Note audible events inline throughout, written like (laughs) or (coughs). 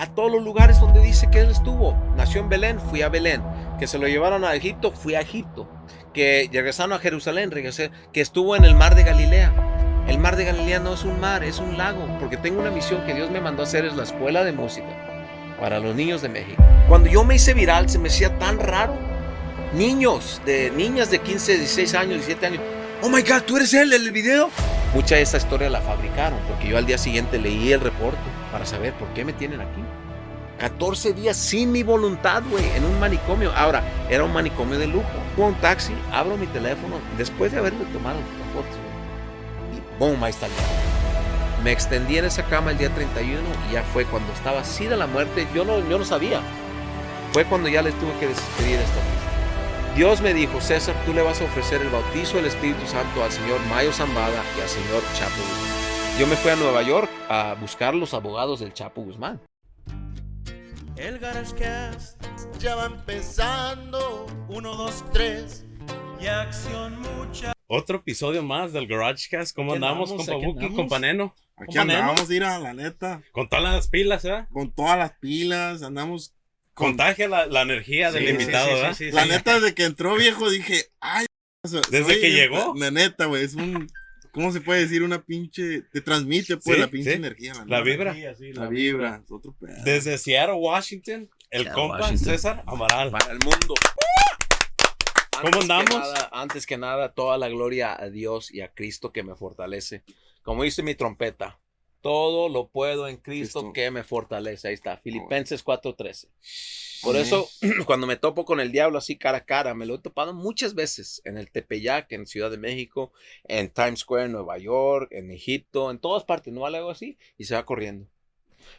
a todos los lugares donde dice que él estuvo. Nació en Belén, fui a Belén. Que se lo llevaron a Egipto, fui a Egipto. Que regresaron a Jerusalén, regresé. Que estuvo en el mar de Galilea. El mar de Galilea no es un mar, es un lago. Porque tengo una misión que Dios me mandó hacer, es la escuela de música para los niños de México. Cuando yo me hice viral, se me hacía tan raro. Niños, de niñas de 15, 16 años, 17 años. Oh my God, tú eres él, el video. Mucha de esa historia la fabricaron, porque yo al día siguiente leí el reporte para saber por qué me tienen aquí. 14 días sin mi voluntad, güey, en un manicomio. Ahora, era un manicomio de lujo. Fui un taxi, abro mi teléfono, después de haberme tomado fotos, y boom, ahí está el Me extendí en esa cama el día 31 y ya fue cuando estaba así de la muerte. Yo no, yo no sabía. Fue cuando ya les tuve que despedir a esta Dios me dijo, César, tú le vas a ofrecer el bautizo del Espíritu Santo al señor Mayo Zambada y al señor Chapo. Yo me fui a Nueva York a buscar los abogados del Chapo Guzmán. El GarageCast ya va empezando. Uno, dos, tres. Y acción mucha. Otro episodio más del GarageCast. ¿Cómo andamos, andamos, compa Buki, andamos. compa Neno? Aquí Compa Neno. andamos, ir a la neta. Con todas las pilas, ¿eh? Con todas las pilas, andamos. Con, Contagia la, la energía del Sí, invitado, sí, sí, ¿verdad? sí, sí, la sí. neta, desde que entró viejo, dije, ay. ¿Desde que llegó? La neta, güey, es un. ¿Cómo se puede decir? Una pinche. Te transmite, pues, Sí, la pinche sí. energía. La, La vibra. La vibra. Es otro. Desde Seattle, Washington, el Seattle, compa Washington. César Amaral. Para el mundo. ¿Cómo Antes que andamos? nada- antes que nada, toda la gloria a Dios y a Cristo que me fortalece. Como dice mi trompeta, todo lo puedo en Cristo, Cristo. que me fortalece. Ahí está, Filipenses 4:13. Por eso, (clears throat) cuando me topo con el diablo así cara a cara, me lo he topado muchas veces en el Tepeyac, en Ciudad de México, en Times Square, en Nueva York, en Egipto, en todas partes, no vale algo así, y se va corriendo.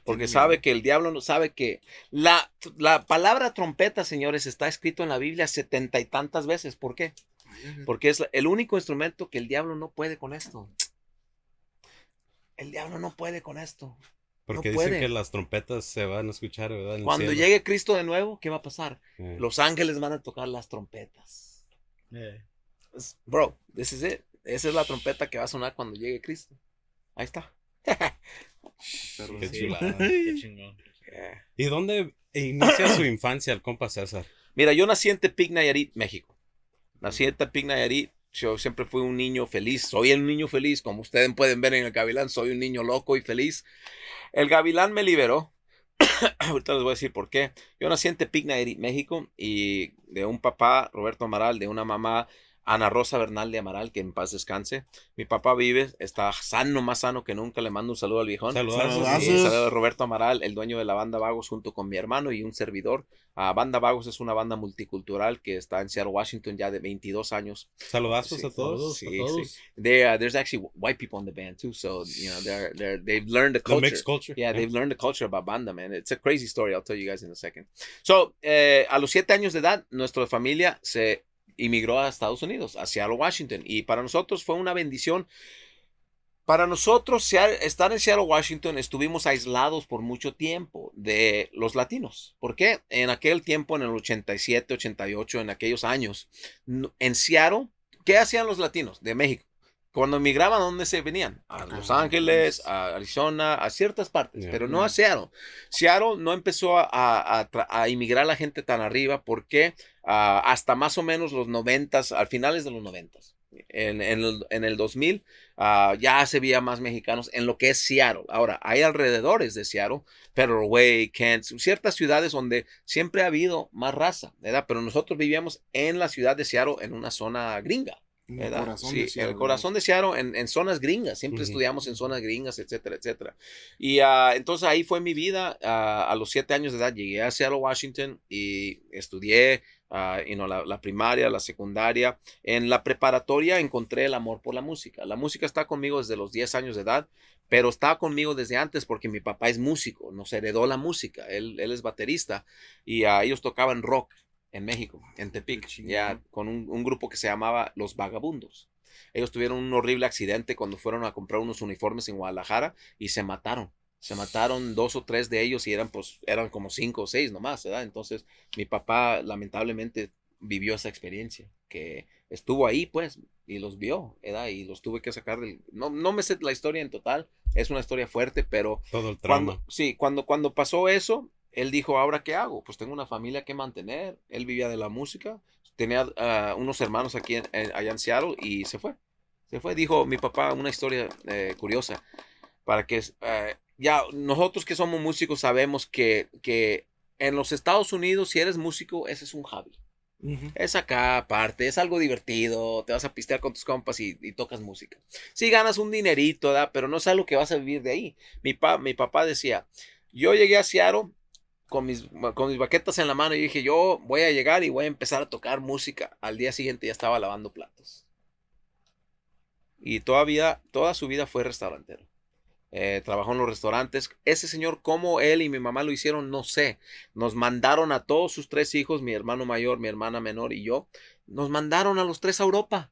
Porque Sí, sabe que el diablo no sabe que la, la palabra trompeta, señores, está escrito en la Biblia setenta y tantas veces. ¿Por qué? Porque es el único instrumento que el diablo no puede con esto. El diablo no puede con esto. Porque No dicen puede. que las trompetas se van a escuchar, ¿verdad? En Cuando llegue Cristo de nuevo, ¿qué va a pasar? Eh. Los ángeles van a tocar las trompetas. Es- Bro, this is it. Esa es la trompeta que va a sonar cuando llegue Cristo. Ahí está. (laughs) Qué Sí. chulada. Qué chingón. Yeah. ¿Y dónde inicia su infancia el compa César? Mira, yo nací en Tepic, Nayarit, México. Nací en Tepic, Nayarit. Yo siempre fui un niño feliz. Soy el niño feliz. Como ustedes pueden ver en el Gavilán, soy un niño loco y feliz. El Gavilán me liberó. (coughs) Ahorita les voy a decir por qué. Yo nací en Tepic, Nayarit, México. Y de un papá, Roberto Amaral, de una mamá, Ana Rosa Bernal de Amaral, que en paz descanse. Mi papá vive, está sano, más sano que nunca. Le mando un saludo al viejón. Saludazos. Saludazos. Sí, saludo a Roberto Amaral, el dueño de la banda Vagos, junto con mi hermano y un servidor. Ah, banda Vagos es una banda multicultural que está en Seattle, Washington, ya de 22 años. Saludazos Sí, a todos. Sí, a sí. todos. They, uh, there's actually white people in the band too, so you know they're they're they've learned the The culture. mixed culture. Yeah, Eh. they've learned the culture about banda, man. It's a crazy story. I'll tell you guys in a second. So, eh, a los siete años de edad, nuestra familia se inmigró a Estados Unidos, a Seattle, Washington. Y para nosotros fue una bendición. Para nosotros, estar en Seattle, Washington, estuvimos aislados por mucho tiempo de los latinos. ¿Por qué? En aquel tiempo, en el 87, 88, en aquellos años, en Seattle, ¿qué hacían los latinos de México? Cuando emigraban, ¿a dónde se venían? A Acá, Los Ángeles, a Arizona, a ciertas partes, Yeah. pero no a Seattle. Seattle no empezó a, a, a tra- a inmigrar la gente tan arriba porque ah, hasta más o menos los noventas, al finales de los noventas. En, en el, en el 2000 ah, ya se veía más mexicanos en lo que es Seattle. Ahora, hay alrededores de Seattle, Federal Way, Kent, ciertas ciudades donde siempre ha habido más raza, ¿verdad? Pero nosotros vivíamos en la ciudad de Seattle, en una zona gringa. El corazón Sí, de Seattle, el corazón de Seattle, en, en zonas gringas, siempre Ujú. estudiamos en zonas gringas, etcétera, etcétera. Y ah, entonces ahí fue mi vida, ah, a los siete años de edad llegué a Seattle, Washington y estudié ah, you know, la, la primaria, la secundaria. En la preparatoria encontré el amor por la música. La música está conmigo desde los 10 años de edad, pero está conmigo desde antes porque mi papá es músico, nos heredó la música, él, él es baterista y ellos tocaban rock en México, en Tepic, ya con un, un grupo que se llamaba Los Vagabundos. Ellos tuvieron un horrible accidente cuando fueron a comprar unos uniformes en Guadalajara y se mataron. Se mataron dos o tres de ellos y eran pues eran como cinco o seis nomás, ¿verdad? Entonces mi papá lamentablemente vivió esa experiencia, que estuvo ahí, pues, y los vio, ¿verdad? Y los tuve que sacar del... No, no me sé la historia en total, es una historia fuerte, pero Todo el cuando, trauma. sí, cuando, cuando pasó eso, él dijo, ¿ahora qué hago? Pues tengo una familia que mantener. Él vivía de la música, tenía ah, unos hermanos aquí en, en- allá en Seattle y se fue. Se fue, dijo mi papá una historia eh, curiosa, para que eh, ya nosotros que somos músicos sabemos que, que en los Estados Unidos, si eres músico, ese es un hobby. Es acá aparte, es algo divertido, te vas a pistear con tus compas y, y tocas música. Sí ganas un dinerito, ¿verdad? pero no es algo que vas a vivir de ahí. Mi, pa- mi papá decía, yo llegué a Seattle con mis, con mis baquetas en la mano y dije, yo voy a llegar y voy a empezar a tocar música. Al día siguiente ya estaba lavando platos. Y todavía, toda su vida fue restaurantero. Eh, trabajó en los restaurantes. Ese señor, cómo él y mi mamá lo hicieron, no sé. Nos mandaron a todos sus tres hijos, mi hermano mayor, mi hermana menor y yo, nos mandaron a los tres a Europa.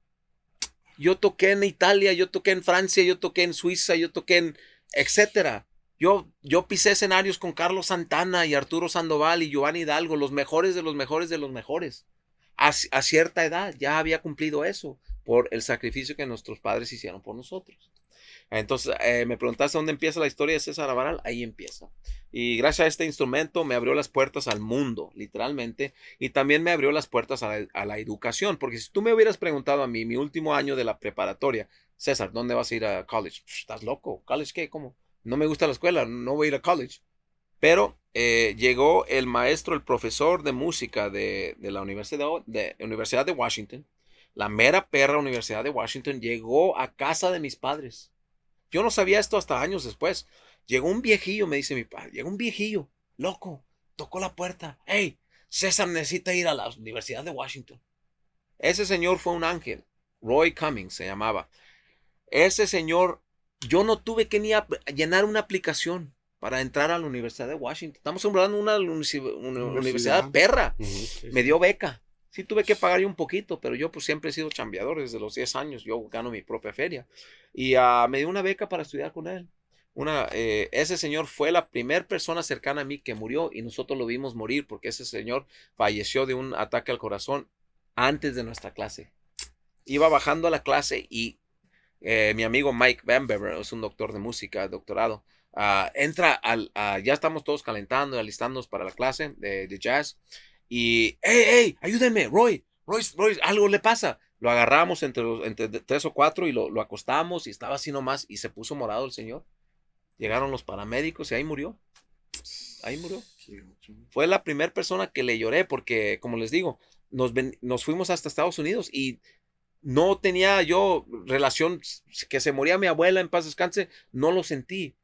Yo toqué en Italia, yo toqué en Francia, yo toqué en Suiza, yo toqué en etcétera. Yo, yo pisé escenarios con Carlos Santana y Arturo Sandoval y Giovanni Hidalgo, los mejores de los mejores de los mejores. A, a cierta edad ya había cumplido eso por el sacrificio que nuestros padres hicieron por nosotros. Entonces, eh, me preguntaste dónde empieza la historia de César Avaral, ahí empieza. Y gracias a este instrumento me abrió las puertas al mundo, literalmente, y también me abrió las puertas a la, a la educación, porque si tú me hubieras preguntado a mí, mi último año de la preparatoria, César, ¿dónde vas a ir a college? ¿Estás loco? ¿College qué? ¿Cómo? No me gusta la escuela, no voy a ir a college. Pero eh, llegó el maestro, el profesor de música de, la Universidad de, Universidad de Washington, la mera perra Universidad de Washington, llegó a casa de mis padres. Yo no sabía esto hasta años después. Llegó un viejillo, me dice mi padre, llegó un viejillo, loco, tocó la puerta. Hey, César necesita ir a la Universidad de Washington. Ese señor fue un ángel, Roy Cummings se llamaba. Ese señor, yo no tuve que ni llenar una aplicación para entrar a la Universidad de Washington. Estamos hablando de una, universidad, una universidad perra. Uh -huh, Me dio beca. Sí tuve que pagar yo un poquito, pero yo pues siempre he sido chambeador desde los 10 años. Yo gano mi propia feria. Y uh, me dio una beca para estudiar con él. Una, eh, ese señor fue la primera persona cercana a mí que murió y nosotros lo vimos morir porque ese señor falleció de un ataque al corazón antes de nuestra clase. Iba bajando a la clase y eh, mi amigo Mike Bamberger, es un doctor de música, doctorado, uh, entra al, uh, ya estamos todos calentando, alistándonos para la clase de, de jazz y, hey, hey, ayúdenme, Roy, Roy, Roy, algo le pasa. Lo agarramos entre, los, entre tres o cuatro y lo, lo, acostamos y estaba así nomás y se puso morado el señor. Llegaron los paramédicos y ahí murió. Ahí murió. Fue la primera persona que le lloré porque, como les digo, nos, ven, nos fuimos hasta Estados Unidos y no tenía yo relación, que se moría mi abuela en paz descanse, no lo sentí.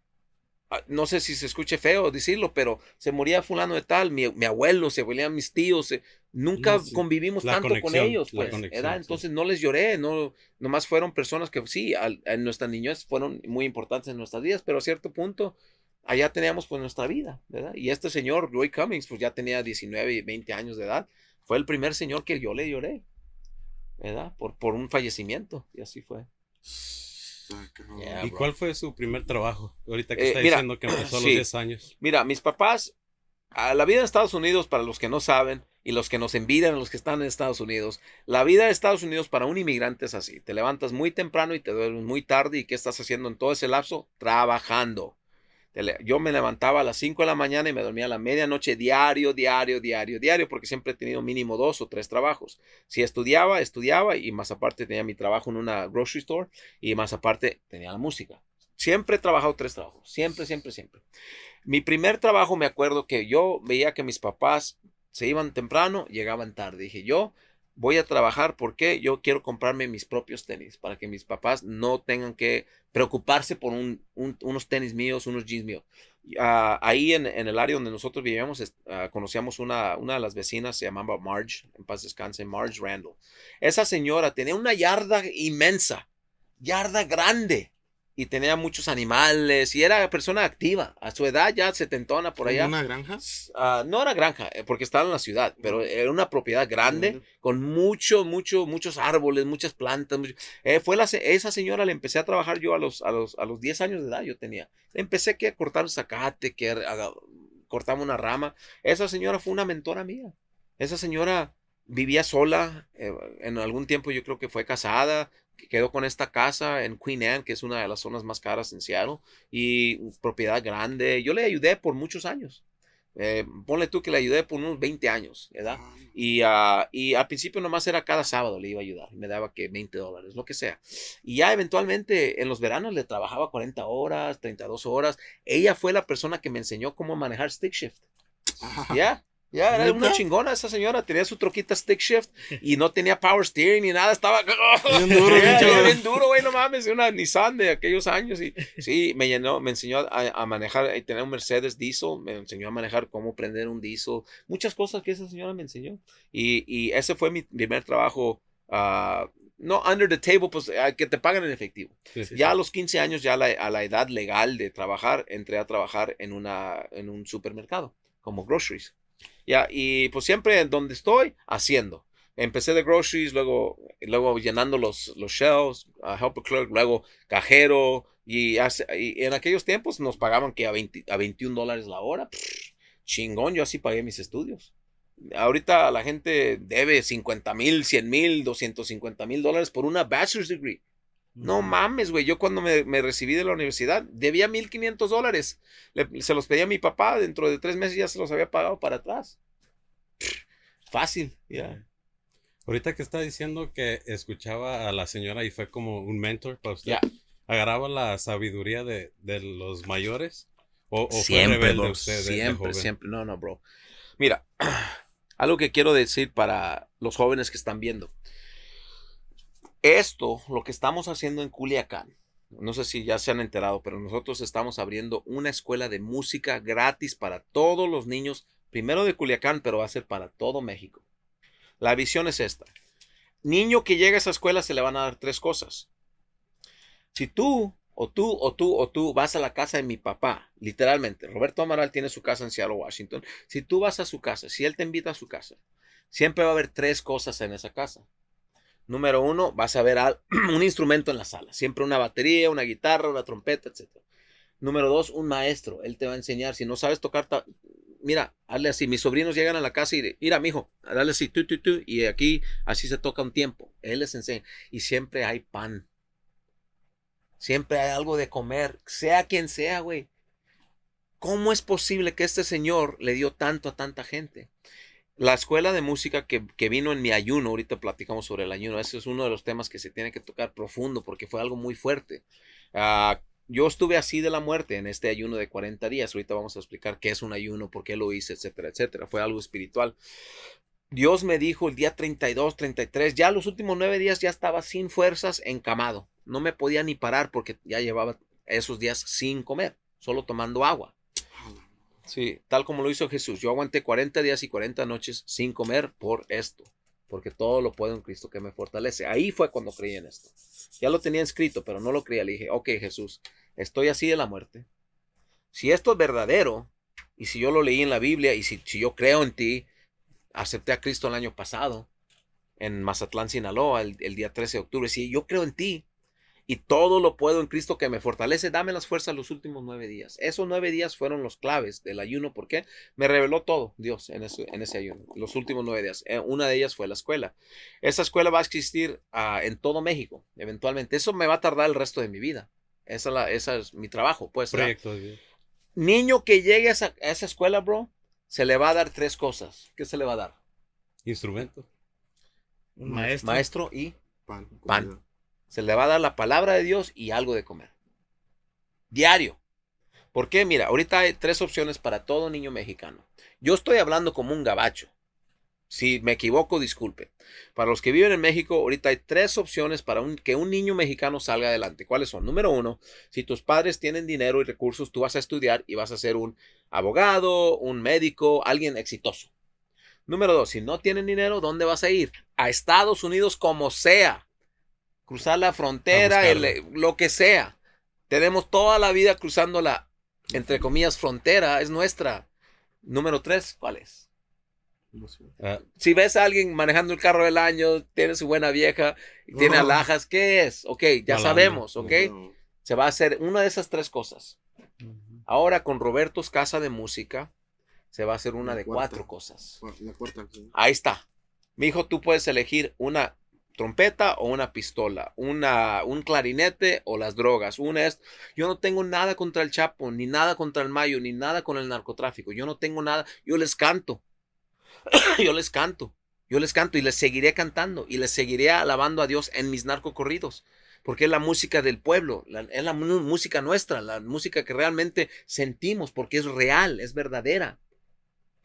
Ah, No sé si se escuche feo decirlo, pero se moría fulano de tal, mi, mi abuelo, se morían mis tíos, eh, nunca Sí. convivimos tanto con ellos, pues, conexión. Entonces no les lloré, no, nomás fueron personas que sí, al- en nuestra niñez fueron muy importantes en nuestras vidas, pero a cierto punto allá teníamos pues nuestra vida, ¿verdad? Y este señor, Roy Cummings, pues ya tenía 19 y 20 años de edad, fue el primer señor que yo le lloré, ¿verdad? Por, por un fallecimiento, y así fue. Yeah. ¿Y bro. cuál fue su primer trabajo? Ahorita que Eh, está mira, diciendo que empezó a los sí. 10 años. Mira, mis papás, a la vida en Estados Unidos, para los que no saben y los que nos envidian, los que están en Estados Unidos, la vida de Estados Unidos para un inmigrante es así. Te levantas muy temprano y te duermes muy tarde. ¿Y qué estás haciendo en todo ese lapso? Trabajando. Yo me levantaba a las 5 de la mañana y me dormía a la medianoche diario, diario, diario, diario, porque siempre he tenido mínimo dos o tres trabajos. Si estudiaba, estudiaba y más aparte tenía mi trabajo en una grocery store y más aparte tenía la música. Siempre he trabajado tres trabajos, siempre, siempre, siempre. Mi primer trabajo me acuerdo que yo veía que mis papás se iban temprano, llegaban tarde. Dije, yo voy a trabajar porque yo quiero comprarme mis propios tenis para que mis papás no tengan que preocuparse por un- un- unos tenis míos, unos jeans míos. Ah, ahí en, en el área donde nosotros vivíamos, ah, conocíamos una, una de las vecinas, se llamaba Marge, en paz descanse, Marge Randall. Esa señora tenía una yarda inmensa, yarda grande, y tenía muchos animales, y era persona activa. A su edad ya setentona por allá. ¿Una granja? Ah, no era granja, eh, porque estaba en la ciudad, pero era una propiedad grande con mucho, mucho, muchos árboles, muchas plantas. mucho- eh, fue la, esa señora le empecé a trabajar yo a los, a los, a los 10 años de edad, yo tenía. Empecé que a cortar zacate, que a- a- cortaba una rama. Esa señora fue una mentora mía. Esa señora vivía sola, eh, en algún tiempo yo creo que fue casada, que quedó con esta casa en Queen Anne, que es una de las zonas más caras en Seattle, y propiedad grande. Yo le ayudé por muchos años. Eh, ponle tú que le ayudé por unos 20 años, ¿verdad? Y, ah, y al principio nomás era cada sábado le iba a ayudar. Me daba que 20 dólares, lo que sea. Y ya eventualmente en los veranos le trabajaba 40 horas, 32 horas. Ella fue la persona que me enseñó cómo manejar stick shift. Ya. Ya, era una chingona esa señora, tenía su troquita stick shift y no tenía power steering ni nada, estaba (laughs) bien duro, bien duro, güey, no mames, una Nissan de aquellos años y sí, me llenó, me enseñó a, a manejar, y tener un Mercedes diesel, me enseñó a manejar cómo prender un diesel, muchas cosas que esa señora me enseñó y, y ese fue mi primer trabajo, uh, no under the table, pues que te pagan en efectivo. ya a los 15 años, ya a la, a la edad legal de trabajar, entré a trabajar en, una, en un supermercado como groceries. Ya, y pues siempre en donde estoy, haciendo. Empecé de groceries, luego, luego llenando los, los shelves, a helper clerk, luego cajero, y, en aquellos tiempos nos pagaban que a, 20, a 21 dólares la hora. chingón, yo así pagué mis estudios. Ahorita la gente debe 50 mil, 100 mil, 250 mil dólares por una bachelor's degree. No mames, güey. Yo cuando me, recibí de la universidad debía 1500 dólares. se los pedí a mi papá. Dentro de tres meses ya se los había pagado para atrás. Fácil, ya. Ahorita que está diciendo que escuchaba a la señora y fue como un mentor para usted. ¿Agarraba la sabiduría de, los mayores? ¿O, siempre, fue rebelde usted Siempre, siempre. No, no, bro. Mira, (clears throat) algo que quiero decir para los jóvenes que están viendo. Esto, lo que estamos haciendo en Culiacán, no sé si ya se han enterado, pero nosotros estamos abriendo una escuela de música gratis para todos los niños, primero de Culiacán, pero va a ser para todo México. La visión es esta. Niño que llega a esa escuela se le van a dar tres cosas. Si tú, o tú, o tú, o tú vas a la casa de mi papá, literalmente, Roberto Amaral tiene su casa en Seattle, Washington, si tú vas a su casa, si él te invita a su casa, siempre va a haber tres cosas en esa casa. Número uno, vas a ver (clears throat) un instrumento en la sala. Siempre una batería, una guitarra, una trompeta, etc. Número dos, un maestro. Él te va a enseñar. Si no sabes tocar, mira, hazle así. Mis sobrinos llegan a la casa y, mira, mijo, dale así, tú, tú, tú. Y aquí así se toca un tiempo. Él les enseña. Y siempre hay pan. Siempre hay algo de comer, sea quien sea, güey. ¿Cómo es posible que este señor le dio tanto a tanta gente? La escuela de música que, vino en mi ayuno, ahorita platicamos sobre el ayuno, ese es uno de los temas que se tiene que tocar profundo porque fue algo muy fuerte. Ah, yo estuve así de la muerte en este ayuno de 40 días, ahorita vamos a explicar qué es un ayuno, por qué lo hice, etcétera, etcétera. Fue algo espiritual. Dios me dijo el día 32, 33, ya los últimos nueve días ya estaba sin fuerzas, encamado. No me podía ni parar porque ya llevaba esos días sin comer, solo tomando agua. Sí, tal como lo hizo Jesús. Yo aguanté 40 días y 40 noches sin comer por esto. Porque todo lo puedo en Cristo que me fortalece. Ahí fue cuando creí en esto. Ya lo tenía escrito, pero no lo creía. Le dije, ok Jesús, estoy así de la muerte. Si esto es verdadero, y si yo lo leí en la Biblia, y si, yo creo en ti, acepté a Cristo el año pasado, en Mazatlán, Sinaloa, el, el día 13 de octubre. Si yo creo en ti, y todo lo puedo en Cristo que me fortalece. Dame las fuerzas los últimos nueve días. Esos nueve días fueron los claves del ayuno. ¿Por qué? Me reveló todo Dios en ese, en ese ayuno. Los últimos nueve días. Eh, una de ellas fue la escuela. Esa escuela va a existir ah, en todo México, eventualmente. Eso me va a tardar el resto de mi vida. Esa, la, esa es mi trabajo. Pues, Proyecto Niño que llegue a esa, escuela, bro, se le va a dar tres cosas. ¿Qué se le va a dar? Instrumento. maestro. Maestro y pan. pan. Se le va a dar la palabra de Dios y algo de comer. Diario. ¿Por qué? Mira, ahorita hay tres opciones para todo niño mexicano. Yo estoy hablando como un gabacho. Si me equivoco, disculpe. Para los que viven en México, ahorita hay tres opciones para que un niño mexicano salga adelante. ¿Cuáles son? Número uno, si tus padres tienen dinero y recursos, tú vas a estudiar y vas a ser un abogado, un médico, alguien exitoso. Número dos, si no tienen dinero, ¿dónde vas a ir? A Estados Unidos como sea cruzar la frontera, lo que sea. Tenemos toda la vida cruzando la, entre comillas, frontera, es nuestra. Número tres, ¿cuál es? Ah. si ves a alguien manejando el carro del año, tiene su buena vieja, tiene alhajas, ¿qué es? Ok, ya sabemos, ok. Se va a hacer una de esas tres cosas. Ahora con Roberto's Casa de Música, se va a hacer una de cuatro cosas. Ahí está. Mi hijo, tú puedes elegir una trompeta o una pistola, una, un clarinete o las drogas. Una es, yo no tengo nada contra el Chapo, ni nada contra el Mayo, ni nada con el narcotráfico. Yo no tengo nada, yo les canto. (coughs) yo les canto. Yo les canto y les seguiré cantando y les seguiré alabando a Dios en mis narcocorridos. Porque es la música del pueblo, es la música nuestra, la música que realmente sentimos, porque es real, es verdadera.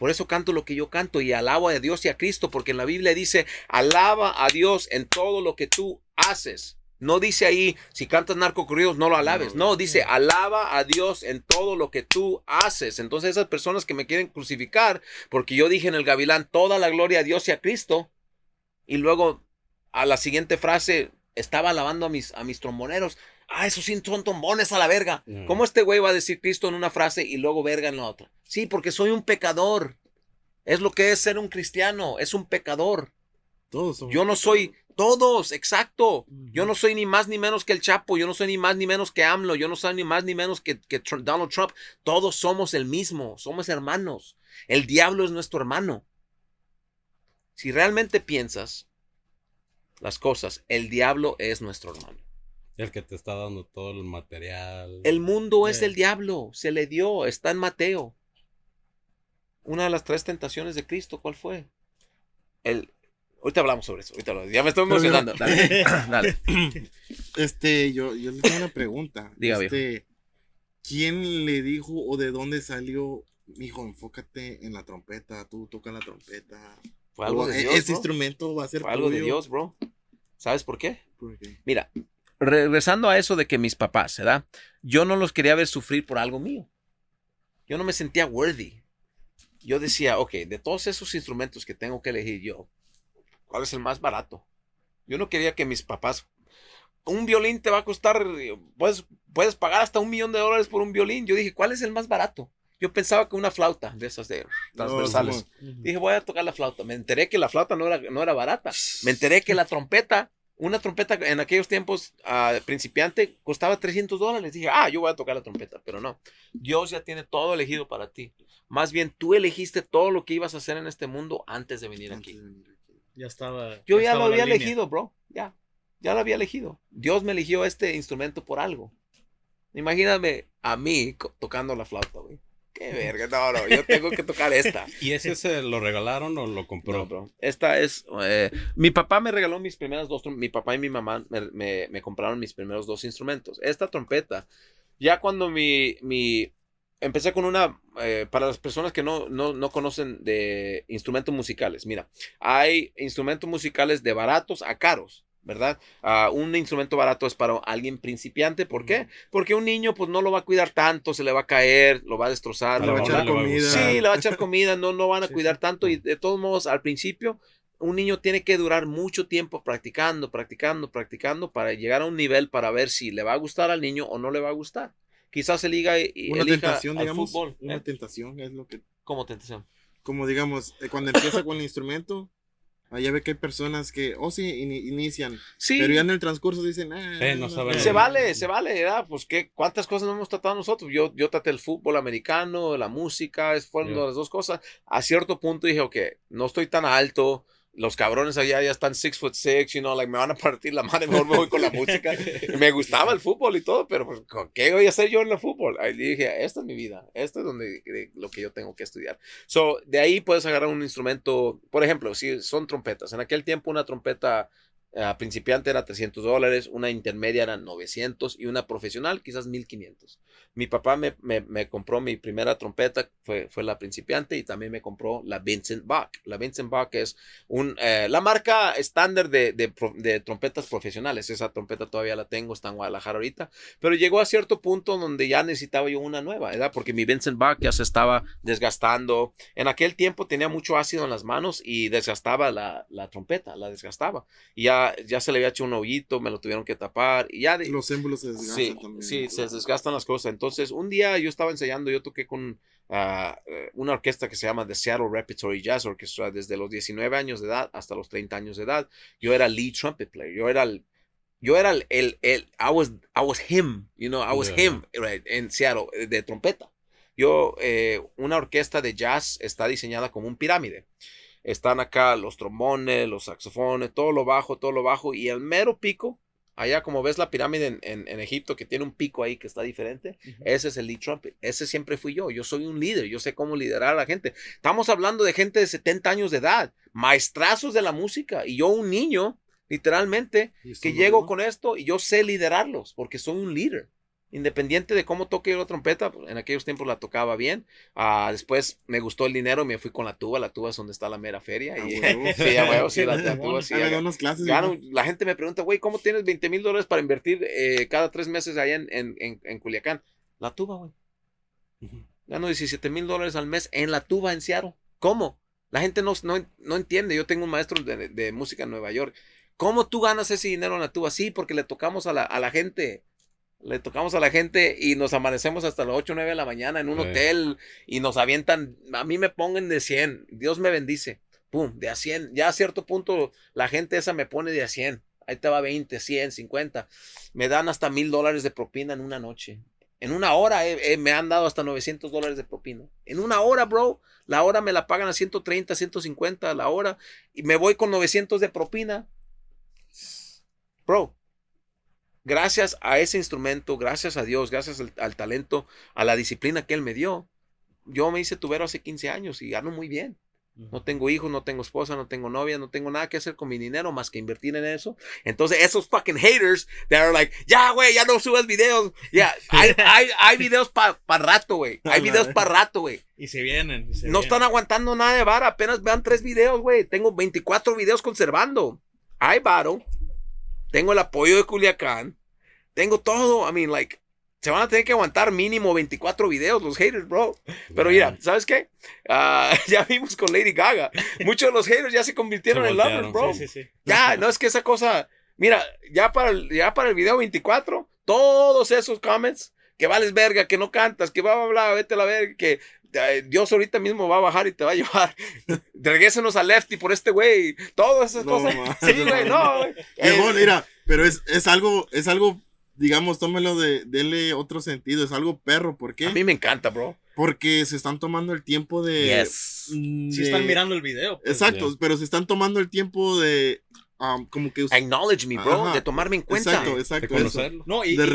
Por eso canto lo que yo canto y alabo a Dios y a Cristo, porque en la Biblia dice, alaba a Dios en todo lo que tú haces. No dice ahí, si cantas narcocorridos, no lo alabes. No, dice, alaba a Dios en todo lo que tú haces. Entonces esas personas que me quieren crucificar, porque yo dije en el gavilán, toda la gloria a Dios y a Cristo, y luego a la siguiente frase, estaba alabando a mis, a mis tromboneros. Ah, esos sí son trombones a la verga. ¿Cómo este güey va a decir Cristo en una frase y luego verga en la otra? Sí, porque soy un pecador. Es lo que es ser un cristiano, es un pecador. Todos Yo no soy, todos, exacto. Yo no soy ni más ni menos que el Chapo, yo no soy ni más ni menos que AMLO, yo no soy ni más ni menos que, que Donald Trump. Todos somos el mismo, somos hermanos. El diablo es nuestro hermano. Si realmente piensas las cosas, el diablo es nuestro hermano. El que te está dando todo el material. El mundo es el diablo, se le dio, está en Mateo. Una de las tres tentaciones de Cristo, ¿cuál fue? El, ahorita hablamos sobre eso, ahorita Ya me estoy emocionando. (laughs) Dale, dale. Este, yo, yo le tengo una pregunta. (laughs) Diga, este, ¿Quién le dijo o de dónde salió, hijo, enfócate en la trompeta, tú toca la trompeta? Fue algo de e, Dios, Ese bro. instrumento va a ser Fue algo de. Dios, bro. ¿Sabes por qué? ¿Por qué? Mira, regresando a eso de que mis papás, ¿verdad? Yo no los quería ver sufrir por algo mío. Yo no me sentía worthy. Yo decía, ok, de todos esos instrumentos que tengo que elegir yo, ¿cuál es el más barato? Yo no quería que mis papás... Un violín te va a costar, puedes, puedes pagar hasta un millón de dólares por un violín. Yo dije, ¿cuál es el más barato? Yo pensaba que una flauta de esas de transversales. Dije, voy a tocar la flauta. Me enteré que la flauta no era, no era barata. Me enteré que la trompeta, una trompeta en aquellos tiempos ah, principiante, costaba 300 dólares. Dije, ah, yo voy a tocar la trompeta. Pero no, Dios ya tiene todo elegido para ti. Más bien, tú elegiste todo lo que ibas a hacer en este mundo antes de venir Antes aquí. de. Ya estaba. Yo ya estaba lo había elegido, bro. Ya, ya lo había elegido. Dios me eligió este instrumento por algo. Imagíname a mí tocando la flauta, güey. Qué verga, no, no, yo tengo que tocar esta. (laughs) ¿Y ese se lo regalaron o lo compró? No, bro. Esta es. eh, mi papá me regaló mis primeras dos. Mi papá y mi mamá me, me- me compraron mis primeros dos instrumentos. Esta trompeta, ya cuando mi. mi empecé con una. eh, para las personas que no, no, no conocen de instrumentos musicales, mira, hay instrumentos musicales de baratos a caros. ¿Verdad? Ah, un instrumento barato es para alguien principiante. ¿Por qué? Porque un niño, pues no lo va a cuidar tanto, se le va a caer, lo va a destrozar. Le va a echar comida. Sí, le va a echar comida, no, no van a Sí, cuidar tanto y de todos modos al principio un niño tiene que durar mucho tiempo practicando, practicando, practicando para llegar a un nivel para ver si le va a gustar al niño o no le va a gustar. Quizás eliga, y Una tentación, al digamos. fútbol Una ¿eh? tentación es lo que. como tentación. Como digamos, eh, cuando empieza con el instrumento, allá ve que hay personas que, oh sí, ini- inician. Sí, Pero ya en el transcurso dicen, ah, Eh, no saben. se vale, se vale, ¿verdad? Pues ¿qué, cuántas cosas no hemos tratado nosotros. Yo, yo traté el fútbol americano, la música, es- fueron Yeah. las dos cosas. A cierto punto dije, ok, no estoy tan alto. Los cabrones allá ya están six foot six, you know, like me van a partir la madre, mejor me voy con la música. (laughs) me gustaba el fútbol y todo, pero pues, ¿con ¿qué voy a hacer yo en el fútbol? Ahí dije, esta es mi vida, esto es donde de- lo que yo tengo que estudiar. So, de ahí puedes agarrar un instrumento, por ejemplo, si son trompetas. En aquel tiempo una trompeta ah, principiante era 300 dólares, una intermedia era 900 y una profesional quizás 1500. Mi papá me, me- me compró mi primera trompeta, fue, fue la principiante y también me compró la Vincent Bach. La Vincent Bach es un, eh, la marca estándar de, de de trompetas profesionales. Esa trompeta todavía la tengo, está en Guadalajara ahorita. Pero llegó a cierto punto donde ya necesitaba yo una nueva, ¿verdad? Porque mi Vincent Bach ya se estaba desgastando. En aquel tiempo tenía mucho ácido en las manos y desgastaba la, la trompeta, la desgastaba. Y ya, ya se le había hecho un hoyito, me lo tuvieron que tapar. Y ya de- Los émbolos se desgastan Sí, también. sí, se desgastan las cosas. Entonces, un día yo estaba ensayando, yo toqué con eh, una orquesta que se llama The Seattle Repertory Jazz Orchestra desde los 19 años de edad hasta los 30 años de edad. Yo era lead trumpet player, yo era el, yo era el, el, el- I was, I was him, you know, I was Yeah. him, right, en Seattle, eh, de trompeta. Yo, eh, una orquesta de jazz está diseñada como un pirámide. Están acá los trombones, los saxofones, todo lo bajo, todo lo bajo, y el mero pico, allá como ves la pirámide en, en- en Egipto que tiene un pico ahí que está diferente, ese es el lead trumpet, ese siempre fui yo, yo soy un líder, yo sé cómo liderar a la gente. Estamos hablando de gente de 70 años de edad, maestrazos de la música, y yo un niño, literalmente, que llego con esto y yo sé liderarlos, porque soy un líder. Independiente de cómo toque yo la trompeta, pues, en aquellos tiempos la tocaba bien. Ah, después me gustó el dinero y me fui con la tuba. La tuba es donde está la mera feria. A Y, huevo. (laughs) sí, a huevo, sí, la, la (laughs) tuba sí. Ah, unas clases. gano- la gente me pregunta, güey, ¿cómo tienes 20 mil dólares para invertir eh, cada tres meses allá en, en, en- en Culiacán? La tuba, güey. Gano 17 mil dólares al mes en la tuba en Seattle. ¿Cómo? La gente no, no, no entiende. Yo tengo un maestro de, de música en Nueva York. ¿Cómo tú ganas ese dinero en la tuba? Sí, porque le tocamos a la, a la gente. Le tocamos a la gente y nos amanecemos hasta las 8 o 9 de la mañana en un Sí. hotel y nos avientan. A mí me pongan de 100. Dios me bendice. Pum, de a 100. Ya a cierto punto la gente esa me pone de a 100. Ahí te va 20, 100, 50. Me dan hasta mil dólares de propina en una noche. En una hora eh, eh, me han dado hasta 900 dólares de propina. En una hora, bro. La hora me la pagan a 130, 150 a la hora. Y me voy con 900 de propina. Bro, gracias a ese instrumento, gracias a Dios, gracias al, al talento, a la disciplina que Él me dio, yo me hice tubero hace 15 años y gano muy bien. No tengo hijos, no tengo esposa, no tengo novia, no tengo nada que hacer con mi dinero más que invertir en eso. Entonces, esos fucking haters, they are like, ya, güey, ya no subas videos. Ya, (laughs) hay, hay, hay videos para rato, güey. Hay videos para rato, güey. Y se vienen. y se No vienen. están aguantando nada de vara. Apenas vean tres videos, güey. Tengo 24 videos conservando. Hay varo. Tengo el apoyo de Culiacán. Tengo todo. I mean, like, se van a tener que aguantar mínimo 24 videos los haters, bro. Pero mira, ¿sabes qué? Ah, (laughs) ya vimos con Lady Gaga. Muchos de los haters ya se convirtieron Se en lovers, bro. Sí, sí, sí. Ya, no es que esa cosa. Mira, ya para el, ya para el video 24, todos esos comments que vales verga, que no cantas, que bla, bla, bla, vete a la verga, que Dios ahorita mismo va a bajar y te va a (laughs) llevar. Regrésenos a Lefty por este güey. Todas esas No, cosas. Sí, güey, no, güey. Viejo, Eh, mira, pero es, es algo, es algo, digamos, tómelo de, dele otro sentido, es algo perro, ¿por qué? a mí me encanta, bro. Porque se están tomando el tiempo de... Yes. Sí de- están mirando el video. pues. Exacto, pero se están tomando el tiempo de, um, como que... Acknowledge me, bro. Ajá. De tomarme en cuenta. Exacto, De exacto. eso. conocerlo. No, y, De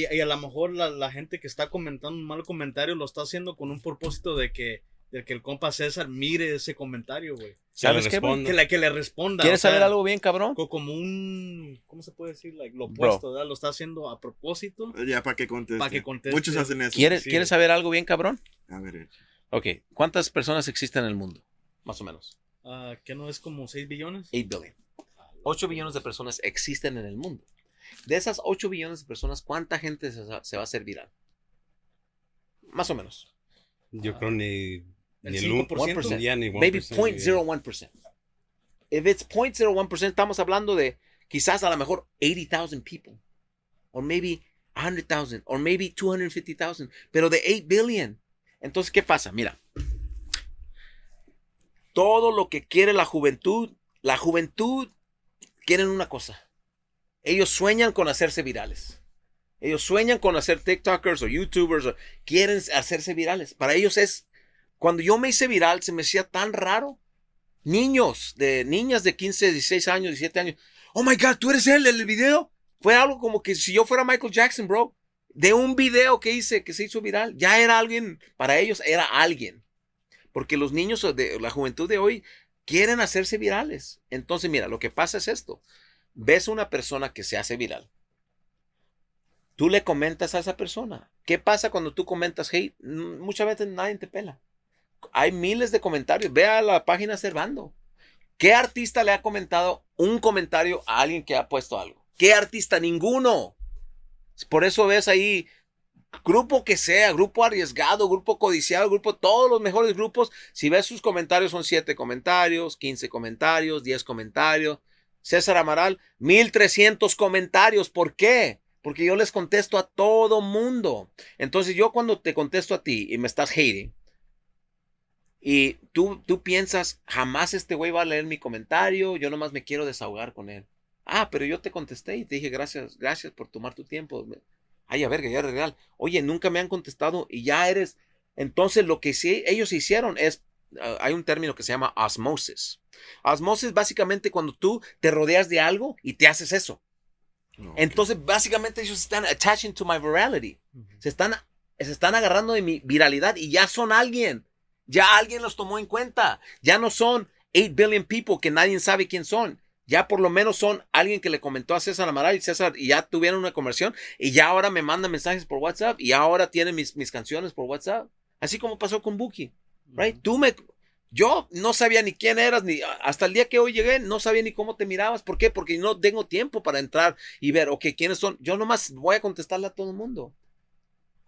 y- y, a lo mejor la, la gente que está comentando un mal comentario lo está haciendo con un propósito de que, de que el compa César mire ese comentario, güey. ¿Sabes Que le qué. Que le, que le responda. ¿Quieres o sea, saber algo bien, cabrón? co- Como un. ¿Cómo se puede decir? Like, lo opuesto, ¿verdad? Lo está haciendo a propósito. Ya, para que conteste. Pa' que conteste. Muchos hacen eso. ¿Quieres, Sí. ¿Quieres saber algo bien, cabrón? A ver, Ok. ¿Cuántas personas existen en el mundo? Más o menos. Ah, ¿Que no es como 6 billones? 8 billion. 8 billones de personas existen en el mundo. De esas 8 billones de personas, ¿cuánta gente se, se va a hacer viral? Más o menos. Yo creo ni, ¿El ni el 1%. 5%? Ya, ni Maybe 1%, 0.01%. If it's 0.01%, estamos hablando de quizás a lo mejor 80,000 people. Or maybe 100,000. Or maybe 250,000. Pero de 8 billion. Entonces, ¿qué pasa? Mira. Todo lo que quiere la juventud, la juventud quieren una cosa. Ellos sueñan con hacerse virales. Ellos sueñan con hacer TikTokers o YouTubers. o quieren hacerse virales. Para ellos es cuando yo me hice viral, se me hacía tan raro. Niños, de niñas de 15, 16 años, 17 años. Oh my God, tú eres él, el video. Fue algo como que si yo fuera Michael Jackson, bro. De un video que hice, que se hizo viral, ya era alguien, para ellos era alguien. Porque los niños de la juventud de hoy quieren hacerse virales. Entonces, mira, lo que pasa es esto. Ves una persona que se hace viral. Tú le comentas a esa persona. ¿Qué pasa cuando tú comentas hate? Muchas veces nadie te pela hay miles de comentarios. Ve a la página Servando. ¿Qué artista le ha comentado un comentario a alguien que ha puesto algo? ¿Qué artista? Ninguno. Por eso ves ahí, grupo que sea, grupo arriesgado, grupo codiciado, grupo, todos los mejores grupos. Si ves sus comentarios, son 7 comentarios, 15 comentarios, 10 comentarios. César Amaral, 1300 comentarios. ¿Por qué? Porque yo les contesto a todo mundo. Entonces yo cuando te contesto a ti y me estás hating, y tú, tú piensas, jamás este güey va a leer mi comentario, yo nomás me quiero desahogar con él. Ah, pero yo te contesté y te dije gracias, gracias por tomar tu tiempo. Ay, a verga, ya real. Oye, nunca me han contestado y ya eres. Entonces lo que sí ellos hicieron es hay un término que se llama osmosis. Osmosis básicamente cuando tú te rodeas de algo y te haces eso. Entonces, básicamente ellos están attaching to my virality. Se están, se están agarrando de mi viralidad y ya son alguien. Ya alguien los tomó en cuenta. Ya no son 8 billion people que nadie sabe quién son. Ya por lo menos son alguien que le comentó a César Amaral y César y ya tuvieron una conversión y ya ahora me mandan mensajes por WhatsApp y ahora tienen mis, mis canciones por WhatsApp. Así como pasó con Buki. Right? Tú me, yo no sabía ni quién eras, ni hasta el día que hoy llegué, no sabía ni cómo te mirabas. ¿Por qué? Porque no tengo tiempo para entrar y ver, ok, quiénes son. Yo nomás voy a contestarle a todo el mundo.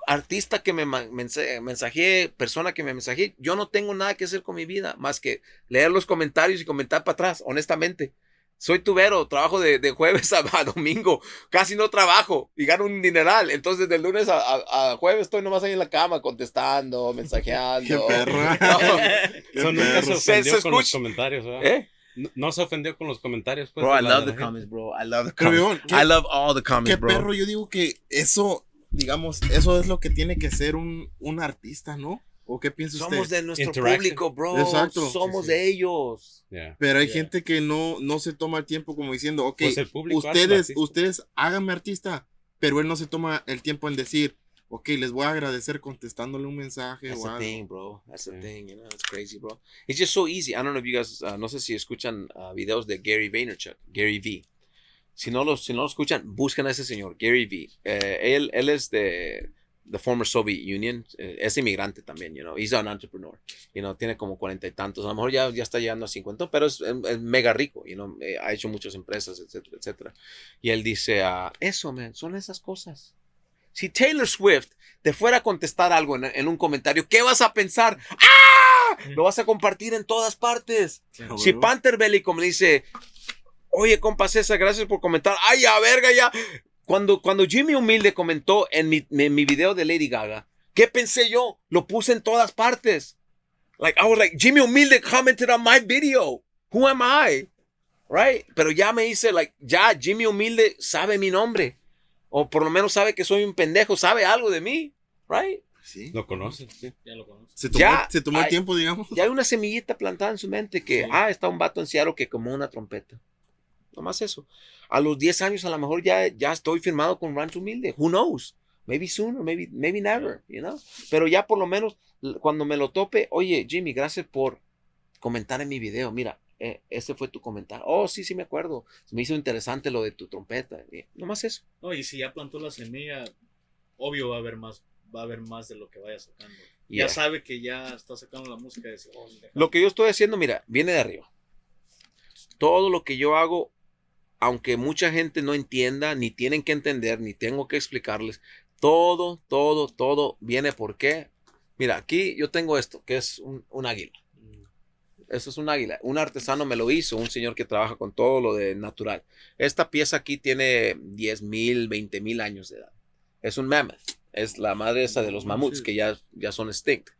Artista que me ma- mensa- mensajee, persona que me mensajee, yo no tengo nada que hacer con mi vida más que leer los comentarios y comentar para atrás, honestamente. Soy tubero, trabajo de, de jueves a, a domingo, casi no trabajo y gano un dineral. Entonces, de lunes a, a- a jueves estoy nomás ahí en la cama contestando, (laughs) mensajeando. Qué perra. (laughs) No, Qué nunca se perro. Se- ofendió se con los comentarios, ¿verdad? ¿Eh? No, no se ofendió con los comentarios. Pues, Bro, I love the comments, bro. I love the comments. ¿qué- I love all the Qué comments, bro. perro, yo digo que eso, digamos, eso es lo que tiene que ser un, un artista, ¿no? ¿O qué piensa Somos usted? de nuestro público, bro. Exacto. Somos Sí, sí. de ellos. Yeah. Pero hay Yeah. gente que no, no se toma el tiempo como diciendo, ok, Pues ustedes, artista. ustedes háganme artista, pero él no se toma el tiempo en decir, ok, les voy a agradecer contestándole un mensaje That's o the algo. thing, bro. That's the thing, you know. It's crazy, bro. It's just so easy. I don't know if you guys, uh, no sé si escuchan uh, videos de Gary Vaynerchuk, Gary V. Si no lo, si no lo escuchan, busquen a ese señor, Gary V. Eh, él, él es de the former Soviet Union. eh, es inmigrante también, you know. He's an entrepreneur. You know, tiene como cuarenta y tantos. A lo mejor ya, ya está llegando a 50, pero es, es- mega rico, you know. eh, ha hecho muchas empresas, etcétera, etcétera. Y él dice, ah, eso, man, son esas cosas. Si Taylor Swift te fuera a contestar algo en, en un comentario, ¿qué vas a pensar? ¡Ah! Lo vas a compartir en todas partes. Si. Panther Belly como dice, oye, compa César, gracias por comentar. ¡Ay, a verga ya! Cuando, cuando Jimmy Humilde comentó en mi, en mi video de Lady Gaga, ¿qué pensé yo? Lo puse en todas partes. Like, I was like, Jimmy Humilde commented on my video. Who am I? Right? Pero ya me hice, like, ya Jimmy Humilde sabe mi nombre. O por lo menos sabe que soy un pendejo, sabe algo de mí. Right? Sí. Lo conoces, sí. Ya lo conozco. Se tomó, Ya, se tomó el ay. tiempo, digamos. Ya hay una semillita plantada en su mente que, Sí. ah, está un vato en Seattle que como una trompeta. Nomás eso. A los 10 años a lo mejor ya, ya estoy firmado con Rancho Humilde. Who knows? Maybe sooner, maybe, maybe never, you know? Pero ya por lo menos cuando me lo tope, oye, Jimmy, gracias por comentar en mi video. Mira, eh, ese fue tu comentario. Oh, sí, sí me acuerdo. Me hizo interesante lo de tu trompeta. Y nomás eso. No, y si ya plantó la semilla, obvio va a haber más, va a haber más de lo que vaya sacando. Yeah. Ya sabe que ya está sacando la música oh, deja- Lo que yo estoy haciendo, mira, viene de arriba. Todo lo que yo hago, aunque mucha gente no entienda, ni tienen que entender, ni tengo que explicarles, todo, todo, todo viene por qué. Mira, aquí yo tengo esto, que es un, un águila. Eso es un águila. Un artesano me lo hizo, un señor que trabaja con todo lo de natural. Esta pieza aquí tiene 10 mil, 20 mil años de edad. Es un mammoth. Es la madre esa de los mamuts que ya, ya son extinct.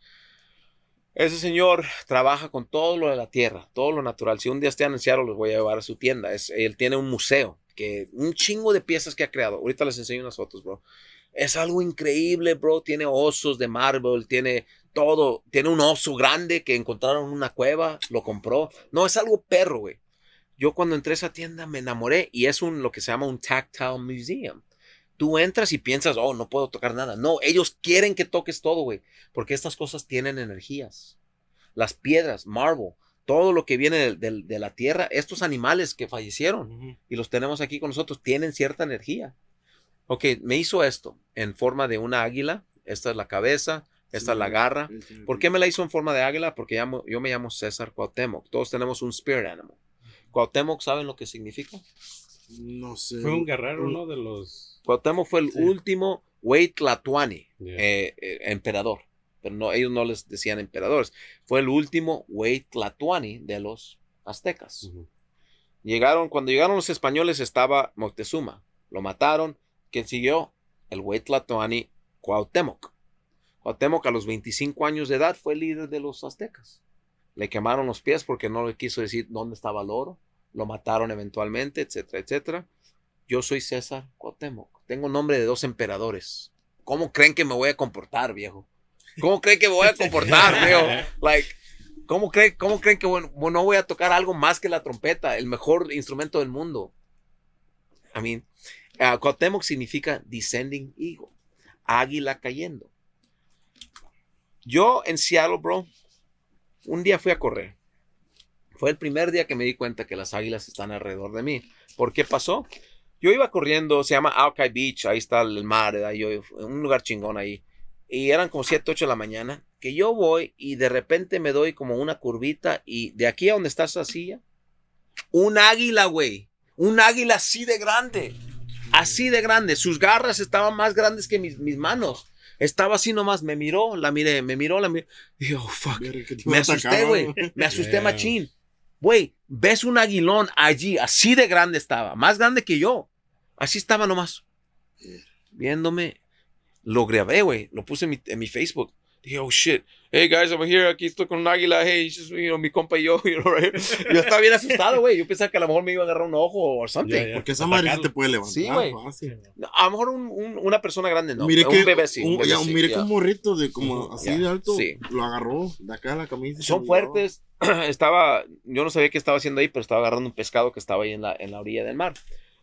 Ese señor trabaja con todo lo de la tierra, todo lo natural. Si un día esté anunciado, los voy a llevar a su tienda. Es, él tiene un museo, que un chingo de piezas que ha creado. Ahorita les enseño unas fotos, bro. Es algo increíble, bro. Tiene osos de mármol, tiene todo. Tiene un oso grande que encontraron en una cueva, lo compró. No, es algo perro, güey. Yo cuando entré a esa tienda me enamoré y es un lo que se llama un tactile museum. Tú entras y piensas, oh, no puedo tocar nada. No, ellos quieren que toques todo, güey. Porque estas cosas tienen energías. Las piedras, marble, todo lo que viene de, de- de la tierra, estos animales que fallecieron y los tenemos aquí con nosotros, tienen cierta energía. Ok, me hizo esto en forma de una águila. Esta es la cabeza, esta es la garra. ¿Por qué me la hizo en forma de águila? Porque llamo- yo me llamo César Cuauhtémoc. Todos tenemos un spirit animal. Cuauhtémoc, ¿saben lo que significa? No sé. Fue un guerrero, ¿no? De los. Cuauhtémoc fue el Sí. último Huaytlatoani, Yeah. eh, eh, emperador. Pero no, ellos no les decían emperadores. Fue el último Huaytlatoani de los aztecas. Llegaron, cuando llegaron los españoles estaba Moctezuma. Lo mataron. ¿Quién siguió? El Huaytlatoani Cuauhtémoc. Cuauhtémoc a los 25 años de edad fue líder de los aztecas. Le quemaron los pies porque no le quiso decir dónde estaba el oro. Lo mataron eventualmente, etcétera, etcétera. Yo soy César Cuauhtémoc. Tengo nombre de dos emperadores. ¿Cómo creen que me voy a comportar, viejo? ¿Cómo creen que me voy a comportar, viejo? Like, ¿Cómo creen, cómo creen que bueno, no voy a tocar algo más que la trompeta, el mejor instrumento del mundo? I mean, uh, Cuauhtémoc significa descending eagle, águila cayendo. Yo en Seattle, bro, un día fui a correr. Fue el primer día que me di cuenta que las águilas están alrededor de mí. ¿Por qué pasó? Yo iba corriendo, se llama Alki Beach, ahí está el mar, yo, un lugar chingón ahí. Y eran como 7, 8 de la mañana, que yo voy y de repente me doy como una curvita y de aquí a donde está esa silla, un águila, güey. Un águila así de grande. Así de grande. Sus garras estaban más grandes que mis, mis manos. Estaba así nomás, me miró, la miré, me miró, la miré. Y oh, fuck. Me asusté, güey. Me asusté machín. Güey, ves un aguilón allí, así de grande estaba, más grande que yo. Así estaba nomás. Viéndome. Lo grabé, güey. Lo puse en mi, en mi Facebook. Dije, oh shit. Hey guys, I'm here. Aquí estoy con un águila. Hey, just, you know, mi compa y yo. (laughs) You know, right? Yo estaba bien asustado, güey. Yo pensaba que a lo mejor me iba a agarrar un ojo o something. Yeah, yeah. Porque esa madre sí te puede levantar. Sí, güey. a lo mejor un, un, una persona grande no. Mire un que, bebé sí. Un, un bebé ya, sí, mire yeah. que un morrito de como así Yeah, de alto. sí. Lo agarró de acá la camisa. Son fuertes. (clears throat) estaba, yo no sabía qué estaba haciendo ahí, pero estaba agarrando un pescado que estaba ahí en la, en la orilla del mar.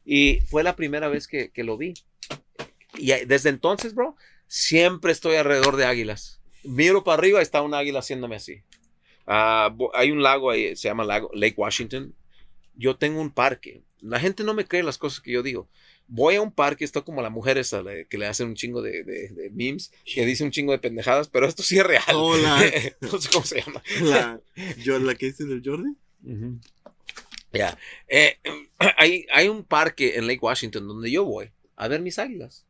Y fue la primera vez que, que lo vi. Y desde entonces, bro, siempre estoy alrededor de águilas. Miro para arriba, está un águila haciéndome así. Ah, hay un lago ahí, se llama lago, Lake Washington. Yo tengo un parque. La gente no me cree las cosas que yo digo. Voy a un parque, estoy como la mujer esa la- que le hacen un chingo de, de- de memes, que dice un chingo de pendejadas, pero esto sí es real. Hola. (laughs) no sé cómo se llama. La, yo, la que dice del Jordi. Ya. Eh, (clears throat) hay, hay un parque en Lake Washington donde yo voy a ver mis águilas.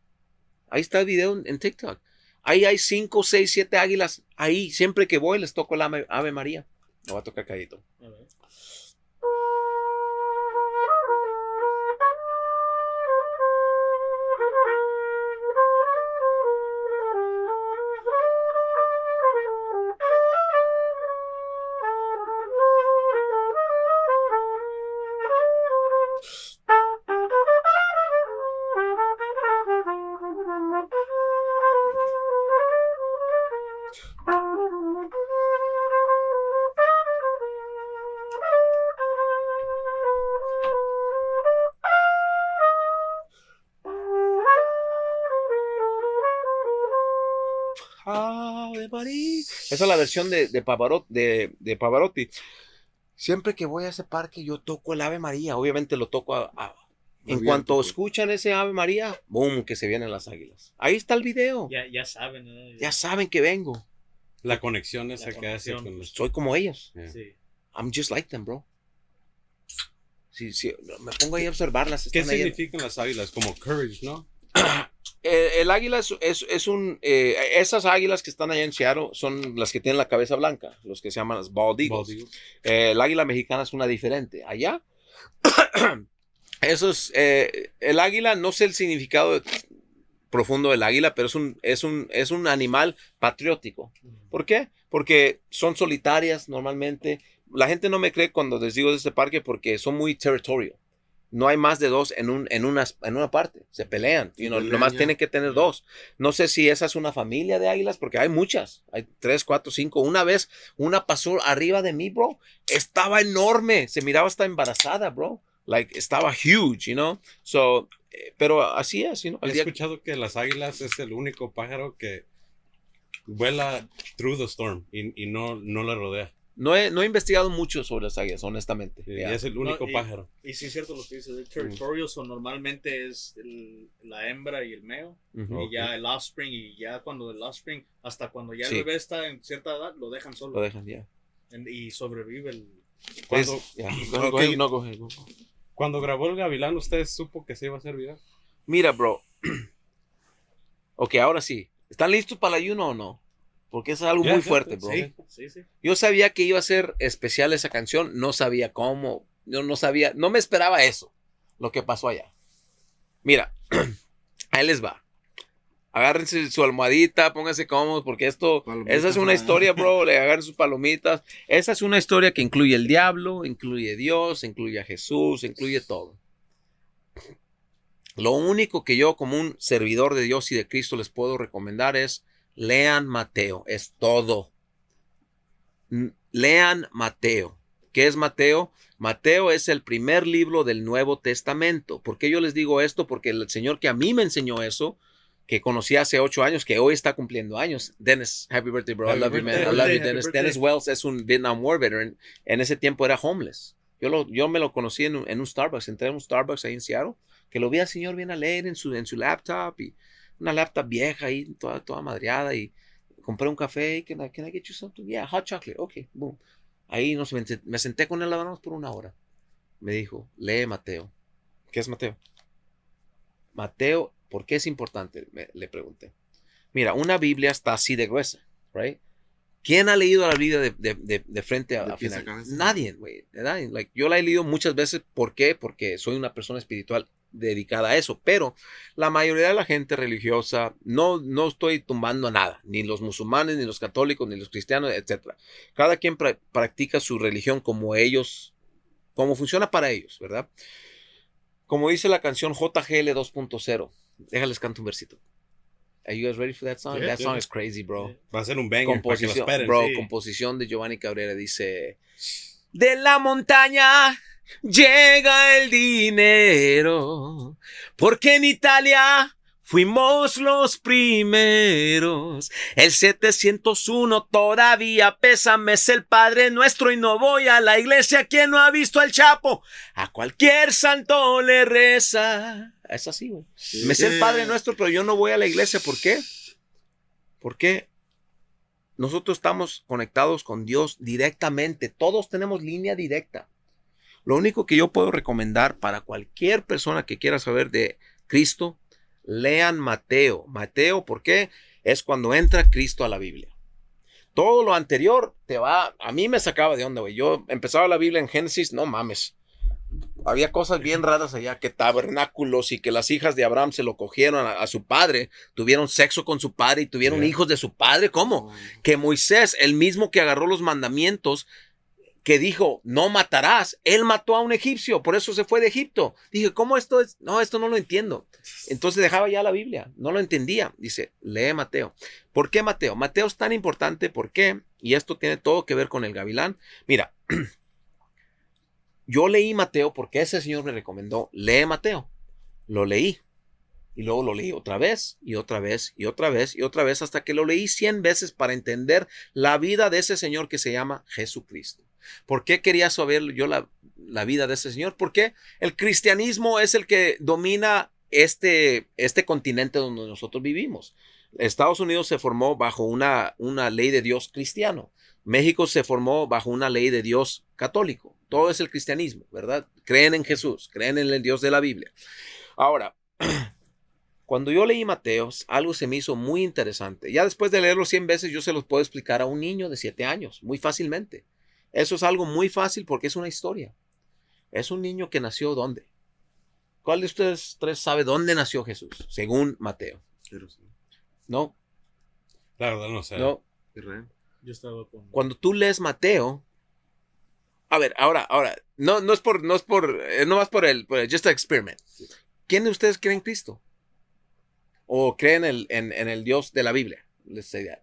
Ahí está el video en, en TikTok. Ahí hay 5, 6, 7 águilas. Ahí, siempre que voy, les toco el ave, María. Lo voy a tocar cadito. Esa es la versión de, de, Pavarotti, de, de Pavarotti. Siempre que voy a ese parque, yo toco el Ave María. Obviamente lo toco a- a- en cuanto pues. escuchan ese Ave María, boom, que se vienen las águilas. Ahí está el video. Ya, ya saben, ¿no? Ya saben que vengo. La conexión esa La que hace con los... Soy como ellos. Yeah. Sí. I'm just like them, bro. Sí, sí, me pongo ahí a observarlas. ¿Qué están ahí. significan las águilas? Como courage, ¿no? (clears throat) Eh, el águila es, es- es un. eh, esas águilas que están allá en Seattle son las que tienen la cabeza blanca, los que se llaman las bald eagles. Bald eagle. Eh, el águila mexicana es una diferente. Allá, (coughs) eso es. eh, el águila, no sé el significado profundo del águila, pero es un, es un, es un animal patriótico. ¿Por qué? Porque son solitarias normalmente. La gente no me cree cuando les digo de este parque porque son muy territorial. No hay más de dos en, un, en, una, en una parte. Se pelean. Se You know, pelean nomás ya. tienen que tener dos. No sé si esa es una familia de águilas, porque hay muchas. Hay tres, cuatro, cinco. Una vez, una pasó arriba de mí, bro. Estaba enorme. Se miraba hasta embarazada, bro. Like, estaba huge, you know. So, eh, pero así es, you know. El He escuchado que las águilas es el único pájaro que vuela through the storm y, y no, no la rodea. No, he, no he investigado mucho sobre las águilas, honestamente. Y Yeah. es el único No, y- pájaro. Y sí es cierto lo que dices, el territorial, so normalmente es el- la hembra y el Ujú. y ya el offspring, y ya cuando el offspring, hasta cuando ya Sí. el bebé está en cierta edad, lo dejan solo, Lo dejan, ya. y sobrevive el... Cuando, Es- (laughs) no, grabó el Gavilán, ¿usted supo que se iba a hacer video? Mira, bro. (clears throat) ok, ahora sí. ¿Están listos para el ayuno o no? Porque es algo muy fuerte, bro. Sí, sí, sí. Yo sabía que iba a ser especial esa canción, no sabía cómo, yo no sabía, no me esperaba eso, lo que pasó allá. Mira, (clears throat) ahí les va. Agárrense su almohadita, pónganse cómodos, porque esto, Palomitas, esa es una historia, bro, (laughs) le agarren sus palomitas. Esa es una historia que incluye el diablo, incluye Dios, incluye a Jesús, incluye todo. Lo único que yo como un servidor de Dios y de Cristo les puedo recomendar es lean Mateo, es todo. Lean Mateo. ¿Qué es Mateo? Mateo es el primer libro del Nuevo Testamento. ¿Por qué yo les digo esto? Porque el Señor que a mí me enseñó eso, que conocí hace ocho años, que hoy está cumpliendo años. Dennis, happy birthday, bro. I love you, man. I love you, Dennis. birthday. Dennis Wells es un Vietnam War veteran. En ese tiempo era homeless. Yo, lo, yo me lo conocí en, un- en un Starbucks. Entré en un Starbucks ahí en Seattle. Que lo vi al señor bien a leer en su, en su laptop. Y una laptop vieja ahí, toda, toda madreada. Y compré un café. y, Can I, can I get you something? Yeah, hot chocolate. Ok, boom. Ahí nos, me, me senté con él hablamos por una hora. Me dijo, lee Mateo. ¿Qué es Mateo? Mateo, ¿por qué es importante? Me- le pregunté. Mira, una Biblia está así de gruesa, right? ¿Quién ha leído la Biblia de, de- de- de frente a, a final? Nadie, güey. nadie. Like, yo la he leído muchas veces. ¿Por qué? Porque soy una persona espiritual dedicada a eso. Pero la mayoría de la gente religiosa, no, no estoy tumbando a nada. Ni los musulmanes, ni los católicos, ni los cristianos, etc. Cada quien pra- practica su religión como ellos, como funciona para ellos, ¿verdad? Como dice la canción JGL 2.0. Déjales canto un versito. Are you guys ready for that song? Yeah, that yeah. song is crazy, bro. Va a ser un banger para que lo Composición, bro, sí. composición de Giovanni Cabrera dice: De la montaña llega el dinero, porque en Italia fuimos los primeros. El 701 todavía pésame es el Padre Nuestro y no voy a la iglesia. Quien no ha visto al Chapo, a cualquier santo le reza. Es así, güey. Me sé el Padre Nuestro, pero yo no voy a la iglesia. ¿Por qué? Porque nosotros estamos conectados con Dios directamente. Todos tenemos línea directa. Lo único que yo puedo recomendar para cualquier persona que quiera saber de Cristo, lean Mateo. Mateo, ¿por qué? Es cuando entra Cristo a la Biblia. Todo lo anterior te va, a mí me sacaba de onda, güey. Yo empezaba la Biblia en Génesis, no mames. Había cosas bien raras allá, que tabernáculos y que las hijas de Abraham se lo cogieron a, a su padre, tuvieron sexo con su padre y tuvieron Yeah. hijos de su padre. ¿Cómo? que Moisés, el mismo que agarró los mandamientos, que dijo, no matarás, él mató a un egipcio, por eso se fue de Egipto. Dije, ¿cómo esto es? No, esto no lo entiendo. Entonces dejaba ya la Biblia, no lo entendía. Dice, lee Mateo. ¿Por qué Mateo? Mateo es tan importante, ¿por qué? Y esto tiene todo que ver con el gavilán. Mira, (clears throat) yo leí Mateo porque ese señor me recomendó, lee Mateo. Lo leí. Y luego lo leí otra vez y otra vez y otra vez y otra vez hasta que lo leí 100 veces para entender la vida de ese señor que se llama Jesucristo. ¿Por qué quería saber yo la, la vida de ese señor? Porque el cristianismo es el que domina este, este continente donde nosotros vivimos. Estados Unidos se formó bajo una, una ley de Dios cristiano. México se formó bajo una ley de Dios católico. Todo es el cristianismo, ¿verdad? Creen en Jesús, creen en el Dios de la Biblia. Ahora, (clears throat) cuando yo leí Mateos, algo se me hizo muy interesante. Ya después de leerlo 100 veces, yo se los puedo explicar a un niño de 7 años, muy fácilmente. Eso es algo muy fácil porque es una historia. Es un niño que nació ¿dónde? ¿Cuál de ustedes tres sabe dónde nació Jesús? Según Mateo. Jerusalén. No, La verdad no sé. no. Yo estaba con. Cuando tú lees Mateo, a ver, ahora, ahora, no, no es por, no es por, eh, no más por el, por el just an experiment. ¿Quién de ustedes cree en Cristo? ¿O creen en el, en, en el Dios de la Biblia? Let's say that.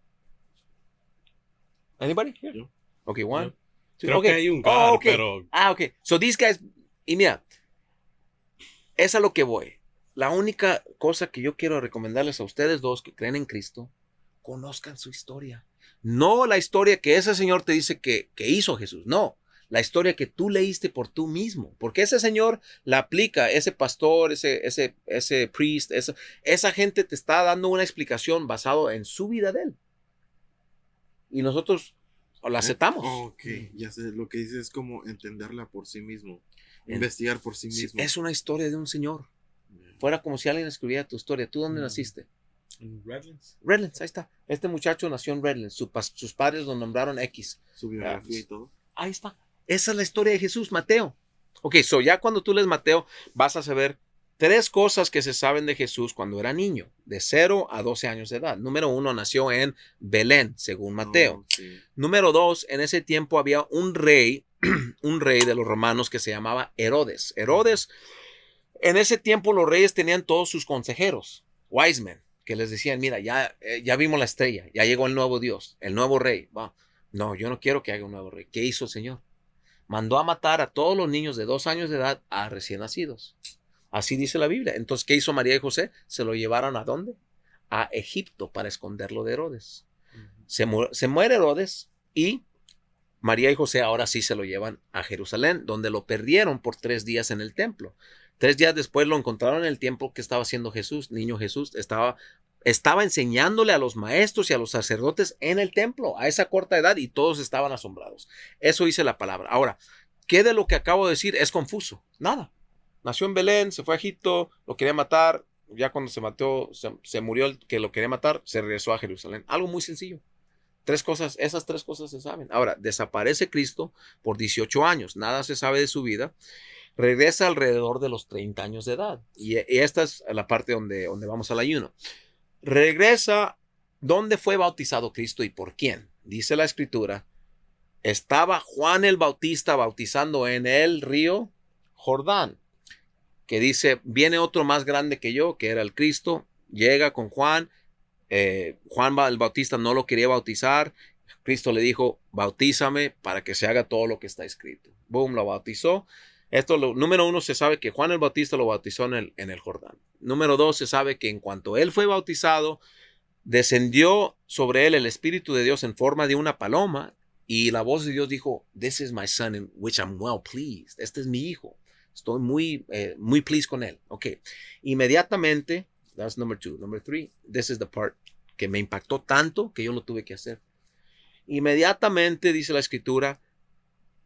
Anybody? here? Yo. Okay, one. Creo okay. que hay un Oh, God, okay. pero Ah, ok. So these guys, y mira, es a lo que voy. La única cosa que yo quiero recomendarles a ustedes dos que creen en Cristo, conozcan su historia. No la historia que ese señor te dice que, que hizo Jesús, no. La historia que tú leíste por tú mismo. Porque ese señor la aplica, ese pastor, ese, ese, ese priest, esa, esa gente te está dando una explicación basado en su vida de él. Y nosotros la aceptamos. Ok, ya sé. Lo que dice es como entenderla por sí mismo. En- Investigar por sí Sí, mismo. es una historia de un señor. Fuera como si alguien escribiera tu historia. ¿Tú dónde Mm. naciste? en Redlands. Redlands, ahí está. Este muchacho nació en Redlands. Su sus padres lo nombraron X. Su biografía y todo. Ahí está. Esa es la historia de Jesús, Mateo. Ok, so ya cuando tú lees Mateo, vas a saber tres cosas que se saben de Jesús cuando era niño, de 0 a 12 años de edad. Número uno, nació en Belén, según Mateo. Oh, sí. Número dos, en ese tiempo había un rey, (clears throat) un rey de los romanos que se llamaba Herodes. Herodes, en ese tiempo los reyes tenían todos sus consejeros, wise men, que les decían, mira, ya, eh, ya vimos la estrella, ya llegó el nuevo Dios, el nuevo rey, va, No, yo no quiero que haga un nuevo rey. ¿Qué hizo el Señor? Mandó a matar a todos los niños de dos años de edad a recién nacidos. Así dice la Biblia. Entonces, ¿qué hizo María y José? Se lo llevaron a dónde? A Egipto para esconderlo de Herodes. Se, se muere Herodes y María y José ahora sí se lo llevan a Jerusalén, donde lo perdieron por tres días en el templo. Tres días después lo encontraron en el tiempo que estaba haciendo Jesús, niño Jesús, estaba, estaba enseñándole a los maestros y a los sacerdotes en el templo a esa corta edad y todos estaban asombrados. Eso dice la palabra. Ahora, ¿qué de lo que acabo de decir es confuso? Nada. Nació en Belén, se fue a Egipto, lo quería matar, ya cuando se mató, se, murió el que lo quería matar, se regresó a Jerusalén. Algo muy sencillo. Tres cosas, esas tres cosas se saben. Ahora, desaparece Cristo por 18 años, nada se sabe de su vida. Regresa alrededor de los 30 años de edad. Y, esta es la parte donde, donde vamos al ayuno. Regresa, ¿dónde fue bautizado Cristo y por quién? Dice la escritura, estaba Juan el Bautista bautizando en el río Jordán, que dice, viene otro más grande que yo, que era el Cristo, llega con Juan, eh, Juan el Bautista no lo quería bautizar. Cristo le dijo, bautízame para que se haga todo lo que está escrito. Boom, lo bautizó. Esto, lo, número uno, se sabe que Juan el Bautista lo bautizó en el, en el Jordán. Número dos, se sabe que en cuanto él fue bautizado, descendió sobre él el Espíritu de Dios en forma de una paloma y la voz de Dios dijo, This is my son in which I'm well pleased. Este es mi hijo. Estoy muy, eh, muy pleased con él. Ok. Inmediatamente That's number two. Number three, this is the part que me impactó tanto que yo lo tuve que hacer. Inmediatamente, dice la escritura,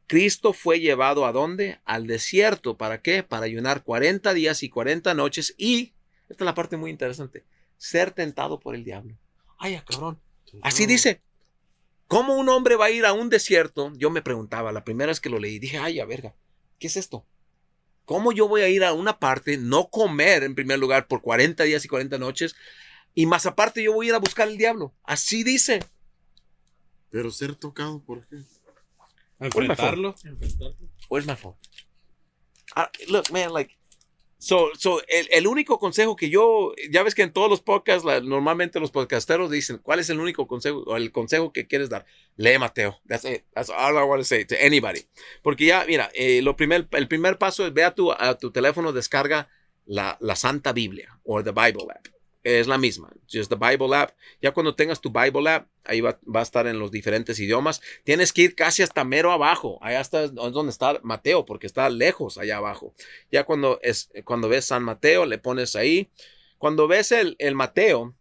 Cristo fue llevado a dónde? Al desierto. ¿Para qué? Para ayunar 40 días y 40 noches y, esta es la parte muy interesante, ser tentado por el diablo. Ay, cabrón. Así dice. ¿Cómo un hombre va a ir a un desierto? Yo me preguntaba, la primera vez que lo leí, dije, ay, a verga, ¿qué es esto? ¿Cómo yo voy a ir a una parte, no comer en primer lugar por 40 días y 40 noches? Y más aparte yo voy a ir a buscar al diablo. Así dice. Pero ser tocado, ¿por qué? Enfrentarlo. Where's my phone? Uh, look, man, like, So, so el, el, único consejo que yo, ya ves que en todos los podcasts, la, normalmente los podcasteros dicen, ¿cuál es el único consejo o el consejo que quieres dar? Lee Mateo. That's it. That's all I want to say to anybody. Porque ya, mira, eh, lo primer, el primer paso es ve a tu, a tu teléfono, descarga la, la Santa Biblia o the Bible app es la misma. Just the Bible app. Ya cuando tengas tu Bible app, ahí va, va, a estar en los diferentes idiomas. Tienes que ir casi hasta mero abajo. Allá está donde está Mateo, porque está lejos allá abajo. Ya cuando, es, cuando ves San Mateo, le pones ahí. Cuando ves el, el Mateo,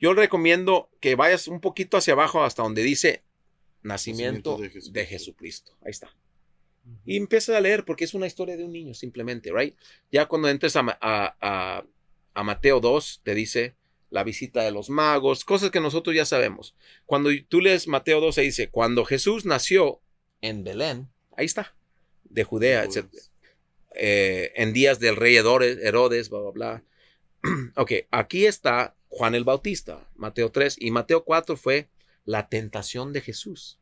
yo recomiendo que vayas un poquito hacia abajo hasta donde dice nacimiento, nacimiento de, Jesucristo. Ahí está. Y empiezas a leer porque es una historia de un niño simplemente, right? Ya cuando entres a, a, a a Mateo 2 te dice la visita de los magos, cosas que nosotros ya sabemos. Cuando tú lees Mateo 2 se dice, cuando Jesús nació en Belén, ahí está, de Judea, etc. Eh, en días del rey Herodes, bla, bla, bla. (clears throat) ok, aquí está Juan el Bautista, Mateo 3, y Mateo 4 fue la tentación de Jesús.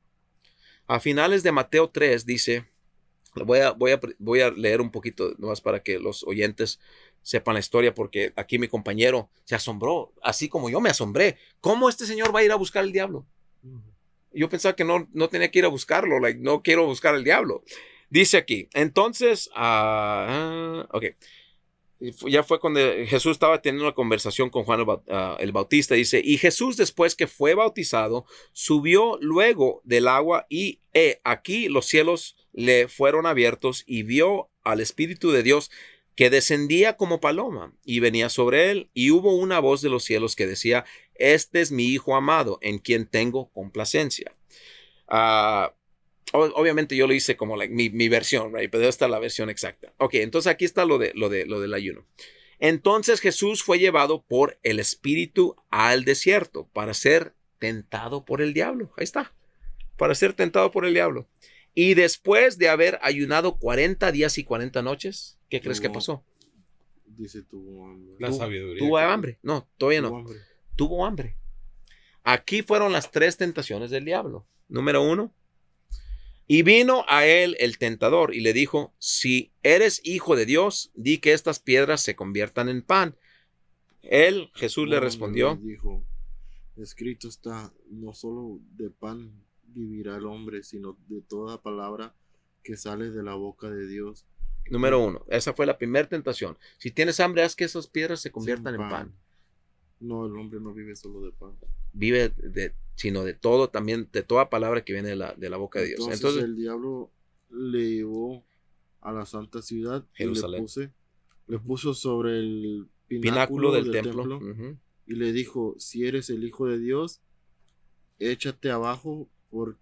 A finales de Mateo 3 dice, voy a, voy a, voy a leer un poquito más para que los oyentes sepan la historia, porque aquí mi compañero se asombró, así como yo me asombré. ¿Cómo este señor va a ir a buscar al diablo? Yo pensaba que no, no tenía que ir a buscarlo, like, no quiero buscar al diablo. Dice aquí, entonces, uh, ok, ya fue cuando Jesús estaba teniendo una conversación con Juan el Bautista. Dice, y Jesús después que fue bautizado, subió luego del agua y aquí los cielos le fueron abiertos y vio al Espíritu de Dios que descendía como paloma y venía sobre él, y hubo una voz de los cielos que decía, Este es mi Hijo amado, en quien tengo complacencia. Uh, obviamente yo lo hice como mi, mi, versión, right? pero esta es la versión exacta. Ok, entonces aquí está lo, de, lo, de, lo del ayuno. Entonces Jesús fue llevado por el Espíritu al desierto para ser tentado por el diablo. Ahí está, para ser tentado por el diablo. Y después de haber ayunado 40 días y 40 noches, ¿qué crees que pasó? Dice tuvo hambre. La sabiduría. Tuvo hambre. No, todavía no. Hambre. Tuvo hambre. Aquí fueron las tres tentaciones del diablo. Número uno. Y vino a él el tentador y le dijo, si eres hijo de Dios, di que estas piedras se conviertan en pan. Él, Jesús, le respondió. Dijo, escrito está, no solo de pan vivirá el hombre, sino de toda palabra que sale de la boca de Dios. Número uno, esa fue la primera tentación. Si tienes hambre, haz que esas piedras se conviertan en pan. No, el hombre no vive solo de pan. Vive de, sino de todo, también de toda palabra que viene de la, de la boca de Dios. Entonces, Entonces, el diablo le llevó a la santa ciudad y le, Jerusalén. puse- le puso sobre el pináculo pináculo, del, templo. ujú, y le dijo, si eres el hijo de Dios, échate abajo por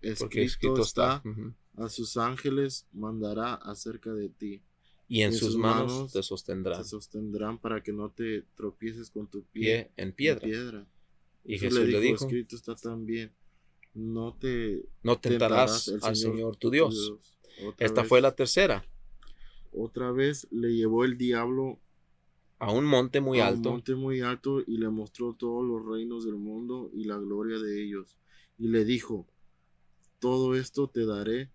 escrito, porque escrito está, está. ujú, a sus ángeles mandará acerca de ti. Y en en sus sus manos, manos te sostendrá. Te sostendrán para que no te tropieces con tu pie, Pie en en piedra. piedra. Y Entonces Jesús le dijo, escrito está también, no te no tentarás tentarás al Señor Señor tu tu Dios. Dios. Esta vez- fue la tercera. Otra vez le llevó el diablo A un monte muy a un alto. monte muy alto y le mostró todos los reinos del mundo y la gloria de ellos. Y le dijo, todo esto te daré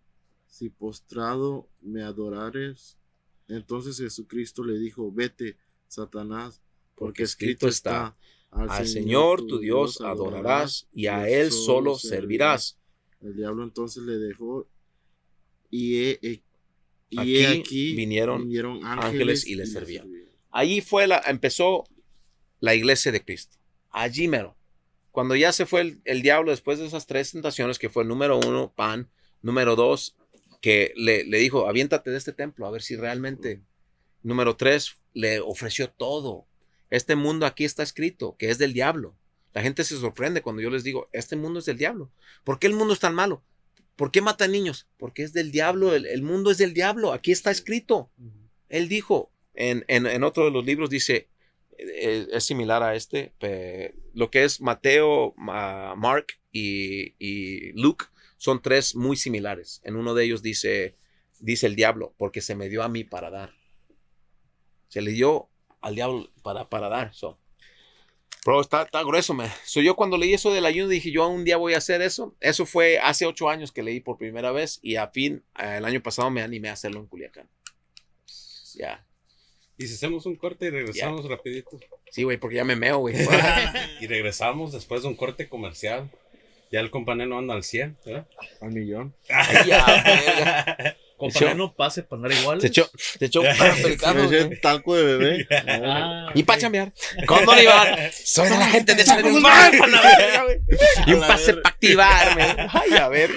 si postrado me adorares. Entonces Jesucristo le dijo, vete, Satanás, porque escrito está, Al Señor tu Dios adorarás y a Él solo servirás. El diablo entonces le dejó y he, he- y Aquí he aquí vinieron ángeles, ángeles y le servían. Allí fue la, empezó la iglesia de Cristo. Allí mero. Cuando ya se fue el, el diablo después de esas tres tentaciones, que fue número uno, pan, número dos, que le, le dijo, aviéntate de este templo, a ver si realmente. Número tres, le ofreció todo. Este mundo aquí está escrito, que es del diablo. La gente se sorprende cuando yo les digo, este mundo es del diablo. ¿Por qué el mundo es tan malo? ¿Por qué matan niños? Porque es del diablo, el, el mundo es del diablo, aquí está escrito. Él dijo, en, en, en otro de los libros dice, eh, es similar a este, lo que es Mateo, Ma- Mark y, y Luke son tres muy similares. En uno de ellos dice, dice el diablo, porque se me dio a mí para dar. Se le dio al diablo para, para dar. So. Bro, está, está grueso, man. So, yo cuando leí eso del ayuno dije, yo un día voy a hacer eso. Eso fue hace ocho años que leí por primera vez y a fin, eh, el año pasado me animé a hacerlo en Culiacán. Ya. Y si hacemos un corte y regresamos rapidito. Sí, güey, porque ya me meo, güey. (laughs) Y regresamos después de un corte comercial. Ya el compañero anda al 100, ¿verdad? Al millón. Ay, ya, (laughs) no pase para andar igual. Se echó, se echó para (laughs) pelicanos, Ese güey. talco de bebé. (laughs) Ah, Y para chambear. Con Don Iván. Soy de la gente de San Guzmán. pa' la verga, güey. Y un pase para activarme. Ay, a ver.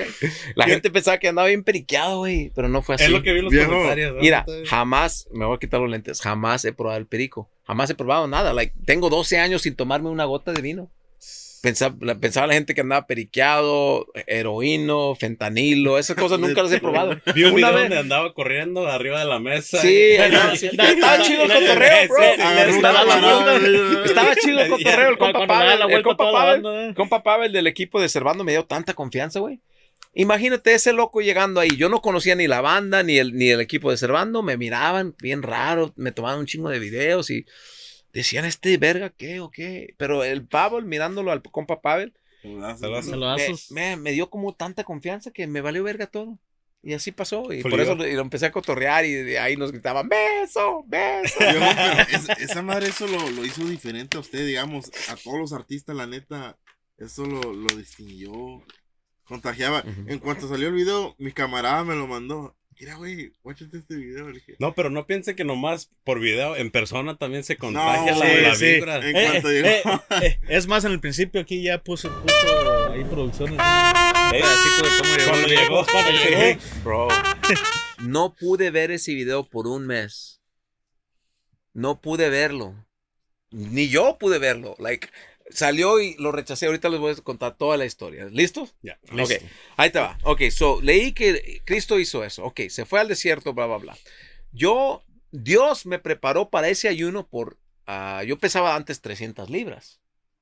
La gente pensaba que andaba bien periqueado, güey. Pero no fue así. Es lo que vi en los Viejo. comentarios. ¿no? Mira, jamás, me voy a quitar los lentes, jamás he probado el perico. Jamás he probado nada. Like, tengo 12 años sin tomarme una gota de vino. Pensaba, la- pensaba la gente que andaba periqueado, heroíno, fentanilo, esas cosas nunca las he probado. (laughs) Vi un Una vez- donde andaba corriendo arriba de la mesa. Sí, Y- (laughs) no, sí. estaba (laughs) chido el cotorreo, bro. Estaba chido. el cotorreo, el compa Pavel. El compa Pavel, ¿eh? compa Pavel del equipo de Servando me dio tanta confianza, güey. Imagínate ese loco llegando ahí. Yo no conocía ni la banda ni el, ni el equipo de Servando. Me miraban bien raro. Me tomaban un chingo de videos y decían, ¿este verga qué o qué? Pero el Pavel, mirándolo al compa Pavel, Salazar. Se lo me, haces. me- me dio como tanta confianza que me valió verga todo. Y así pasó. Y por eso lo, y lo empecé a cotorrear y de ahí nos gritaban, beso, beso. (laughs) Es- esa madre eso lo, lo hizo diferente a usted, digamos, a todos los artistas, la neta, eso lo, lo distinguió, contagiaba. En cuanto salió el video, mi camarada me lo mandó. Mira, güey, guáchate este video. Dije, No, pero no piense que nomás por video, en persona también se contagia No, la, sí, la sí. vibra. En Eh, cuanto eh, llegó. eh, eh, es más, en el principio aquí ya puso, puso ahí producciones. Cuando llegó, Cuando llegó. Bro, no pude ver ese video por un mes. No pude verlo. Ni yo pude verlo. Like, salió y lo rechacé. Ahorita les voy a contar toda la historia. ¿Listos? Ya, Ok, listo. ahí te va. Ok, so leí que Cristo hizo eso. Ok, se fue al desierto, bla, bla, bla. Yo, Dios me preparó para ese ayuno por. ah, yo pesaba antes 300 libras.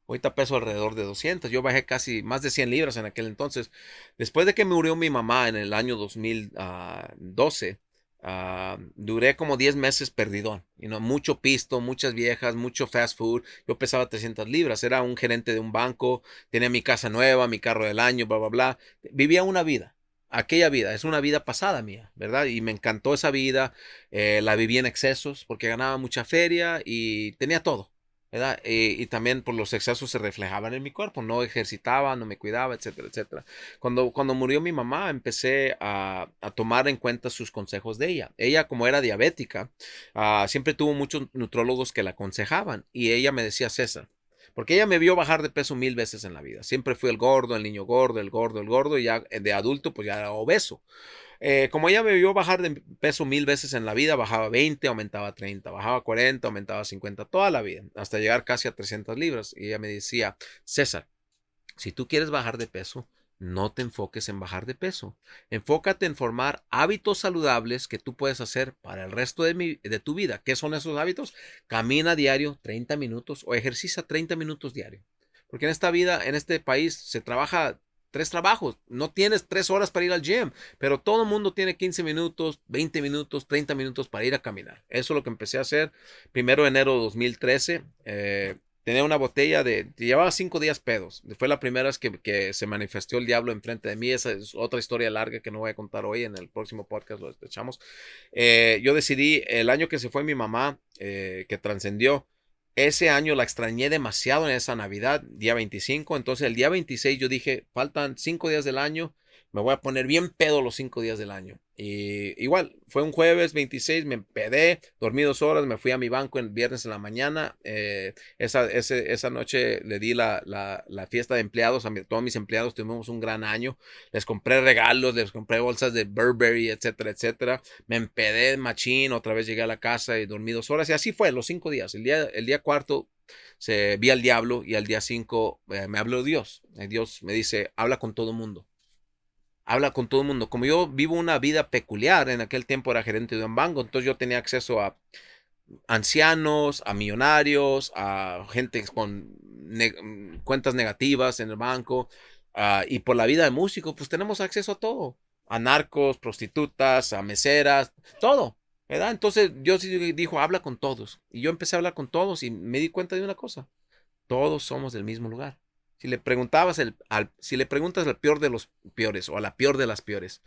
Ahorita peso alrededor de 200. Yo bajé casi más de 100 libras en aquel entonces. Después de que murió mi mamá en el año 2012, ah, duré como 10 meses perdidón. You know, mucho pisto, muchas viejas, mucho fast food. Yo pesaba 300 libras. Era un gerente de un banco. Tenía mi casa nueva, mi carro del año, bla, bla, bla. Vivía una vida. Aquella vida, es una vida pasada mía, ¿verdad? Y me encantó esa vida. eh, la viví en excesos porque ganaba mucha feria y tenía todo. Eh, y también por los excesos se reflejaban en mi cuerpo, no ejercitaba, no me cuidaba, etcétera, etcétera. Cuando, cuando murió mi mamá, empecé a, a tomar en cuenta sus consejos de ella. Ella, como era diabética, ah, siempre tuvo muchos nutrólogos que la aconsejaban y ella me decía, César, porque ella me vio bajar de peso mil veces en la vida. Siempre fui el gordo, el niño gordo, el gordo, el gordo, y ya de adulto, pues ya era obeso. Eh, como ella me vio bajar de peso mil veces en la vida, bajaba 20, aumentaba 30, bajaba 40, aumentaba 50, toda la vida, hasta llegar casi a 300 libras. Y ella me decía, César, si tú quieres bajar de peso, no te enfoques en bajar de peso. Enfócate en formar hábitos saludables que tú puedes hacer para el resto de, de tu vida. ¿Qué son esos hábitos? Camina diario 30 minutos o ejercicia 30 minutos diario. Porque en esta vida, en este país, se trabaja tres trabajos. No tienes tres horas para ir al gym, pero todo el mundo tiene 15 minutos, 20 minutos, 30 minutos para ir a caminar. Eso es lo que empecé a hacer primero de enero de 2013. Eh, tenía una botella de, llevaba cinco días pedos. Fue la primera vez que, se manifestó el diablo enfrente de mí. Esa es otra historia larga que no voy a contar hoy. En el próximo podcast lo echamos. Eh, yo decidí el año que se fue mi mamá, eh, que trascendió, ese año la extrañé demasiado en esa Navidad, día 25. Entonces el día 26 yo dije, faltan cinco días del año, me voy a poner bien pedo los cinco días del año. Y igual, fue un jueves 26, me pedé, dormí dos horas, me fui a mi banco el viernes en la mañana. Eh, esa, esa noche le di la, la, fiesta de empleados a todos mis empleados, tuvimos un gran año. Les compré regalos, les compré bolsas de Burberry, etcétera, etcétera. Me empedé machín, otra vez llegué a la casa y dormí dos horas. Y así fue, los cinco días. El día, el día cuarto se vi al diablo y al día cinco eh, me habló Dios. Dios me dice, habla con todo mundo habla con todo el mundo. Como yo vivo una vida peculiar, en aquel tiempo era gerente de un banco, entonces yo tenía acceso a ancianos, a millonarios, a gente con cuentas negativas en el banco, ah, y por la vida de músico, pues tenemos acceso a todo, a narcos, prostitutas, a meseras, todo. ¿verdad? Entonces sí dijo, habla con todos. Y yo empecé a hablar con todos y me di cuenta de una cosa. Todos somos del mismo lugar. Si le preguntabas el, al, si le preguntas al peor de los peores o a la peor de las peores,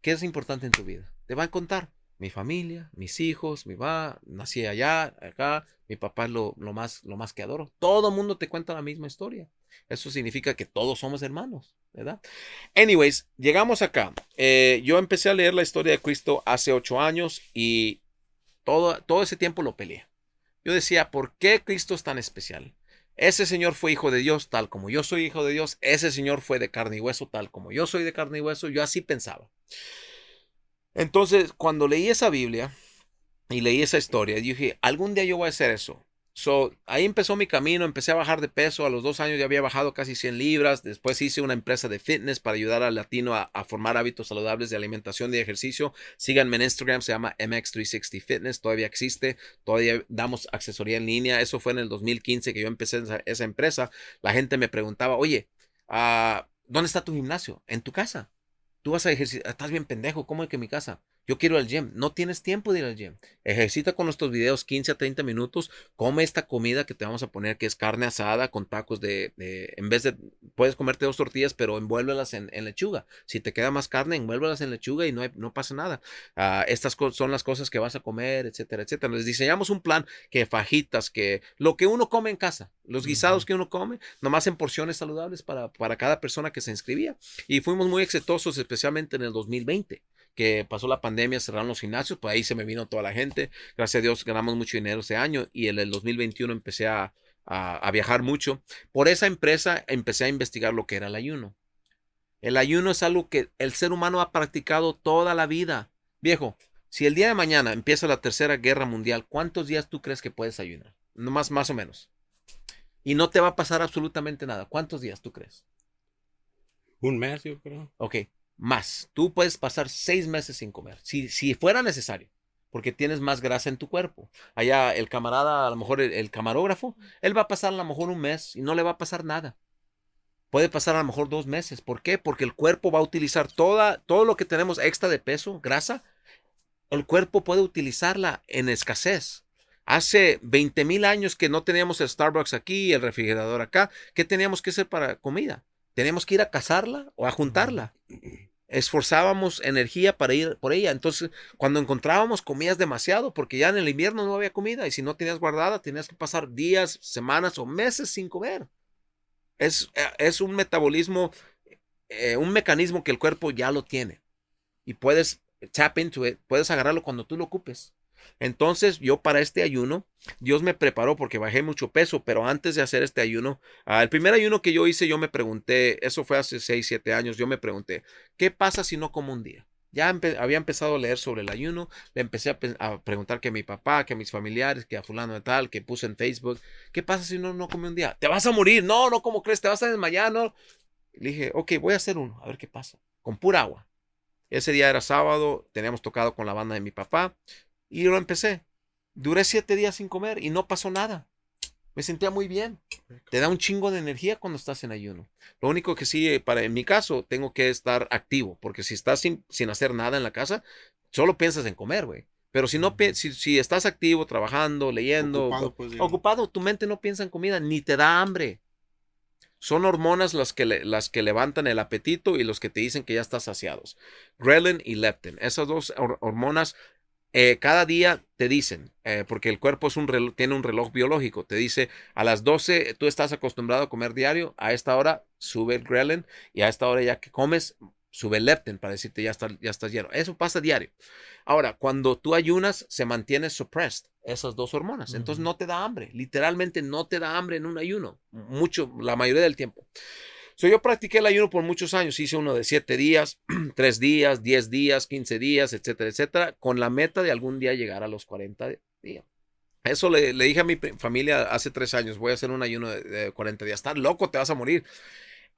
¿qué es importante en tu vida? Te van a contar mi familia, mis hijos, mi va, nací allá, acá, mi papá es lo, más, lo más que adoro. Todo el mundo te cuenta la misma historia. Eso significa que todos somos hermanos, ¿verdad? Anyways, llegamos acá. Eh, yo empecé a leer la historia de Cristo hace ocho años y todo, todo ese tiempo lo peleé. Yo decía, ¿por qué Cristo es tan especial? Ese Señor fue hijo de Dios tal como yo soy hijo de Dios. Ese Señor fue de carne y hueso tal como yo soy de carne y hueso. Yo así pensaba. Entonces, cuando leí esa Biblia y leí esa historia, dije, algún día yo voy a hacer eso. So, ahí empezó mi camino, empecé a bajar de peso, a los dos años ya había bajado casi 100 libras, después hice una empresa de fitness para ayudar al latino a, formar hábitos saludables de alimentación y ejercicio. Síganme en Instagram, se llama MX360 Fitness, todavía existe, todavía damos asesoría en línea, eso fue en el 2015 que yo empecé esa, empresa. La gente me preguntaba, oye, ah, ¿dónde está tu gimnasio? En tu casa. Tú vas a ejercitar, estás bien pendejo, ¿cómo es que en mi casa? Yo quiero ir al gym. No tienes tiempo de ir al gym. Ejercita con nuestros videos 15 a 30 minutos. Come esta comida que te vamos a poner, que es carne asada con tacos de, en vez de, puedes comerte dos tortillas, pero envuélvelas en, lechuga. Si te queda más carne, envuélvelas en lechuga y no, no pasa nada. Ah, estas son las cosas que vas a comer, etcétera, etcétera. Les diseñamos un plan que fajitas, que lo que uno come en casa, los guisados que uno come, nomás en porciones saludables para, para cada persona que se inscribía. Y fuimos muy exitosos, especialmente en el 2020 que pasó la pandemia, cerraron los gimnasios, pues ahí se me vino toda la gente. Gracias a Dios ganamos mucho dinero ese año y en el 2021 empecé a, a, viajar mucho. Por esa empresa empecé a investigar lo que era el ayuno. El ayuno es algo que el ser humano ha practicado toda la vida. Viejo, si el día de mañana empieza la tercera guerra mundial, ¿cuántos días tú crees que puedes ayunar? Más, más o menos. Y no te va a pasar absolutamente nada. ¿Cuántos días tú crees? Un mes, yo creo. Ok más. Tú puedes pasar seis meses sin comer, si, si fuera necesario, porque tienes más grasa en tu cuerpo. Allá el camarada, a lo mejor el, camarógrafo, él va a pasar a lo mejor un mes y no le va a pasar nada. Puede pasar a lo mejor dos meses. ¿Por qué? Porque el cuerpo va a utilizar toda, todo lo que tenemos extra de peso, grasa, el cuerpo puede utilizarla en escasez. Hace 20 mil años que no teníamos el Starbucks aquí, el refrigerador acá, ¿qué teníamos que hacer para comida? Teníamos que ir a cazarla o a juntarla. esforzábamos energía para ir por ella. Entonces, cuando encontrábamos, comías demasiado, porque ya en el invierno no había comida y si no tenías guardada, tenías que pasar días, semanas o meses sin comer. Es, eh, es un metabolismo, eh, un mecanismo que el cuerpo ya lo tiene y puedes tap into it, puedes agarrarlo cuando tú lo ocupes. Entonces, yo para este ayuno, Dios me preparó porque bajé mucho peso, pero antes de hacer este ayuno, ah, el primer ayuno que yo hice, yo me pregunté, eso fue hace 6, 7 años, yo me pregunté, ¿qué pasa si no como un día? Ya había empezado a leer sobre el ayuno, le empecé a, preguntar que a mi papá, que a mis familiares, que a fulano de tal, que puse en Facebook, ¿qué pasa si no, no come un día? Te vas a morir, no, no, ¿cómo crees? Te vas a desmayar, no. Le dije, ok, voy a hacer uno, a ver qué pasa, con pura agua. Ese día era sábado, teníamos tocado con la banda de mi papá, y lo empecé. Duré siete días sin comer y no pasó nada. Me sentía muy bien. Te da un chingo de energía cuando estás en ayuno. Lo único que sí, para en mi caso, tengo que estar activo, porque si estás sin, sin hacer nada en la casa, solo piensas en comer, güey. Pero si no si, si, estás activo, trabajando, leyendo, ocupado, pues, ocupado, tu mente no piensa en comida, ni te da hambre. Son hormonas las que, las que levantan el apetito y los que te dicen que ya estás saciados. Ghrelin y leptin. Esas dos hormonas eh, cada día te dicen, eh, porque el cuerpo es un tiene un reloj biológico, te dice a las 12 tú estás acostumbrado a comer diario, a esta hora sube el ghrelin y a esta hora ya que comes sube el leptin para decirte ya, está, ya estás lleno. Eso pasa diario. Ahora, cuando tú ayunas, se mantiene suppressed esas dos hormonas. Entonces no te da hambre. Literalmente no te da hambre en un ayuno. Mucho, la mayoría del tiempo. So, yo practiqué el ayuno por muchos años. Hice uno de 7 días, (clears throat) 3 días, 10 días, 15 días, etcétera, etcétera, con la meta de algún día llegar a los 40 días. Eso le, dije a mi familia hace 3 años, voy a hacer un ayuno de, 40 días. Estás loco, te vas a morir.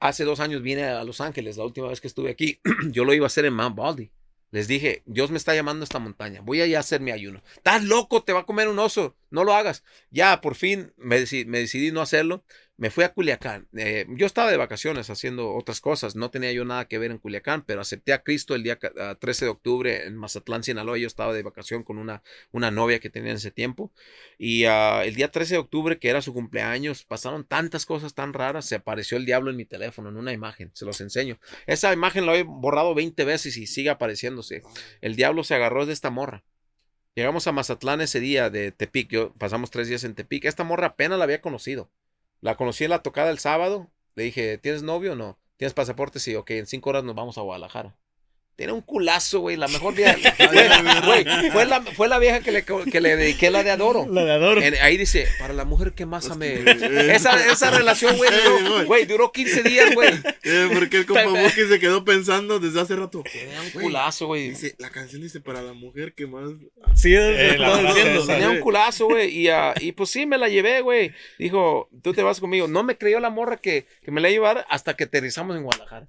Hace dos años vine a Los Ángeles, la última vez que estuve aquí. (clears throat) yo lo iba a hacer en Mount Baldy. Les dije, Dios me está llamando a esta montaña, voy a ir a hacer mi ayuno. Estás loco, te va a comer un oso, no lo hagas. Ya, por fin me, me decidí no hacerlo, me fui a Culiacán. Eh, yo estaba de vacaciones haciendo otras cosas, no tenía yo nada que ver en Culiacán, pero acepté a Cristo el día 13 de octubre en Mazatlán, Sinaloa. Yo estaba de vacación con una, una novia que tenía en ese tiempo. Y ah, el día 13 de octubre, que era su cumpleaños, pasaron tantas cosas tan raras. Se apareció el diablo en mi teléfono, en una imagen, se los enseño. Esa imagen la he borrado 20 veces y sigue apareciéndose. El diablo se agarró de esta morra. Llegamos a Mazatlán ese día de Tepic, yo pasamos tres días en Tepic. Esta morra apenas la había conocido. La conocí en la tocada el sábado. Le dije, ¿tienes novio o no? ¿Tienes pasaporte? Sí, ok, en cinco horas nos vamos a Guadalajara. Tiene un culazo, güey. La mejor vieja. (laughs) fue, la, fue la vieja que le, que le dediqué la de Adoro. La de Adoro. ahí dice, para la mujer que más amé. (laughs) esa, esa relación, güey, duró, güey, duró 15 días, güey. Eh, porque el compa Buki se quedó pensando desde hace rato. Tenía un culazo, güey. Dice, la canción dice, para la mujer que más... Sí, eh, Tenía un culazo, güey. Y, uh, y pues sí, me la llevé, güey. Dijo, tú te vas conmigo. No me creyó la morra que, que me la iba a llevar hasta que aterrizamos en Guadalajara.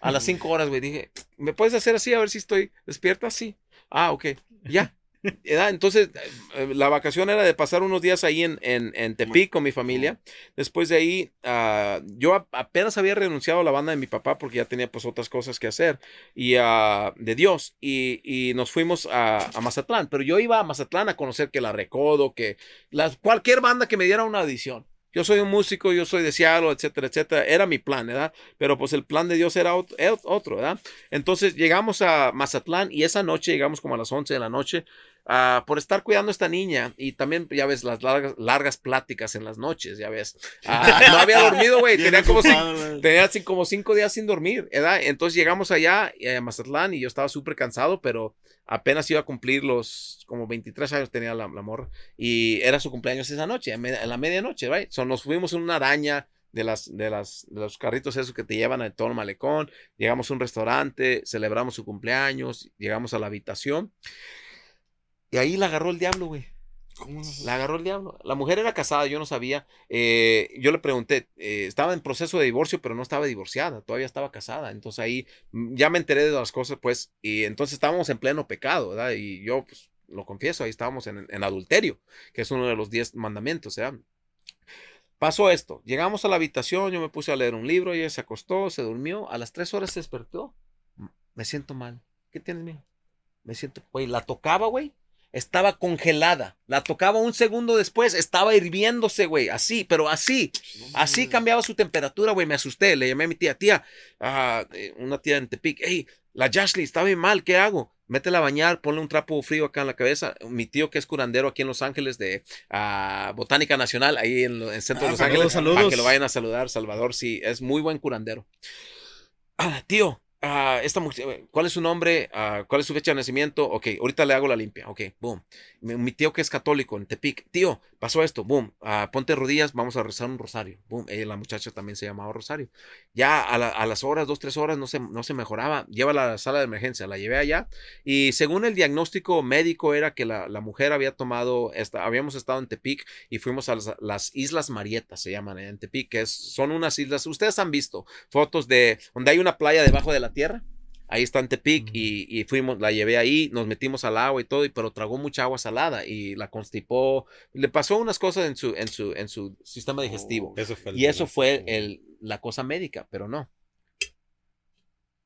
A las 5 horas, güey, dije, ¿me puedes hacer así a ver si estoy despierta? Sí. Ah, ok, ya. (laughs) Entonces, eh, la vacación era de pasar unos días ahí en, en, Tepic con mi familia. Después de ahí, ah, yo apenas había renunciado a la banda de mi papá porque ya tenía pues otras cosas que hacer y uh, de Dios. Y, y nos fuimos a, a, Mazatlán. Pero yo iba a Mazatlán a conocer que la Recodo, que la, cualquier banda que me diera una audición. Yo soy un músico, yo soy de Seattle, etcétera, etcétera. Era mi plan, ¿verdad? Pero pues el plan de Dios era otro, ¿verdad? Entonces llegamos a Mazatlán y esa noche llegamos como a las 11 de la noche. Ah, por estar cuidando a esta niña y también, ya ves, las largas, largas pláticas en las noches, ya ves. Ah, (laughs) no había dormido, güey, tenía, como, tenía así como cinco días sin dormir, ¿verdad? Entonces llegamos allá eh, a Mazatlán y yo estaba súper cansado, pero apenas iba a cumplir los como 23 años tenía la, amor y era su cumpleaños esa noche, en, la medianoche, ¿right? So, nos fuimos en una araña de las de las de los carritos esos que te llevan a todo el malecón, llegamos a un restaurante, celebramos su cumpleaños, llegamos a la habitación y ahí la agarró el diablo, güey. ¿Cómo? La agarró el diablo. La mujer era casada, yo no sabía. Eh, yo le pregunté, eh, estaba en proceso de divorcio, pero no estaba divorciada, todavía estaba casada. Entonces ahí mm, ya me enteré de las cosas, pues, y entonces estábamos en pleno pecado, ¿verdad? Y yo, pues, lo confieso, ahí estábamos en, adulterio, que es uno de los diez mandamientos, ¿verdad? Pasó esto, llegamos a la habitación, yo me puse a leer un libro, ella se acostó, se durmió, a las tres horas se despertó. Me siento mal. ¿Qué tienes miedo? Me siento, güey, la tocaba, güey, estaba congelada. La tocaba un segundo después, estaba hirviéndose, güey, así, pero así. Así cambiaba su temperatura, güey, me asusté. Le llamé a mi tía, tía, ah, eh, una tía en Tepic, hey, La Jashley está bien mal, ¿qué hago? Métela a bañar, ponle un trapo frío acá en la cabeza. Mi tío que es curandero aquí en Los Ángeles de ah, Botánica Nacional, ahí en, el centro Ah, de Los saludos, Ángeles, saludos. para que lo vayan a saludar, Salvador, sí, es muy buen curandero. Ah, tío, ah, esta mujer, ¿cuál es su nombre? Ah, ¿Cuál es su fecha de nacimiento? Ok, ahorita le hago la limpia. Ok, boom. Mi, mi tío que es católico en Tepic, tío, pasó esto, boom. Ah, ponte rodillas, vamos a rezar un rosario. Boom. Ella, la muchacha también se llamaba Rosario. Ya a, la- a las horas, dos, tres horas, no se, no se mejoraba. Llévala a la sala de emergencia, la llevé allá. Y según el diagnóstico médico era que la, la mujer había tomado, esta, habíamos estado en Tepic y fuimos a las, las Islas Marietas, se llaman en Tepic, que es- son unas islas, ustedes han visto fotos de donde hay una playa debajo de la tierra. Ahí está en Tepic y, y fuimos, la llevé ahí, nos metimos al agua y todo, y, pero tragó mucha agua salada y la constipó. Le pasó unas cosas en su, en su, en su sistema digestivo. Eso fue Y eso fue el, la cosa médica, pero no.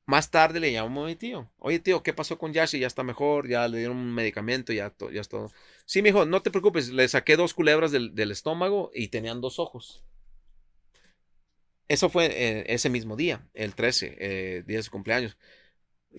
Más tarde le llamó a mi tío. Oye, tío, ¿qué pasó con Yashi? Ya está mejor, ya le dieron un medicamento, ya, to- ya es todo. Sí, mijo, no te preocupes. Le saqué dos culebras del, del estómago y tenían dos ojos. Eso fue eh, ese mismo día, el 13, eh, día de su cumpleaños.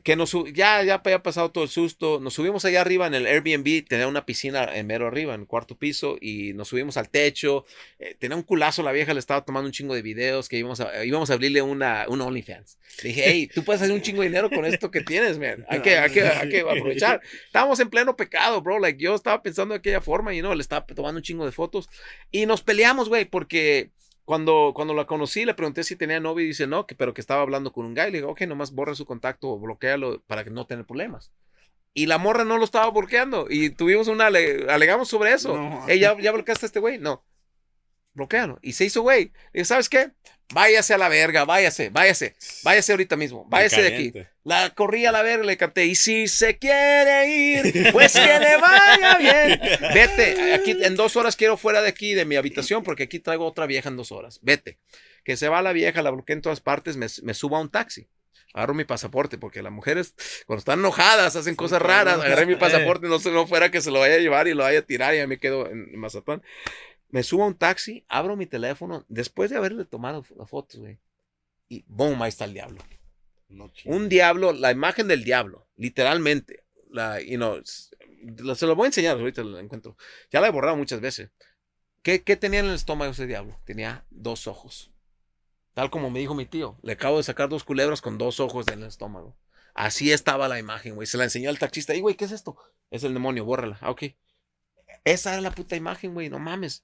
Que nos ya, ya había pasado todo el susto. Nos subimos allá arriba en el Airbnb, tenía una piscina en mero arriba, en el cuarto piso, y nos subimos al techo. Eh, tenía un culazo la vieja, le estaba tomando un chingo de videos que íbamos a, íbamos a abrirle una, un OnlyFans. Le dije, hey, tú puedes hacer un chingo de dinero con esto que tienes, man. Hay que, hay que, hay que (laughs) aprovechar. Estábamos en pleno pecado, bro. Like, yo estaba pensando de aquella forma y no, le estaba tomando un chingo de fotos. Y nos peleamos, güey, porque cuando, cuando la conocí, le pregunté si tenía novio y dice no, que, pero que estaba hablando con un guy. Le digo, ok, nomás borra su contacto o bloquealo para que no tener problemas. Y la morra no lo estaba bloqueando. Y tuvimos una, ale- alegamos sobre eso. No. Ey, ¿ya, ¿ya bloqueaste a este güey? No. Bloquealo. Y se hizo güey. Le dije, ¿sabes qué? Váyase a la verga, váyase, váyase, váyase ahorita mismo, váyase de aquí. La corrí a la verga, le canté. Y si se quiere ir, pues que le vaya bien. Vete, aquí en dos horas quiero fuera de aquí, de mi habitación, porque aquí traigo otra vieja en dos horas. Vete. Que se va la vieja, la bloqueé en todas partes, me, me subo a un taxi. Agarro mi pasaporte, porque las mujeres, cuando están enojadas, hacen cosas raras. Agarré mi (laughs) pasaporte, no, no fuera que se lo vaya a llevar y lo vaya a tirar y ya me quedo en Mazatán. Me subo a un taxi, abro mi teléfono, después de haberle tomado las fotos, güey. Y boom, ahí está el diablo. No. Un diablo, la imagen del diablo, literalmente. La, you know, se lo voy a enseñar, ahorita lo encuentro. Ya la he borrado muchas veces. ¿Qué, qué tenía en el estómago ese diablo? Tenía dos ojos. Tal como me dijo mi tío. Le acabo de sacar dos culebras con dos ojos en el estómago. Así estaba la imagen, güey. Se la enseñó al taxista. Y, güey, ¿qué es esto? Es el demonio, bórrala. Ah, ok. Esa era la puta imagen, güey. No mames.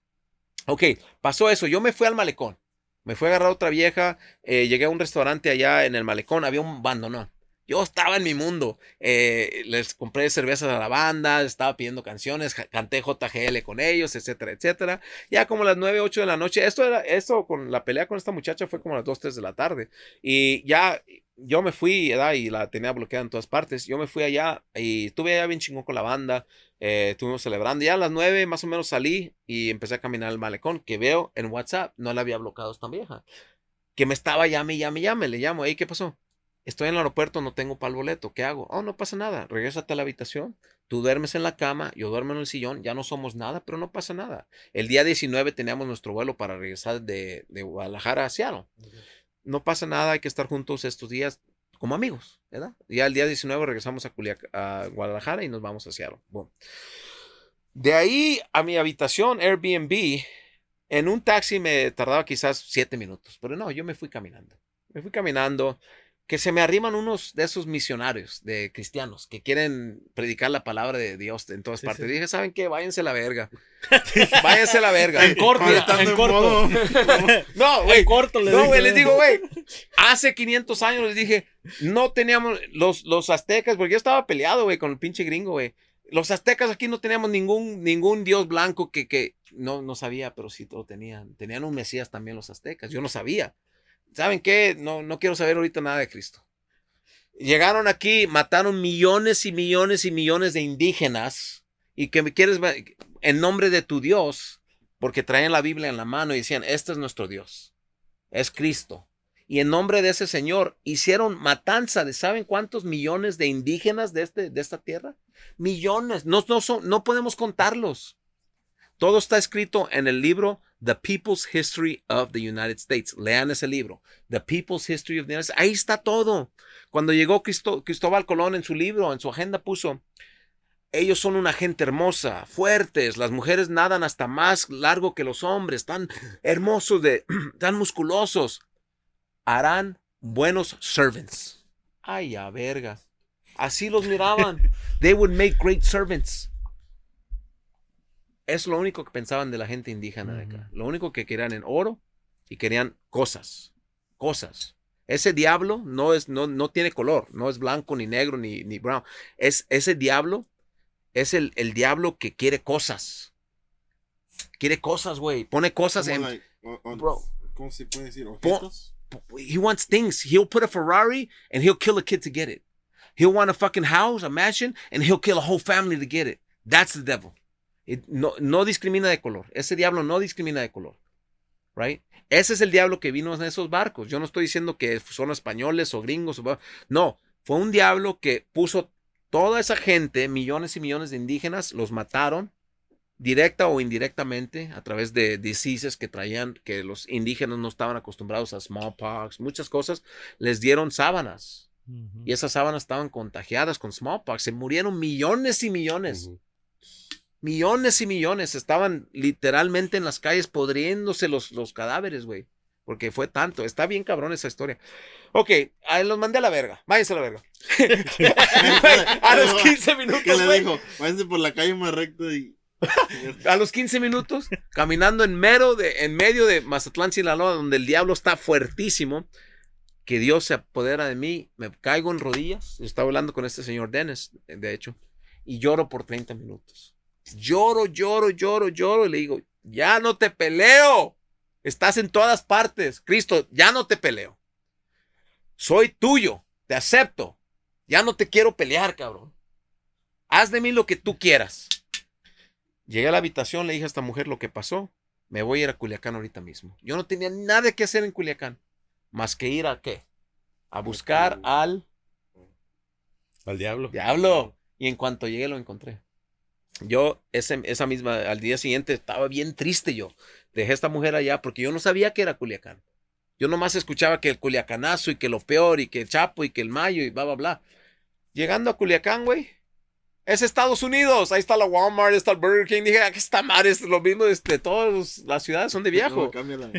Ok, pasó eso. Yo me fui al malecón. Me fui a agarrar otra vieja. eh, llegué a un restaurante allá en el malecón. Había un bandonón. Yo estaba en mi mundo. eh, les compré cervezas a la banda. Estaba pidiendo canciones. Canté JGL con ellos, etcétera, etcétera. Ya como las 9, 8 de la noche. Esto era, esto con la pelea con esta muchacha fue como a las 2, 3 de la tarde. Y ya yo me fui, ¿verdad? Y la tenía bloqueada en todas partes. Yo me fui allá y estuve allá bien chingón con la banda. eh, estuvimos celebrando. Ya a las 9 más o menos salí y empecé a caminar al malecón. Que veo en WhatsApp, no la había bloqueado esta vieja. Que me estaba llame, llame, llame. Le llamo, ¿y qué pasó? Estoy en el aeropuerto, no tengo para el boleto. ¿Qué hago? Oh, no pasa nada. Regrésate a la habitación. Tú duermes en la cama, yo duermo en el sillón. Ya no somos nada, pero no pasa nada. El día 19 teníamos nuestro vuelo para regresar de, de Guadalajara a Seattle. No pasa nada, hay que estar juntos estos días como amigos, ¿verdad? Ya el día 19 regresamos a, Culiac- a Guadalajara y nos vamos a Seattle. De ahí a mi habitación Airbnb, en un taxi me tardaba quizás siete minutos, pero no, yo me fui caminando. Me fui caminando, que se me arriman unos de esos misionarios de cristianos que quieren predicar la palabra de Dios en todas Sí, partes. sí. Dije, ¿saben qué? Váyanse a la verga. (laughs) Váyanse a la verga. En corto, en en corto. modo- (laughs) No, güey. En corto le No, güey, les digo, güey, hace 500 años les dije, no teníamos los, los aztecas, porque yo estaba peleado, güey, con el pinche gringo, güey. Los aztecas aquí no teníamos ningún, ningún dios blanco que, que no, no sabía, pero sí todo tenían. Tenían un mesías también los aztecas, yo no sabía. ¿Saben qué? No, no quiero saber ahorita nada de Cristo. Llegaron aquí, mataron millones y millones y millones de indígenas y que me quieres en nombre de tu Dios, porque traían la Biblia en la mano y decían, este es nuestro Dios, es Cristo. Y en nombre de ese Señor hicieron matanza de, ¿saben cuántos millones de indígenas de, este, de esta tierra? Millones, no, no, son, no podemos contarlos. Todo está escrito en el libro The People's History of the United States. Lean ese libro. The People's History of the United States. Ahí está todo. Cuando llegó Cristóbal Colón en su libro, en su agenda puso, ellos son una gente hermosa, fuertes, las mujeres nadan hasta más largo que los hombres, tan hermosos, de, (clears throat) tan musculosos. Harán buenos servants. Ay, a verga. Así los miraban. (laughs) They would make great servants. Es lo único que pensaban de la gente indígena de acá. Lo único que querían en oro y querían cosas. Cosas. Ese diablo no, es, no, no tiene color. No es blanco, ni negro, ni, ni brown. Es, ese diablo es el, el diablo que quiere cosas. Quiere cosas, güey. Pone cosas en... like, on- on- Bro. ¿Cómo se puede decir? He wants things. He'll put a Ferrari and he'll kill a kid to get it. He'll want a fucking house, a mansion, and he'll kill a whole family to get it. That's the devil. It- no, no discrimina de color. Ese diablo no discrimina de color. Right? Ese es el diablo que vino en esos barcos. Yo no estoy diciendo que son españoles o gringos. o- No, fue un diablo que puso toda esa gente, millones y millones de indígenas, los mataron directa o indirectamente a través de diseases que traían, que los indígenas no estaban acostumbrados a smallpox, muchas cosas, les dieron sábanas y esas sábanas estaban contagiadas con smallpox, se murieron millones y millones. Millones y millones, estaban literalmente en las calles podriéndose los, los cadáveres, güey, porque fue tanto, está bien cabrón esa historia. Ok, ahí los mandé a la verga, váyanse a la verga. (laughs) a los (laughs) 15 ¿Qué minutos, le güey, dijo? Váyanse por la calle más recta y. (laughs) a los 15 minutos, caminando en, mero de, en medio de Mazatlán, Sinaloa, donde el diablo está fuertísimo, que Dios se apodera de mí, me caigo en rodillas, estaba hablando con este señor Dennis, de hecho, y lloro por 30 minutos. Lloro, lloro, lloro, lloro, y le digo, ya no te peleo, estás en todas partes, Cristo, ya no te peleo. Soy tuyo, te acepto, ya no te quiero pelear, cabrón. Haz de mí lo que tú quieras. Llegué a la habitación, le dije a esta mujer lo que pasó. Me voy a ir a Culiacán ahorita mismo. Yo no tenía nada que hacer en Culiacán. Más que ir a qué? A buscar al Al diablo. diablo. Y en cuanto llegué lo encontré. Yo ese, esa misma, al día siguiente estaba bien triste yo. Dejé a esta mujer allá porque yo no sabía que era Culiacán. Yo nomás escuchaba que el Culiacanazo y que lo peor y que el Chapo y que el Mayo y bla, bla, bla. Llegando a Culiacán, güey. Es Estados Unidos. Ahí está la Walmart, está el Burger King. Dije, aquí está madre, es lo mismo. Este, todas las ciudades son de ¿Cómo viejo. la?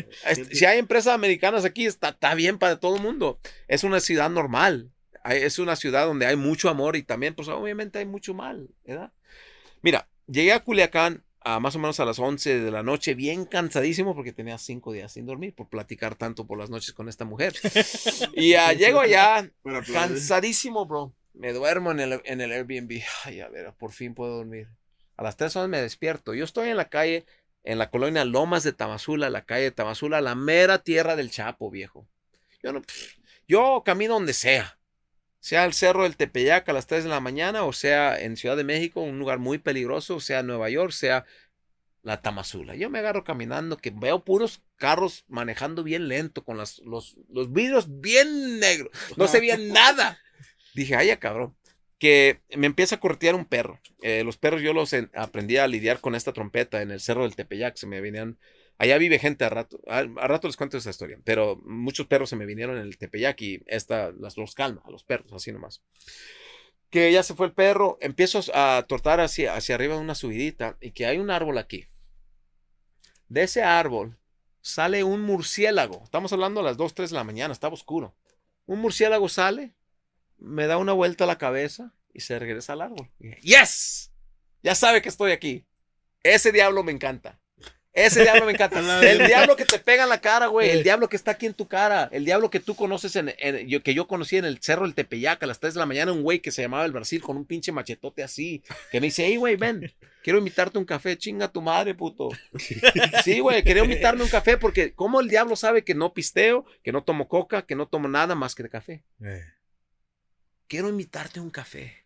Si hay empresas americanas aquí, está, está bien para todo el mundo. Es una ciudad normal. Es una ciudad donde hay mucho amor y también, pues obviamente hay mucho mal, ¿verdad? Mira, llegué a Culiacán a más o menos a las 11 de la noche, bien cansadísimo porque tenía cinco días sin dormir por platicar tanto por las noches con esta mujer. (laughs) y ah, llego allá cansadísimo, bro. Me duermo en el, en el Airbnb. Ay, a ver, por fin puedo dormir. A las 3 horas me despierto. Yo estoy en la calle, en la colonia Lomas de Tamazula, la calle de Tamazula, la mera tierra del Chapo, viejo. Yo no, yo camino donde sea. Sea el cerro del Tepeyac a las 3 de la mañana, o sea en Ciudad de México, un lugar muy peligroso, sea Nueva York, sea la Tamazula. Yo me agarro caminando, que veo puros carros manejando bien lento, con las, los, los vidrios bien negros. No se veía nada. Dije, ay, ya, cabrón. Que me empieza a cortear un perro. Eh, los perros yo los en- aprendí a lidiar con esta trompeta en el cerro del Tepeyac. Se me venían. Allá vive gente a rato. A, rato les cuento esa historia. Pero muchos perros se me vinieron en el Tepeyac y esta las, los calma a los perros, así nomás. Que ya se fue el perro. Empiezo a tortar hacia, hacia arriba una subidita y que hay un árbol aquí. De ese árbol sale un murciélago. Estamos hablando a las 2, 3 de la mañana, estaba oscuro. Un murciélago sale, me da una vuelta a la cabeza y se regresa al árbol. ¡Yes! Ya sabe que estoy aquí. Ese diablo me encanta. Ese diablo me encanta. (laughs) El diablo que te pega en la cara, güey. El diablo que está aquí en tu cara. El diablo que tú conoces en, en- yo, que yo conocí en el cerro del Tepeyac a las 3 de la mañana. Un güey que se llamaba el Brasil con un pinche machetote así. Que me dice, hey, güey, ven. Quiero invitarte un café. Chinga tu madre, puto. (laughs) Sí, güey. Quería invitarme a un café porque como el diablo sabe que no pisteo, que no tomo coca, que no tomo nada más que de café Eh, quiero invitarte a un café.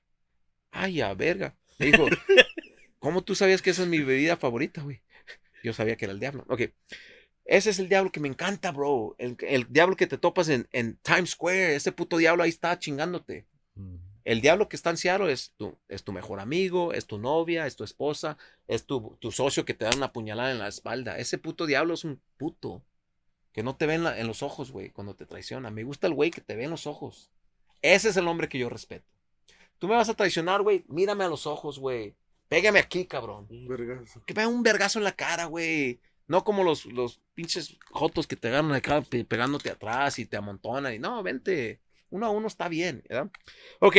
Ay, a verga. Me dijo, (laughs) ¿cómo tú sabías que esa es mi bebida favorita, güey? Yo sabía que era el diablo. Ok. Ese es el diablo que me encanta, bro. El, el diablo que te topas en, en Times Square. Ese puto diablo ahí está chingándote. mm. El diablo que está en Seattle es tu, es tu mejor amigo, es tu novia, es tu esposa, es tu, tu socio que te da una puñalada en la espalda. Ese puto diablo es un puto que no te ve en, la- en los ojos, güey, cuando te traiciona. Me gusta el güey que te ve en los ojos. Ese es el hombre que yo respeto. Tú me vas a traicionar, güey, mírame a los ojos, güey. Pégame aquí, cabrón. Un vergazo. Que me haga un vergazo en la cara, güey. No como los, los pinches jotos que te agarran acá pe- pegándote atrás y te amontonan. Y no, vente. Uno a uno está bien, ¿verdad? Ok,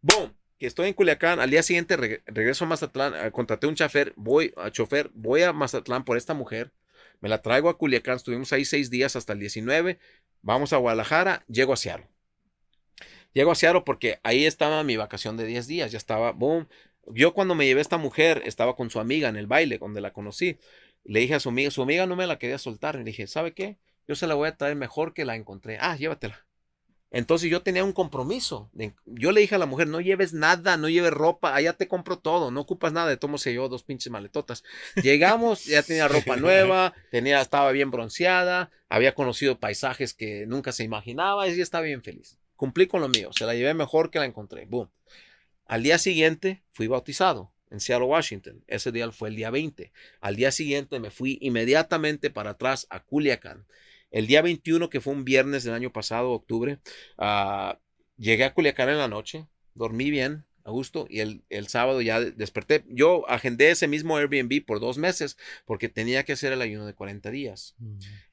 boom. Que estoy en Culiacán. Al día siguiente reg- regreso a Mazatlán. eh, contraté un chofer. Voy a chofer. Voy a Mazatlán por esta mujer. Me la traigo a Culiacán. Estuvimos ahí seis días hasta el 19. Vamos a Guadalajara. Llego a Seattle. Llego a Seattle porque ahí estaba mi vacación de 10 días. Ya estaba, boom. Yo cuando me llevé a esta mujer, estaba con su amiga en el baile, donde la conocí. Le dije a su amiga, su amiga no me la quería soltar. Le dije, ¿sabe qué? Yo se la voy a traer mejor que la encontré. Ah, llévatela. Entonces yo tenía un compromiso. Yo le dije a la mujer, no lleves nada, no lleves ropa, allá te compro todo, no ocupas nada. De tomo se yo dos pinches maletotas. Llegamos, ya tenía ropa nueva, tenía, estaba bien bronceada, había conocido paisajes que nunca se imaginaba y ella estaba bien feliz. Cumplí con lo mío, se la llevé mejor que la encontré. Boom. Al día siguiente fui bautizado en Seattle, Washington. Ese día fue el día 20. Al día siguiente me fui inmediatamente para atrás a Culiacán. El día 21, que fue un viernes del año pasado, octubre, ah, llegué a Culiacán en la noche, dormí bien, a gusto, y el, el sábado ya de- desperté. Yo agendé ese mismo Airbnb por dos meses porque tenía que hacer el ayuno de 40 días.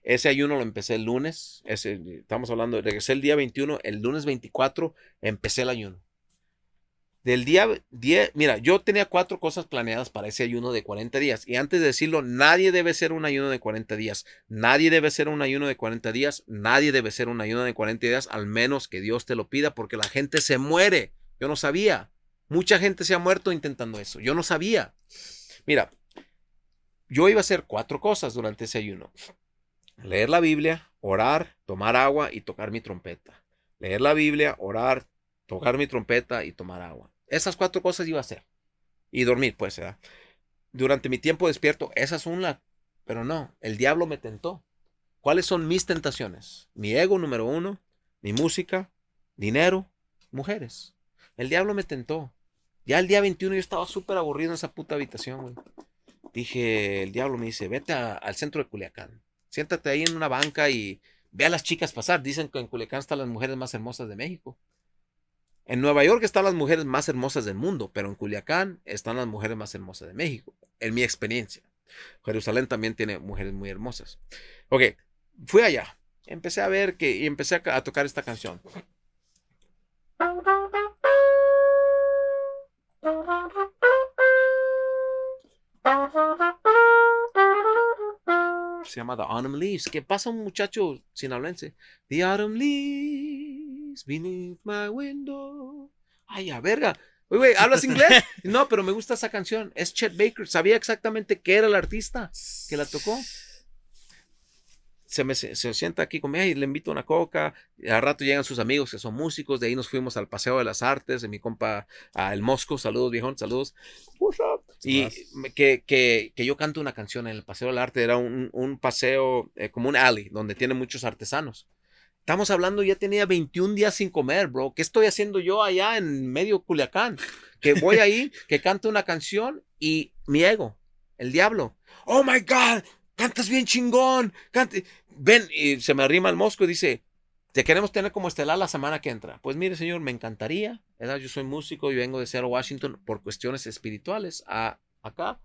Ese ayuno lo empecé el lunes, ese, estamos hablando, regresé el día 21, el lunes 24 empecé el ayuno. Del día 10, mira, yo tenía cuatro cosas planeadas para ese ayuno de 40 días. Y antes de decirlo, nadie debe ser un ayuno de 40 días. Nadie debe ser un ayuno de 40 días. Nadie debe ser un ayuno de 40 días, al menos que Dios te lo pida, porque la gente se muere. Yo no sabía. Mucha gente se ha muerto intentando eso. Yo no sabía. Mira, yo iba a hacer cuatro cosas durante ese ayuno. Leer la Biblia, orar, tomar agua y tocar mi trompeta. Leer la Biblia, orar, tocar mi trompeta y tomar agua. Esas cuatro cosas iba a hacer. Y dormir, pues, ¿verdad? Durante mi tiempo despierto, esas son las... Pero no, el diablo me tentó. ¿Cuáles son mis tentaciones? Mi ego número uno, mi música, dinero, mujeres. El diablo me tentó. Ya el día 21 yo estaba súper aburrido en esa puta habitación, güey. Dije, el diablo me dice, vete al centro de Culiacán. Siéntate ahí en una banca y ve a las chicas pasar. Dicen que en Culiacán están las mujeres más hermosas de México. En Nueva York están las mujeres más hermosas del mundo, pero en Culiacán están las mujeres más hermosas de México, en mi experiencia. Jerusalén también tiene mujeres muy hermosas. Ok, fui allá, empecé a ver que y empecé a, ca- a tocar esta canción. Se llama The Autumn Leaves. ¿Qué pasa un muchacho sinaloense? The Autumn Leaves beneath my window. Ay, a verga. Oye, güey, ¿hablas inglés? (laughs) No, pero me gusta esa canción. Es Chet Baker. Sabía exactamente qué era el artista que la tocó. Se, me, se, se sienta aquí conmigo y le invito una coca. Y al rato llegan sus amigos que son músicos. De ahí nos fuimos al Paseo de las Artes de mi compa a El Mosco. Saludos, viejón, saludos. What's up? Y que, que, que yo canto una canción en el Paseo del Arte. Era un, un paseo eh, como un alley donde tiene muchos artesanos. Estamos hablando, ya tenía 21 días sin comer, bro. ¿Qué estoy haciendo yo allá en medio Culiacán? Que voy ahí, (laughs) que canto una canción y mi ego, el diablo. Oh my God, cantas bien chingón. cante-". Ven, y se me arrima el mosco y dice, te queremos tener como estelar la semana que entra. Pues mire, señor, me encantaría. ¿verdad? Yo soy músico y vengo de Seattle, Washington, por cuestiones espirituales a acá.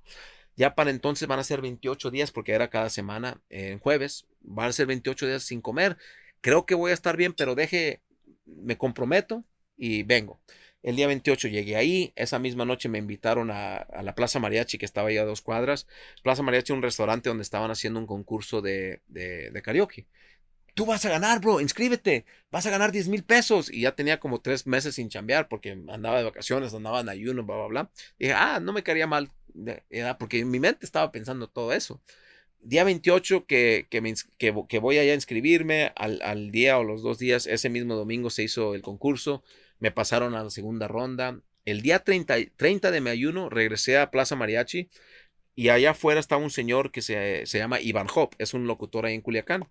Ya para entonces van a ser 28 días, porque era cada semana en jueves. Van a ser 28 días sin comer. Creo que voy a estar bien, pero deje, me comprometo y vengo. El día 28 llegué ahí. Esa misma noche me invitaron a, a la Plaza Mariachi, que estaba ahí a dos cuadras. Plaza Mariachi, un restaurante donde estaban haciendo un concurso de, de, de karaoke. Tú vas a ganar, bro, inscríbete. Vas a ganar 10 mil pesos. Y ya tenía como tres meses sin chambear porque andaba de vacaciones, andaba en ayuno, bla, bla, bla. dije, ah, no me caería mal. Porque en mi mente estaba pensando todo eso. Día 28 que, que, que, vo- que voy allá a inscribirme, al, al día o los dos días, ese mismo domingo se hizo el concurso, me pasaron a la segunda ronda. El día 30, y- 30 de mi ayuno regresé a Plaza Mariachi y allá afuera estaba un señor que se, se llama Iván Hop, es un locutor ahí en Culiacán.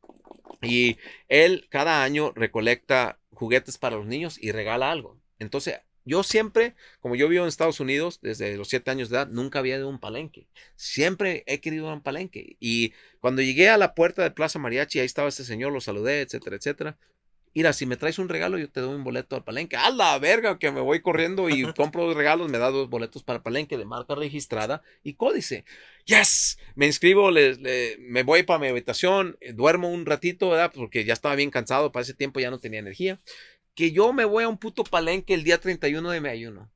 Y él cada año recolecta juguetes para los niños y regala algo. Entonces, Yo siempre, como yo vivo en Estados Unidos desde los siete años de edad, nunca había ido a un palenque. Siempre he querido ir a un palenque. Y cuando llegué a la puerta de Plaza Mariachi, ahí estaba este señor, lo saludé, etcétera, etcétera. Mira, si me traes un regalo, yo te doy un boleto al palenque. ¡A la verga! Que me voy corriendo y (laughs) compro los regalos, me da dos boletos para el palenque de marca registrada y códice. ¡Yes! Me inscribo, le, me voy para mi habitación, duermo un ratito, ¿verdad? Porque ya estaba bien cansado, para ese tiempo ya no tenía energía. Que yo me voy a un puto palenque el día 31 de ayuno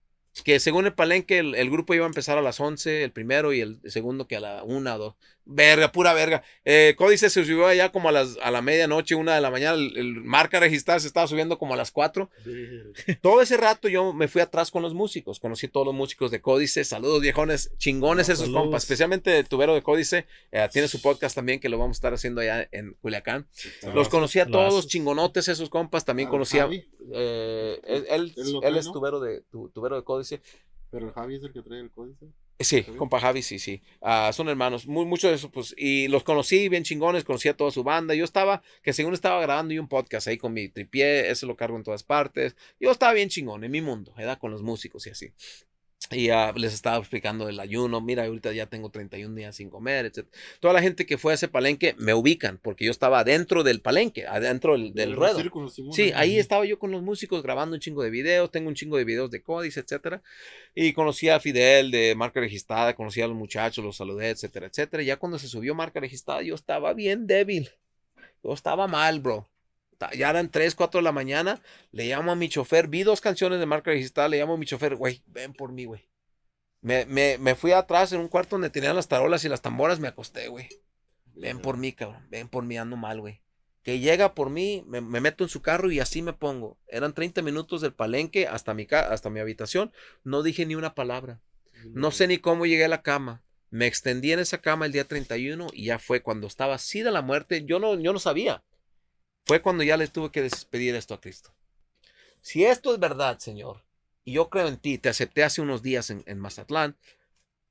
que según el palenque, el, grupo iba a empezar a las 11, el primero, y el segundo que a la 1 o 2. Verga, pura verga. Eh, Códice se subió allá como a, las, a la medianoche, una de la mañana. El, marca registrada se estaba subiendo como a las 4. Todo ese rato yo me fui atrás con los músicos. Conocí a todos los músicos de Códice. Saludos, viejones. Chingones esos compas. Especialmente el tubero de Códice. Eh, tiene su podcast también que lo vamos a estar haciendo allá en Culiacán. los conocí a todos, chingonotes esos compas. También conocí a. Eh, él, él, es tubero de, tubero de Códice. ¿Pero el Javi es el que trae el códice? Sí, compa Javi, sí, sí. Ah, son hermanos. Muy, mucho de eso, pues. Y los conocí bien chingones, conocí a toda su banda. Yo estaba, que según estaba grabando y un podcast ahí con mi tripié, eso lo cargo en todas partes. Yo estaba bien chingón en mi mundo, ¿verdad? Con los músicos y así. Y les estaba explicando el ayuno. Mira, ahorita ya tengo 31 días sin comer, etc. Toda la gente que fue a ese palenque me ubican porque yo estaba adentro del palenque, adentro del, del ruedo. Sí, ahí estaba yo con los músicos grabando un chingo de videos. Tengo un chingo de videos de Códice, etcétera. Y conocí a Fidel de marca registrada, conocí a los muchachos, los saludé, etcétera, etcétera. Y ya cuando se subió marca registrada, yo estaba bien débil. Yo estaba mal, bro ya eran 3, 4 de la mañana, le llamo a mi chofer, vi dos canciones de marca registrada, le llamo a mi chofer, güey, ven por mí, güey. Me, me, me, fui atrás en un cuarto donde tenían las tarolas y las tamboras, me acosté, güey. Ven por mí, cabrón, ven por mí, ando mal, güey. Que llega por mí, me, meto en su carro y así me pongo. Eran 30 minutos del palenque hasta mi, hasta mi habitación, no dije ni una palabra. No sé ni cómo llegué a la cama. Me extendí en esa cama el día 31 y ya fue cuando estaba así de la muerte. Yo no, yo no sabía. Fue cuando ya le tuve que despedir esto a Cristo. Si esto es verdad, Señor, y yo creo en ti, te acepté hace unos días en, Mazatlán,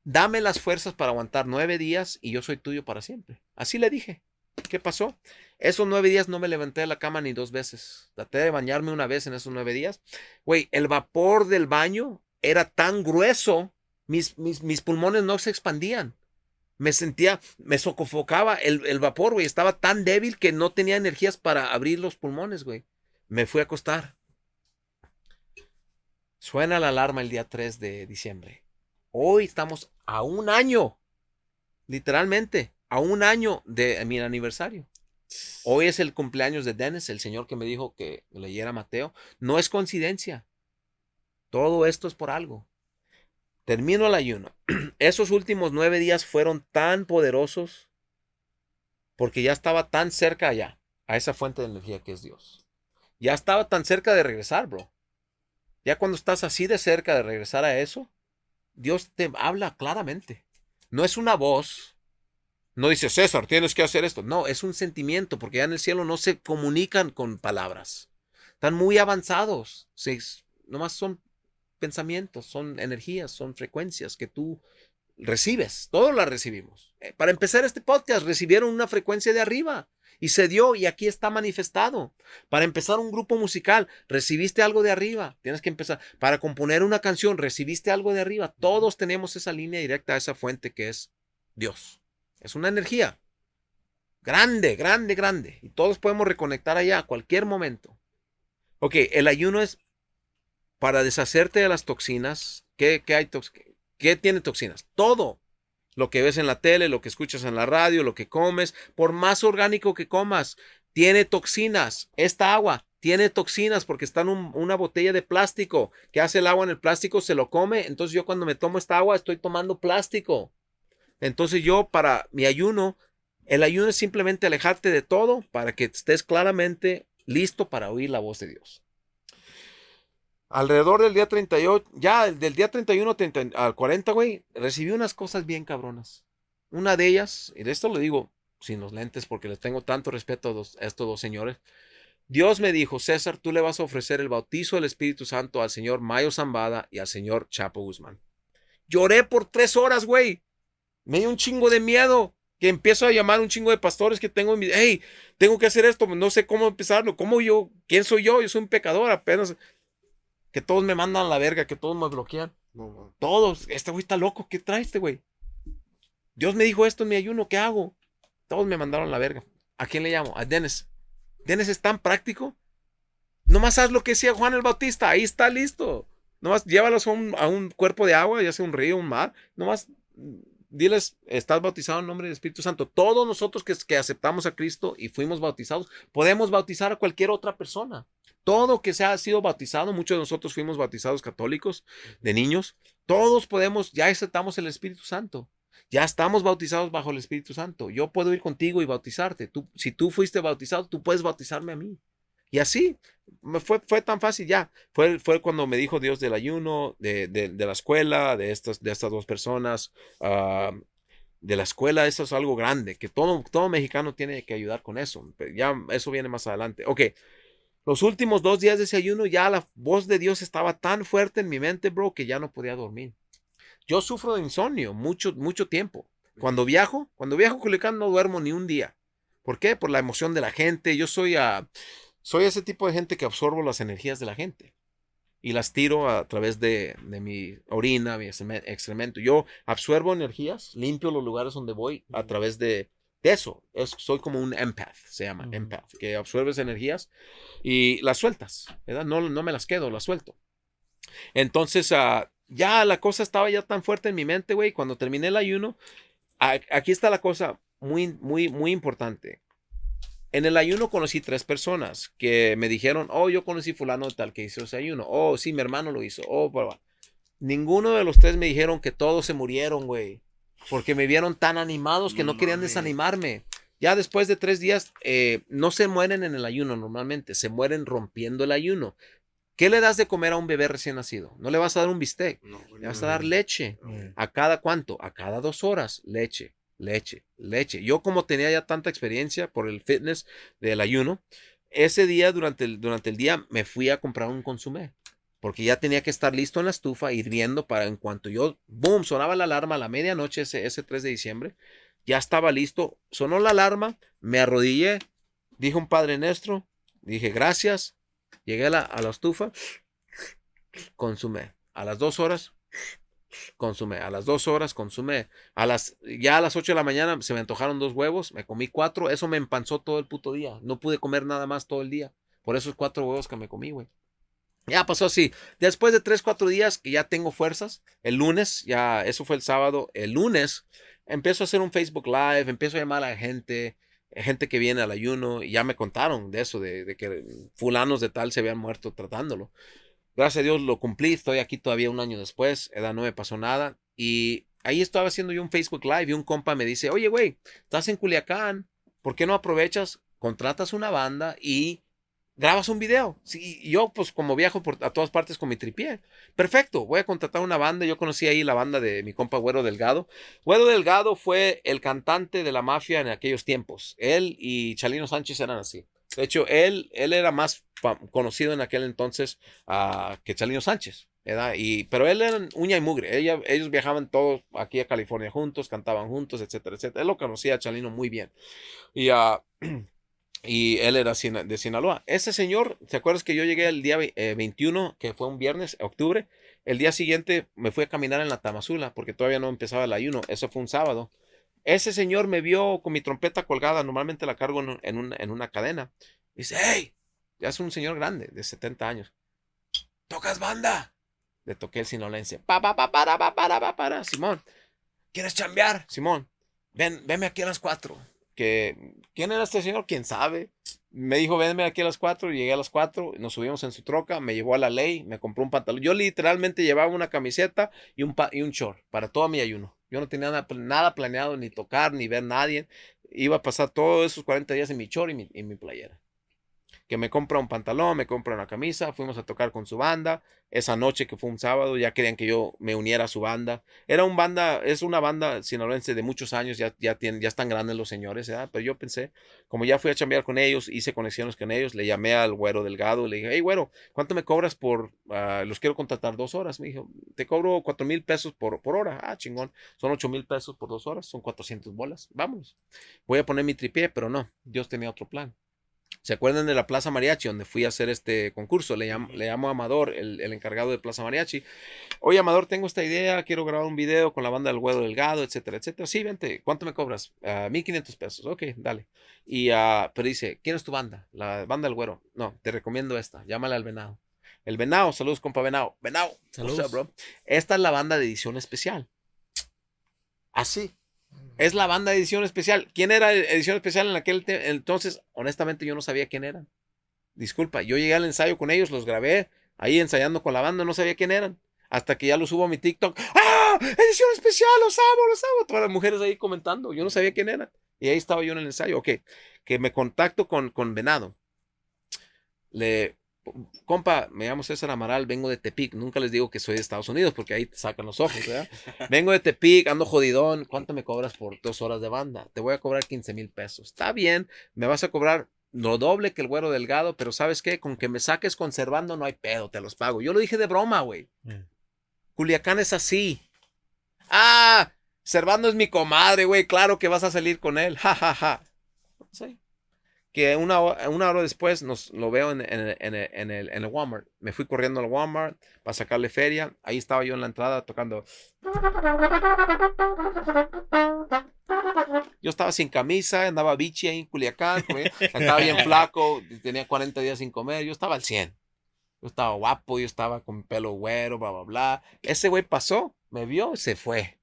dame las fuerzas para aguantar nueve días y yo soy tuyo para siempre. Así le dije. ¿Qué pasó? Esos nueve días no me levanté de la cama ni dos veces. Traté de bañarme una vez en esos nueve días. Güey, el vapor del baño era tan grueso, mis, mis, mis pulmones no se expandían me sentía, me sofocaba el, el vapor, güey. Estaba tan débil que no tenía energías para abrir los pulmones, güey. Me fui a acostar. Suena la alarma el día 3 de diciembre. Hoy estamos a un año, literalmente, a un año de mi aniversario. Hoy es el cumpleaños de Dennis, el señor que me dijo que leyera Mateo. No es coincidencia. Todo esto es por algo. Termino el ayuno. (clears throat) Esos últimos nueve días fueron tan poderosos porque ya estaba tan cerca allá, a esa fuente de energía que es Dios. Ya estaba tan cerca de regresar, bro. Ya cuando estás así de cerca de regresar a eso, Dios te habla claramente. No es una voz. No dice, César, tienes que hacer esto. No, es un sentimiento, porque ya en el cielo no se comunican con palabras. Están muy avanzados. Sí, nomás son pensamientos, son energías, son frecuencias que tú recibes, todos las recibimos. Eh, para empezar este podcast, recibieron una frecuencia de arriba y se dio y aquí está manifestado. Para empezar un grupo musical, recibiste algo de arriba, tienes que empezar. Para componer una canción, recibiste algo de arriba. Todos tenemos esa línea directa a esa fuente que es Dios. Es una energía grande, grande, grande. Y todos podemos reconectar allá a cualquier momento. Ok, el ayuno es para deshacerte de las toxinas. ¿Qué, hay ¿Qué tiene toxinas? Todo. Lo que ves en la tele, lo que escuchas en la radio, lo que comes, por más orgánico que comas, tiene toxinas. Esta agua tiene toxinas porque está en una botella de plástico. ¿Qué hace el agua en el plástico? Se lo come. Entonces yo cuando me tomo esta agua estoy tomando plástico. Entonces yo para mi ayuno, el ayuno es simplemente alejarte de todo para que estés claramente listo para oír la voz de Dios. Alrededor del día 38, ya del día 31 al 40, güey, recibí unas cosas bien cabronas. Una de ellas, y de esto lo digo sin los lentes porque les tengo tanto respeto a, estos dos señores. Dios me dijo, César, tú le vas a ofrecer el bautizo del Espíritu Santo al señor Mayo Zambada y al señor Chapo Guzmán. Lloré por tres horas, güey. Me dio un chingo de miedo. Que empiezo a llamar un chingo de pastores que tengo en mi. Hey, tengo que hacer esto. No sé cómo empezarlo. ¿Cómo yo? ¿Quién soy yo? Yo soy un pecador apenas que todos me mandan a la verga, que todos me bloquean. No. Todos. Este güey está loco. ¿Qué trae este güey? Dios me dijo esto en mi ayuno. ¿Qué hago? Todos me mandaron a la verga. ¿A quién le llamo? A Dennis. Dennis es tan práctico. Nomás haz lo que decía Juan el Bautista. Ahí está listo. Nomás llévalos a un, a un cuerpo de agua, ya sea un río, un mar. Nomás diles, estás bautizado en nombre del Espíritu Santo. Todos nosotros que, que aceptamos a Cristo y fuimos bautizados, podemos bautizar a cualquier otra persona. Todo que se ha sido bautizado, muchos de nosotros fuimos bautizados católicos de niños, todos podemos, ya aceptamos el Espíritu Santo. Ya estamos bautizados bajo el Espíritu Santo. Yo puedo ir contigo y bautizarte. Tú, si tú fuiste bautizado, tú puedes bautizarme a mí. Y así, me fue, fue tan fácil ya. Fue, fue cuando me dijo Dios del ayuno, de, de, de la escuela, de estas, de estas dos personas, de la escuela. Eso es algo grande, que todo, todo mexicano tiene que ayudar con eso. Ya eso viene más adelante. Ok, los últimos dos días de ese ayuno, ya la voz de Dios estaba tan fuerte en mi mente, bro, que ya no podía dormir. Yo sufro de insomnio mucho, mucho tiempo. Cuando viajo, cuando viajo a Culiacán no duermo ni un día. ¿Por qué? Por la emoción de la gente. Yo soy, a, soy ese tipo de gente que absorbo las energías de la gente y las tiro a través de, de mi orina, mi excreme- excremento. Yo absorbo energías, limpio los lugares donde voy a través de, de eso. Es, soy como un empath, se llama Ujú. empath, que absorbes energías y las sueltas, ¿verdad? No, no me las quedo, las suelto. Entonces, ah, ya la cosa estaba ya tan fuerte en mi mente, güey. Cuando terminé el ayuno, a- aquí está la cosa muy, muy, muy importante. En el ayuno conocí tres personas que me dijeron, oh, yo conocí fulano tal que hizo ese ayuno. Oh, sí, mi hermano lo hizo. Oh, bla, bla. Ninguno de los tres me dijeron que todos se murieron, güey. Porque me vieron tan animados que no, No querían mames. desanimarme. Ya después de tres días, eh, no se mueren en el ayuno normalmente, se mueren rompiendo el ayuno. ¿Qué le das de comer a un bebé recién nacido? No le vas a dar un bistec, No, le vas a dar leche. ¿A cada cuánto? A cada dos horas. Leche, leche, leche. Yo como tenía ya tanta experiencia por el fitness del ayuno, ese día durante el, durante el día me fui a comprar un consumé. Porque ya tenía que estar listo en la estufa, hirviendo para en cuanto yo, boom, sonaba la alarma a la medianoche ese, ese 3 de diciembre. Ya estaba listo, sonó la alarma, me arrodillé, dije un Padre Nuestro, dije gracias, llegué a la, a la estufa, consumé. A las dos horas, consumé. A las dos horas consumé. A las, ya a las 8 de la mañana se me antojaron dos huevos, me comí cuatro, eso me empanzó todo el puto día. No pude comer nada más todo el día. Por esos cuatro huevos que me comí, güey. Ya pasó así. Después de tres, cuatro días que ya tengo fuerzas, el lunes, ya, eso fue el sábado, el lunes empiezo a hacer un Facebook Live, empiezo a llamar a gente, gente que viene al ayuno, y ya me contaron de eso, de, de que fulanos de tal se habían muerto tratándolo. Gracias a Dios lo cumplí, estoy aquí todavía un año después, edad no me pasó nada, y ahí estaba haciendo yo un Facebook Live y un compa me dice, oye, güey, estás en Culiacán, ¿por qué no aprovechas, contratas una banda y grabas un video. Sí, yo, pues, como viajo por, a todas partes con mi tripié. Perfecto, voy a contratar una banda. Yo conocí ahí la banda de mi compa Güero Delgado. Güero Delgado fue el cantante de la mafia en aquellos tiempos. Él y Chalino Sánchez eran así. De hecho, él, él era más conocido en aquel entonces ah, que Chalino Sánchez. Y, pero él era uña y mugre. Ellos viajaban todos aquí a California juntos, cantaban juntos, etcétera, etcétera. Él lo conocía Chalino muy bien. Y ah, (clears throat) y él era de Sinaloa. Ese señor, ¿te acuerdas que yo llegué el día ve- eh, 21, que fue un viernes, octubre? El día siguiente me fui a caminar en la Tamazula, porque todavía no empezaba el ayuno. Eso fue un sábado. Ese señor me vio con mi trompeta colgada, normalmente la cargo en, un- en una, en una cadena. Dice, hey, ya es un señor grande, de 70 años. ¿Tocas banda? Le toqué el sinolense. Pa, pa, pa, para, pa, para, pa, para. Simón, ¿quieres chambear? Simón, ven, venme aquí a las 4 que quién era este señor, quién sabe. Me dijo, venme aquí a las 4, llegué a las 4, nos subimos en su troca, me llevó a la ley, me compró un pantalón. Yo literalmente llevaba una camiseta y un, y un short para todo mi ayuno. Yo no tenía nada, nada planeado, ni tocar, ni ver a nadie. Iba a pasar todos esos 40 días en mi short y mi, y mi playera. Que me compra un pantalón, me compra una camisa, fuimos a tocar con su banda. Esa noche que fue un sábado, ya querían que yo me uniera a su banda. Era un banda, es una banda sinaloense de muchos años, ya, ya, tienen, ya están grandes los señores. Pero yo pensé, como ya fui a chambear con ellos, hice conexiones con ellos, le llamé al güero delgado, le dije, hey güero, ¿cuánto me cobras por, ah, los quiero contratar dos horas? Me dijo, te cobro cuatro mil pesos por, por hora. Ah, chingón, son ocho mil pesos por dos horas, son 400 bolas, vámonos. Voy a poner mi tripié, pero no, Dios tenía otro plan. ¿Se acuerdan de la Plaza Mariachi, donde fui a hacer este concurso? Le llamo, le llamo a Amador, el, el encargado de Plaza Mariachi. Oye, Amador, tengo esta idea, quiero grabar un video con la banda del Güero Delgado, etcétera, etcétera. Sí, vente, ¿cuánto me cobras? Ah, 1500 pesos. Ok, dale. Y, ah, pero dice, ¿quién es tu banda? La banda del Güero. No, te recomiendo esta, llámale al Venado. El Venado, saludos, compa Venado. Venado, Saludos. Bro? Esta es la banda de edición especial. Así. Es la banda edición especial. ¿Quién era edición especial en aquel entonces? Honestamente, yo no sabía quién eran. Disculpa, yo llegué al ensayo con ellos, los grabé ahí ensayando con la banda, no sabía quién eran. Hasta que ya los subo a mi TikTok. ¡Ah! Edición especial, los amo, los amo. Todas las mujeres ahí comentando. Yo no sabía quién eran. Y ahí estaba yo en el ensayo. Ok, que me contacto con, con Venado. Le, compa, me llamo César Amaral, vengo de Tepic. Nunca les digo que soy de Estados Unidos porque ahí te sacan los ojos, ¿verdad? (laughs) Vengo de Tepic, ando jodidón. ¿Cuánto me cobras por dos horas de banda? Te voy a cobrar 15 mil pesos. Está bien, me vas a cobrar lo doble que el güero delgado, pero ¿sabes qué? Con que me saques conservando no hay pedo, te los pago. Yo lo dije de broma, güey. Mm. Culiacán es así. Ah, Servando es mi comadre, güey. Claro que vas a salir con él. Ja, ja, ja. Sí. Que una, ho- una hora después nos lo veo en, en el- en en el- el Walmart. Me fui corriendo al Walmart para sacarle feria. Ahí estaba yo en la entrada tocando. Yo estaba sin camisa, andaba bichi ahí en Culiacán, estaba bien (laughs) flaco, tenía 40 días sin comer, yo estaba al 100. Yo estaba guapo, yo estaba con pelo güero, bla, bla, bla. Ese güey pasó, me vio y se fue.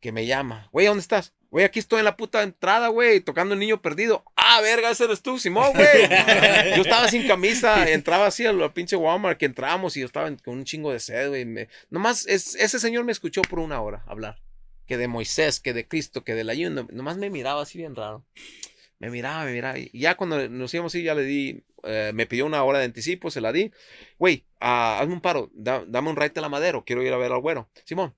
Que me llama. Güey, ¿dónde estás? Güey, aquí estoy en la puta entrada, güey, tocando el niño perdido. Ah, verga, ese eres tú, Simón, güey. (laughs) Yo estaba sin camisa, entraba así al, al pinche Walmart que entramos y yo estaba en- con un chingo de sed, güey. me- Nomás, es- ese señor me escuchó por una hora hablar. Que de Moisés, que de Cristo, que del ayuno. Nomás me miraba así bien raro. Me miraba, me miraba. Y ya cuando nos íbamos así, ya le di, eh, me pidió una hora de anticipo, se la di. Güey, ah, hazme un paro, da- dame un ride a la madero, quiero ir a ver al güero. Simón.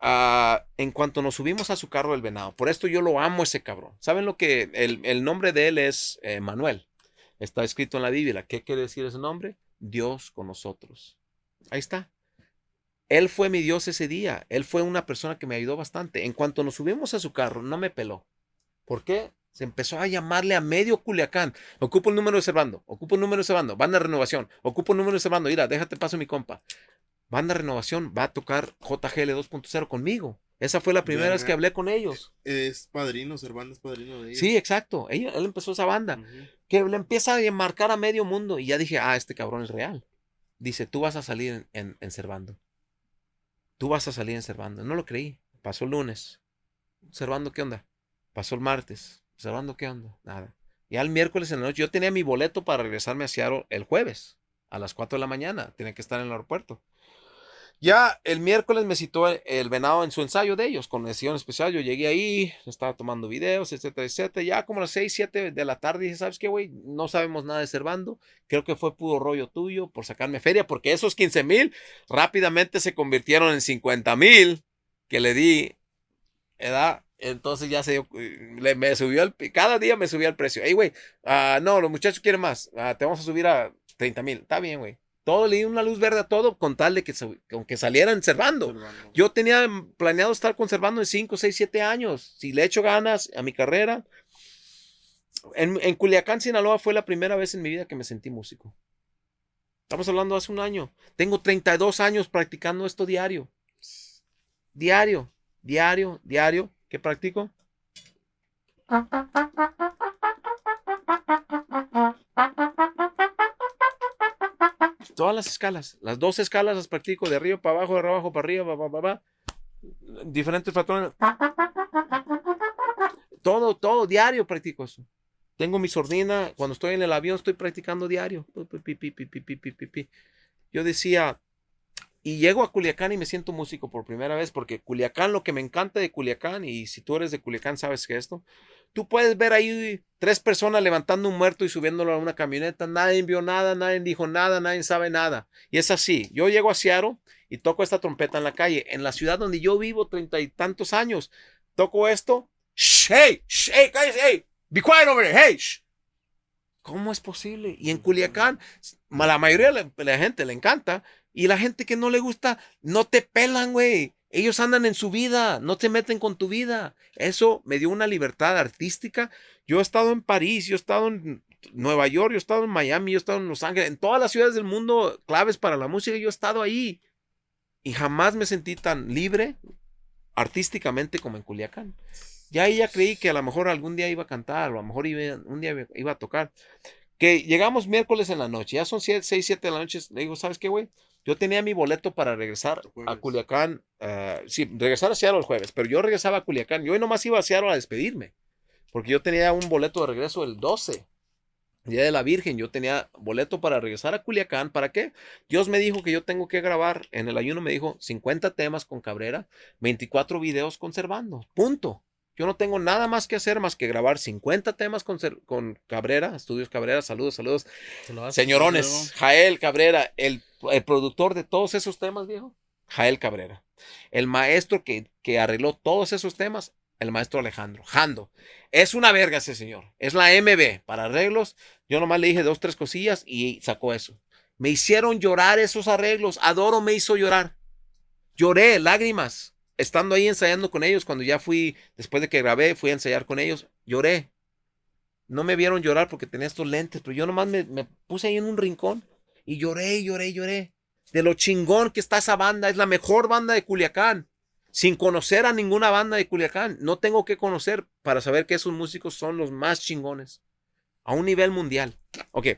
Ah, en cuanto nos subimos a su carro del venado, por esto yo lo amo ese cabrón. ¿Saben lo que? El, nombre de él es eh, Manuel. Está escrito en la Biblia. ¿Qué quiere decir ese nombre? Dios con nosotros. Ahí está. Él fue mi Dios ese día. Él fue una persona que me ayudó bastante. En cuanto nos subimos a su carro, no me peló. ¿Por qué? Se empezó a llamarle a medio Culiacán. Ocupo el número de Servando. Ocupo el número de Servando. Banda Renovación. Ocupo el número de Servando. Mira, déjate paso mi compa. Banda Renovación va a tocar JGL 2.0 conmigo. Esa fue la primera vez que hablé con ellos. Es padrino, Servando es padrino de ellos. Sí, exacto. Ella- él empezó esa banda. Que le empieza a marcar a medio mundo. Y ya dije, ah, este cabrón es real. Dice, tú vas a salir en, en, en Servando. Tú vas a salir en Servando. No lo creí. Pasó el lunes. Servando, ¿qué onda? Pasó el martes. Servando, ¿qué onda? Nada. Ya el miércoles en la noche, yo tenía mi boleto para regresarme a Seattle el jueves a las 4 de la mañana. Tenía que estar en el aeropuerto. Ya el miércoles me citó el, venado en su ensayo de ellos con edición especial. Yo llegué ahí, estaba tomando videos, etcétera, etcétera. Ya como a las 6, 7 de la tarde dije, ¿sabes qué, güey? No sabemos nada de Servando. Creo que fue puro rollo tuyo por sacarme feria, porque esos 15 mil rápidamente se convirtieron en 50 mil que le di. ¿Edad? Entonces ya se dio, le- me subió el, cada día me subía el precio. Ey, güey, ah, no, los muchachos quieren más. Ah, te vamos a subir a 30 mil. Está bien, güey. Todo le di una luz verde a todo con tal de que, se- con que salieran. Servando. Yo tenía planeado estar conservando en 5, 6, 7 años. Si le echo ganas a mi carrera. En, en Culiacán, Sinaloa, fue la primera vez en mi vida que me sentí músico. Estamos hablando hace un año. Tengo 32 años practicando esto diario. Diario, diario, diario. ¿Qué practico? (laughs) Todas las escalas, las dos escalas las practico de arriba para abajo, de arriba abajo para arriba, pa, pa, pa, diferentes patrones. Todo, todo, diario practico eso. Tengo mi sordina, cuando estoy en el avión estoy practicando diario. Yo decía, y llego a Culiacán y me siento músico por primera vez, porque Culiacán, lo que me encanta de Culiacán, y si tú eres de Culiacán sabes que esto, tú puedes ver ahí tres personas levantando un muerto y subiéndolo a una camioneta, nadie vio nada, nadie dijo nada, nadie sabe nada. Y es así, yo llego a Seattle y toco esta trompeta en la calle, en la ciudad donde yo vivo treinta y tantos años, toco esto, hey, hey, cállese, hey, be quiet over there, hey, shh. ¿Cómo es posible? Y en Culiacán, la mayoría de la gente le encanta. Y la gente que no le gusta, no te pelan, güey. Ellos andan en su vida, no te meten con tu vida. Eso me dio una libertad artística. Yo he estado en París, yo he estado en Nueva York, yo he estado en Miami, yo he estado en Los Ángeles, en todas las ciudades del mundo claves para la música, yo he estado ahí. Y jamás me sentí tan libre artísticamente como en Culiacán. Ya ahí ya creí que a lo mejor algún día iba a cantar, o a lo mejor iba, un día iba a tocar. Que llegamos miércoles en la noche, ya son 6, 7 de la noche. Le digo, ¿sabes qué, güey? Yo tenía mi boleto para regresar a Culiacán. eh, sí, regresar a Seattle el jueves, pero yo regresaba a Culiacán. Yo nomás iba a Seattle a despedirme. Porque yo tenía un boleto de regreso el 12. Día de la Virgen, yo tenía boleto para regresar a Culiacán. ¿Para qué? Dios me dijo que yo tengo que grabar. En el ayuno me dijo 50 temas con Cabrera, 24 videos conservando. Punto. Yo no tengo nada más que hacer más que grabar 50 temas con, con Cabrera, Estudios Cabrera. Saludos, saludos. Se Señorones, Jael Cabrera, el, el productor de todos esos temas, viejo. Jael Cabrera. El maestro que, que arregló todos esos temas, el maestro Alejandro. Jando. Es una verga ese señor. Es la MB para arreglos. Yo nomás le dije dos, tres cosillas y sacó eso. Me hicieron llorar esos arreglos. Adoro me hizo llorar. Lloré, lágrimas. Estando ahí ensayando con ellos, cuando ya fui, después de que grabé, fui a ensayar con ellos, lloré. No me vieron llorar porque tenía estos lentes, pero yo nomás me, me puse ahí en un rincón y lloré, lloré, lloré. De lo chingón que está esa banda, es la mejor banda de Culiacán. Sin conocer a ninguna banda de Culiacán, no tengo que conocer para saber que esos músicos son los más chingones. A un nivel mundial. Ok.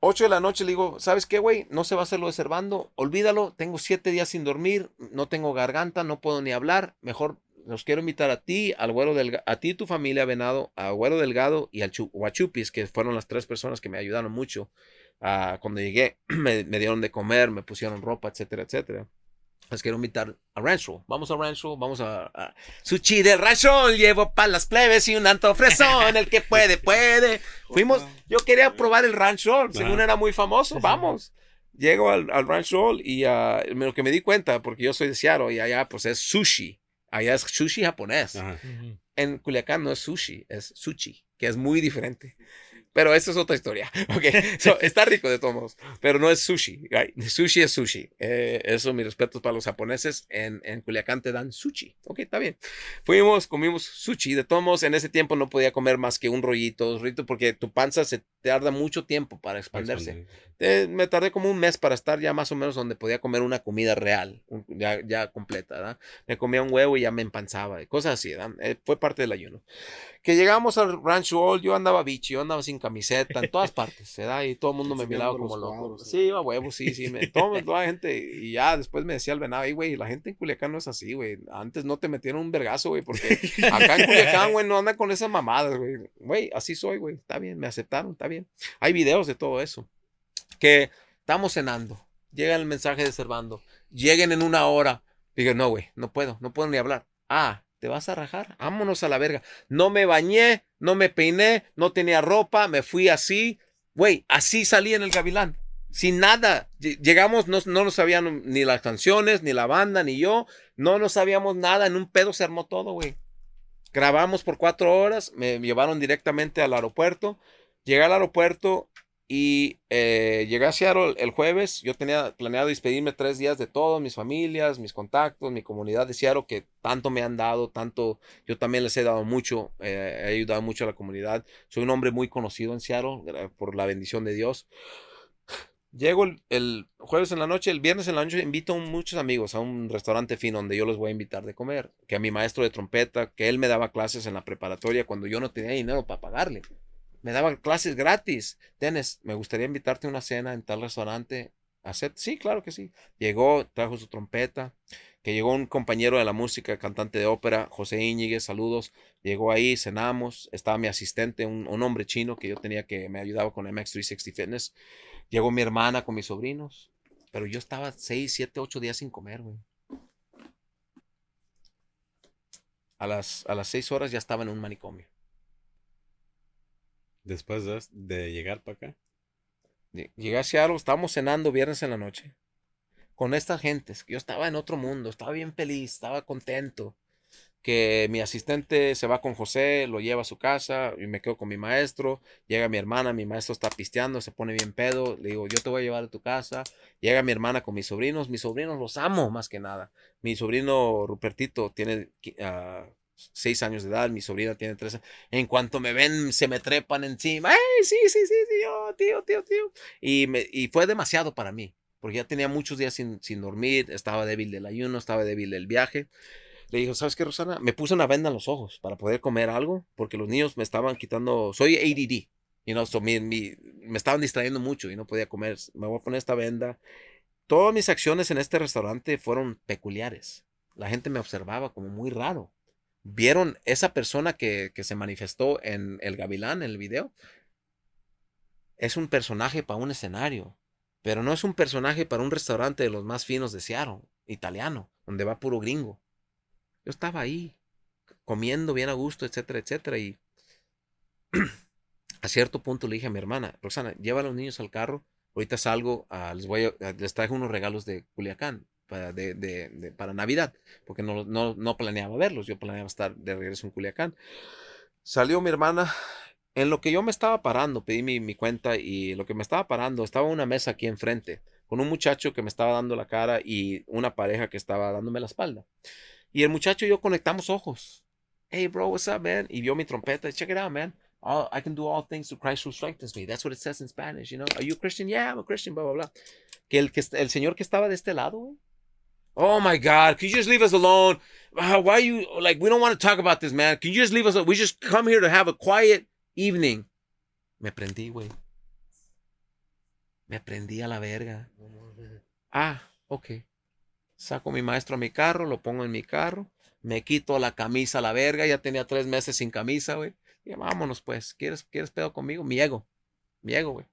8 de la noche le digo, ¿sabes qué, güey? No se va a hacer lo de Servando, olvídalo, tengo siete días sin dormir, no tengo garganta, no puedo ni hablar, mejor los quiero invitar a ti, al güero Delgado, a ti y tu familia, Venado, a güero Delgado y al Chu- o a Chupis, que fueron las tres personas que me ayudaron mucho. Ah, cuando llegué, (clears throat) me, me dieron de comer, me pusieron ropa, etcétera, etcétera. Les quiero invitar a Rancho. Vamos a Rancho, vamos a, a Sushi del Rancho. Llevo para las plebes y un anto fresón. El que puede, puede. (laughs) Fuimos, yo quería probar el Ranch Roll, según Ajá. era muy famoso. Vamos. Llego al, al Ranch Roll y ah, lo que me di cuenta, porque yo soy de Seattle y allá pues es sushi. Allá es sushi japonés. Ajá. En Culiacán no es sushi, es sushi, que es muy diferente. Pero esa es otra historia. (laughs) Ok, so, está rico de todos modos, pero no es sushi. right? Sushi es sushi. Eh, eso, mis respetos para los japoneses. En, en Culiacán te dan sushi. Ok, está bien. Fuimos, comimos sushi. De todos modos, en ese tiempo no podía comer más que un rollito, dos rollitos, porque tu panza se tarda mucho tiempo para expandirse. Eh, me tardé como un mes para estar ya más o menos donde podía comer una comida real, un- ya, ya completa, ¿verdad? Me comía un huevo y ya me empanzaba, cosas así. Eh, fue parte del ayuno. Que llegamos al Rancho Old, yo andaba bichi, yo andaba sin camiseta, en todas partes, ¿verdad? Y todo el mundo me miraba como loco. cuadros, Sí, iba huevo, sí, sí, me, todo, toda la gente, y ya después me decía el venado, "Ey, güey, la gente en Culiacán no es así, güey, antes no te metieron un vergazo, güey, porque acá en Culiacán, güey, no andan con esas mamadas, güey, güey, así soy, güey, está bien, me aceptaron, está bien. Hay videos de todo eso. Que estamos cenando. Llega el mensaje de Servando. Lleguen en una hora. Digo, no, güey, no puedo, no puedo ni hablar. Ah, ¿te vas a rajar? Vámonos a la verga. No me bañé, no me peiné, no tenía ropa, me fui así. Güey, así salí en el gavilán. Sin nada. Lle- Llegamos, no, no nos sabían ni las canciones, ni la banda, ni yo. No nos sabíamos nada. En un pedo se armó todo, güey. Grabamos por cuatro horas. Me llevaron directamente al aeropuerto. Llegué al aeropuerto y eh, llegué a Seattle el jueves. Yo tenía planeado despedirme tres días de todos, mis familias, mis contactos, mi comunidad de Seattle, que tanto me han dado, tanto yo también les he dado mucho, eh, he ayudado mucho a la comunidad. Soy un hombre muy conocido en Seattle por la bendición de Dios. Llego el, el jueves en la noche, el viernes en la noche invito a muchos amigos a un restaurante fino donde yo los voy a invitar de comer. Que a mi maestro de trompeta, que él me daba clases en la preparatoria cuando yo no tenía dinero para pagarle. Me daba clases gratis. Dennis, me gustaría invitarte a una cena en tal restaurante. Sí, claro que sí. Llegó, trajo su trompeta. Que llegó un compañero de la música, cantante de ópera, José Íñiguez, saludos. Llegó ahí, cenamos. Estaba mi asistente, un, un hombre chino que yo tenía que me ayudaba con MX360 Fitness. Llegó mi hermana con mis sobrinos. Pero yo estaba 6, 7, 8 días sin comer, güey. A las, a las 6 horas ya estaba en un manicomio. Después de, de llegar para acá. Lle- Llegué a Seattle, estábamos cenando viernes en la noche. Con estas gentes, yo estaba en otro mundo, estaba bien feliz, estaba contento. Que mi asistente se va con José, lo lleva a su casa y me quedo con mi maestro. Llega mi hermana, mi maestro está pisteando, se pone bien pedo. Le digo, yo te voy a llevar a tu casa. Llega mi hermana con mis sobrinos. Mis sobrinos los amo más que nada. Mi sobrino Rupertito tiene ah, seis años de edad, mi sobrina tiene tres. En cuanto me ven, se me trepan encima. ¡Ey, sí, sí, sí, tío, tío, tío, tío! Y, me, y fue demasiado para mí, porque ya tenía muchos días sin, sin dormir, estaba débil del ayuno, estaba débil del viaje. Le dijo, ¿sabes qué, Rosana? Me puse una venda en los ojos para poder comer algo, porque los niños me estaban quitando, soy ADD, you know, so mi- mi- me estaban distrayendo mucho y no podía comer. Me voy a poner esta venda. Todas mis acciones en este restaurante fueron peculiares. La gente me observaba como muy raro. ¿Vieron esa persona que, que se manifestó en El Gavilán, en el video? Es un personaje para un escenario, pero no es un personaje para un restaurante de los más finos de Seattle, italiano, donde va puro gringo. Yo estaba ahí, comiendo bien a gusto, etcétera, etcétera, y a cierto punto le dije a mi hermana, Roxana, lleva a los niños al carro, ahorita salgo, ah, les voy a, les traigo unos regalos de Culiacán para, de, de- de- para Navidad, porque no, no, no planeaba verlos, yo planeaba estar de regreso en Culiacán. Salió mi hermana, en lo que yo me estaba parando, pedí mi, mi cuenta y lo que me estaba parando, estaba una mesa aquí enfrente, con un muchacho que me estaba dando la cara y una pareja que estaba dándome la espalda. Y el muchacho y yo conectamos ojos. Hey, bro, what's up, man? Y vio mi trompeta. Check it out, man. All, I can do all things through Christ who strengthens me. That's what it says in Spanish, you know. Are you a Christian? Yeah, I'm a Christian, blah, blah, blah. Que el, que el señor que estaba de este lado. Oh my God, can you just leave us alone? Uh, why you, like, we don't want to talk about this, man. Can you just leave us alone? We just come here to have a quiet evening. Me prendí, güey. Me prendí a la verga. Ah, ok. Saco mi maestro a mi carro, lo pongo en mi carro, me quito la camisa a la verga, ya tenía tres meses sin camisa, güey. Vámonos pues, ¿quieres, ¿quieres pedo conmigo? Mi ego, mi ego, güey.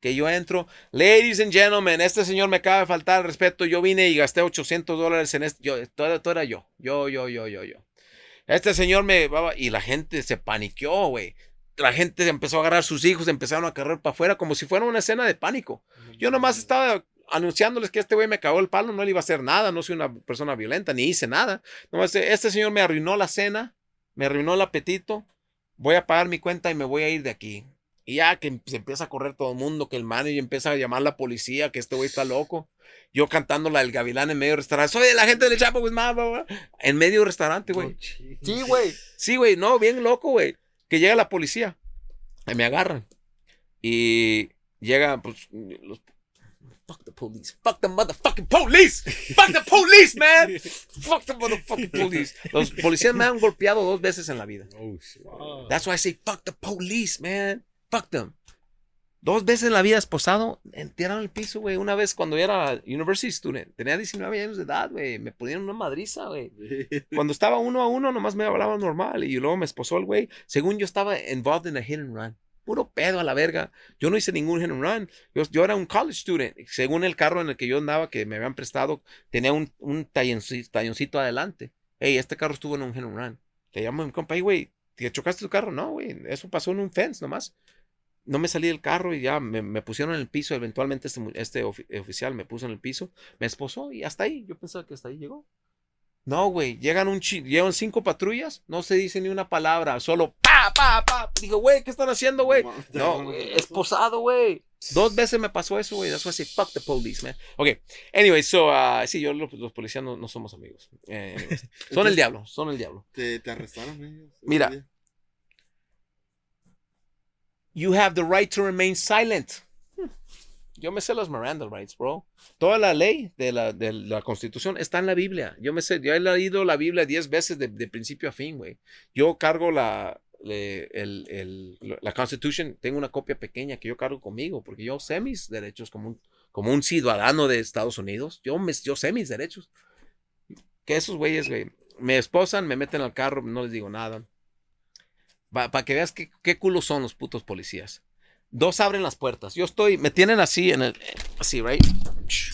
Que yo entro, ladies and gentlemen, este señor me acaba de faltar el respeto, yo vine y gasté 800 dólares en yo, todo, todo era yo, yo, yo, yo, yo, yo. Este señor me, y la gente se paniqueó, güey. La gente empezó a agarrar a sus hijos, empezaron a correr para afuera como si fuera una escena de pánico. Yo nomás estaba anunciándoles que este güey me cagó el palo, no le iba a hacer nada, no soy una persona violenta, ni hice nada. Nomás este señor me arruinó la cena, me arruinó el apetito, voy a pagar mi cuenta y me voy a ir de aquí. Y ya que se empieza a correr todo el mundo, que el manager empieza a llamar a la policía, que este güey está loco. Yo cantando la del gavilán en medio del restaurante. Soy de la gente del Chapo Guzmán. En medio del restaurante, güey. Sí, güey. Sí, güey. No, bien loco, güey. Que llega la policía. Y me agarran. Y llega, pues, los... Fuck the police. Fuck the motherfucking police. Fuck the police, man. Fuck the motherfucking police. Los policías me han golpeado dos veces en la vida. Oh, shit. That's why I say fuck the police, man. Fuck them. Dos veces en la vida esposado, en- tiraron el piso, güey. Una vez cuando yo era university student, tenía 19 años de edad, güey. Me ponían una madriza, güey. (laughs) Cuando estaba uno a uno, nomás me hablaban normal. Y luego me esposó el güey. Según yo estaba involved in a hit and run. Puro pedo a la verga. Yo no hice ningún hit and run. Yo, yo era un college student. Según el carro en el que yo andaba, que me habían prestado, tenía un, un talloncito, talloncito adelante. Hey, este carro estuvo en un hit and run. Le llamo a mi compa, "Hey, güey, ¿te chocaste tu carro? No, güey. Eso pasó en un fence nomás. No me salí del carro y ya me, me pusieron en el piso. Eventualmente este, este ofi- oficial me puso en el piso, me esposó y hasta ahí. Yo pensaba que hasta ahí llegó. No, güey, llegan un llegan cinco patrullas, no se dice ni una palabra, solo pa, pa, pa. Digo, güey, ¿qué están haciendo, güey? No, güey, esposado, güey. Dos veces me pasó eso, güey. That's why I say fuck the police, man. Ok, anyway, so, uh, sí, yo los, los policías no, no somos amigos. Eh, (laughs) son el diablo, son el diablo. ¿Te, te arrestaron ellos? Mira. You have the right to remain silent. Yo me sé los Miranda rights, bro. Toda la ley de la, de la Constitución está en la Biblia. Yo me sé, yo he leído la Biblia diez veces de, de principio a fin, güey. Yo cargo la, el, el- la Constitution, tengo una copia pequeña que yo cargo conmigo, porque yo sé mis derechos como un, como un ciudadano de Estados Unidos. Yo, me, yo sé mis derechos. Que esos güeyes, güey, me esposan, me meten al carro, no les digo nada. Para que veas qué, qué culos son los putos policías. Dos abren las puertas. Yo estoy, me tienen así en el, así, right?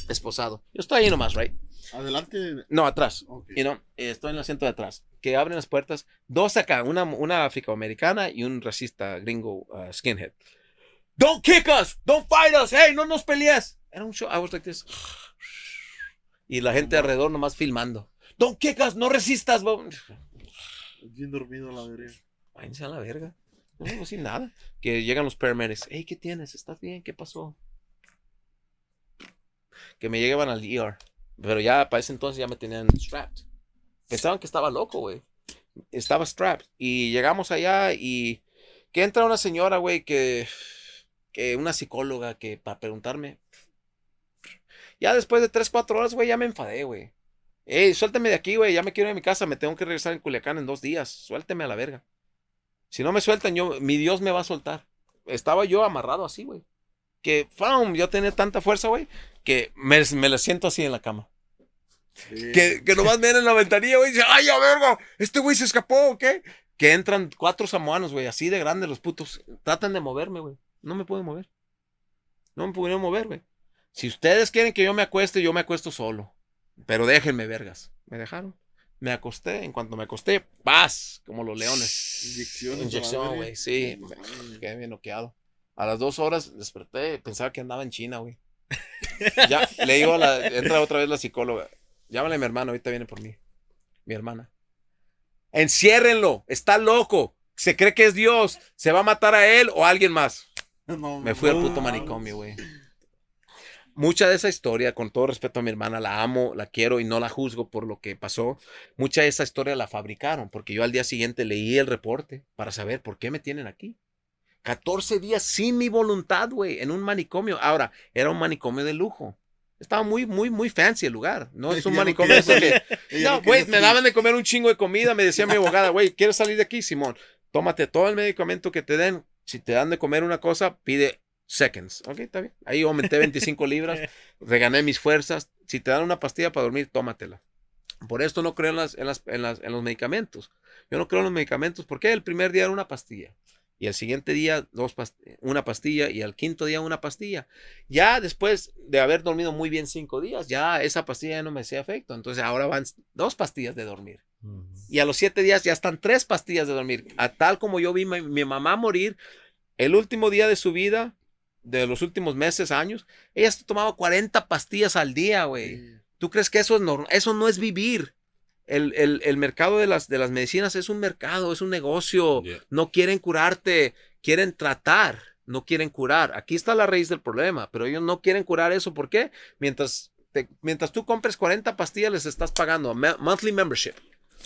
Esposado. Yo estoy ahí nomás, right? Adelante. No, atrás. Ok. You know, estoy en el asiento de atrás. Que abren las puertas. Dos acá, una, una afroamericana y un racista gringo uh, skinhead. Don't kick us, don't fight us, hey, no nos pelees. Era un show, I was like this. Y la gente alrededor nomás filmando. Don't kick us, no resistas. bo-". Bien dormido la. Váyanse a la verga. No sin nada. Que llegan los paramedics. Hey, ¿qué tienes? ¿Estás bien? ¿Qué pasó? Que me llegaban al ER. Pero ya para ese entonces ya me tenían strapped. Pensaban que estaba loco, güey. Estaba strapped. Y llegamos allá y que entra una señora, güey, que, que una psicóloga que para preguntarme. Ya después de 3, 4 horas, güey, ya me enfadé, güey. Ey, suélteme de aquí, güey, ya me quiero ir a mi casa, me tengo que regresar en Culiacán en dos días. Suélteme a la verga. Si no me sueltan, yo, mi Dios me va a soltar. Estaba yo amarrado así, güey. Que, ¡fam! Yo tenía tanta fuerza, güey, que me, me la siento así en la cama. Que, que nomás me ven en la ventanilla, güey, y dice, ¡ay, a verga! ¿Este güey se escapó o qué? Que entran cuatro samoanos, güey, así de grandes los putos. Tratan de moverme, güey. No me pueden mover. No me pudieron mover, güey. Si ustedes quieren que yo me acueste, yo me acuesto solo. Pero déjenme, vergas. Me dejaron. Me acosté. En cuanto me acosté, ¡paz! Como los leones. Inyección, madre. güey, sí. Mames. (laughs) Quedé bien noqueado. A las dos horas desperté, pensaba que andaba en China, güey. (laughs) Ya, le digo a la, entra otra vez la psicóloga. Llámale a mi hermano, ahorita viene por mí. Mi hermana. Enciérrenlo, está loco. Se cree que es Dios. Se va a matar a él o a alguien más. (laughs) No Me fui al puto manicomio, güey. Mucha de esa historia, con todo respeto a mi hermana, la amo, la quiero y no la juzgo por lo que pasó. Mucha de esa historia la fabricaron, porque yo al día siguiente leí el reporte para saber por qué me tienen aquí. 14 días sin mi voluntad, güey, en un manicomio. Ahora, era un manicomio de lujo. Estaba muy, muy, muy fancy el lugar. No es (laughs) un Ya no manicomio quería ese que, salir. (laughs) Ella no, no güey, me daban de comer un chingo de comida. Me decía mi abogada, güey, ¿quieres salir de aquí, Simón? Tómate todo el medicamento que te den. Si te dan de comer una cosa, pide seconds. Ok, está bien. Ahí aumenté 25 (laughs) libras, regané mis fuerzas. Si te dan una pastilla para dormir, tómatela. Por esto no creo en, las, en, las, en, las- en los medicamentos. Yo no creo en los medicamentos porque el primer día era una pastilla. Y el siguiente día dos past- una pastilla y al quinto día una pastilla. Ya después de haber dormido muy bien cinco días, ya esa pastilla ya no me hacía efecto. Entonces ahora van dos pastillas de dormir. Y a los siete días ya están tres pastillas de dormir. A tal como yo vi mi, mi mamá morir el último día de su vida, de los últimos meses, años, ella se tomaba 40 pastillas al día, güey. ¿Tú crees que eso es normal? Eso no es vivir. El, el- el mercado de las, de las medicinas es un mercado, es un negocio. Yeah. No quieren curarte, quieren tratar, no quieren curar. Aquí está la raíz del problema, pero ellos no quieren curar eso. ¿Por qué? Mientras, te- mientras tú compres 40 pastillas, les estás pagando monthly membership.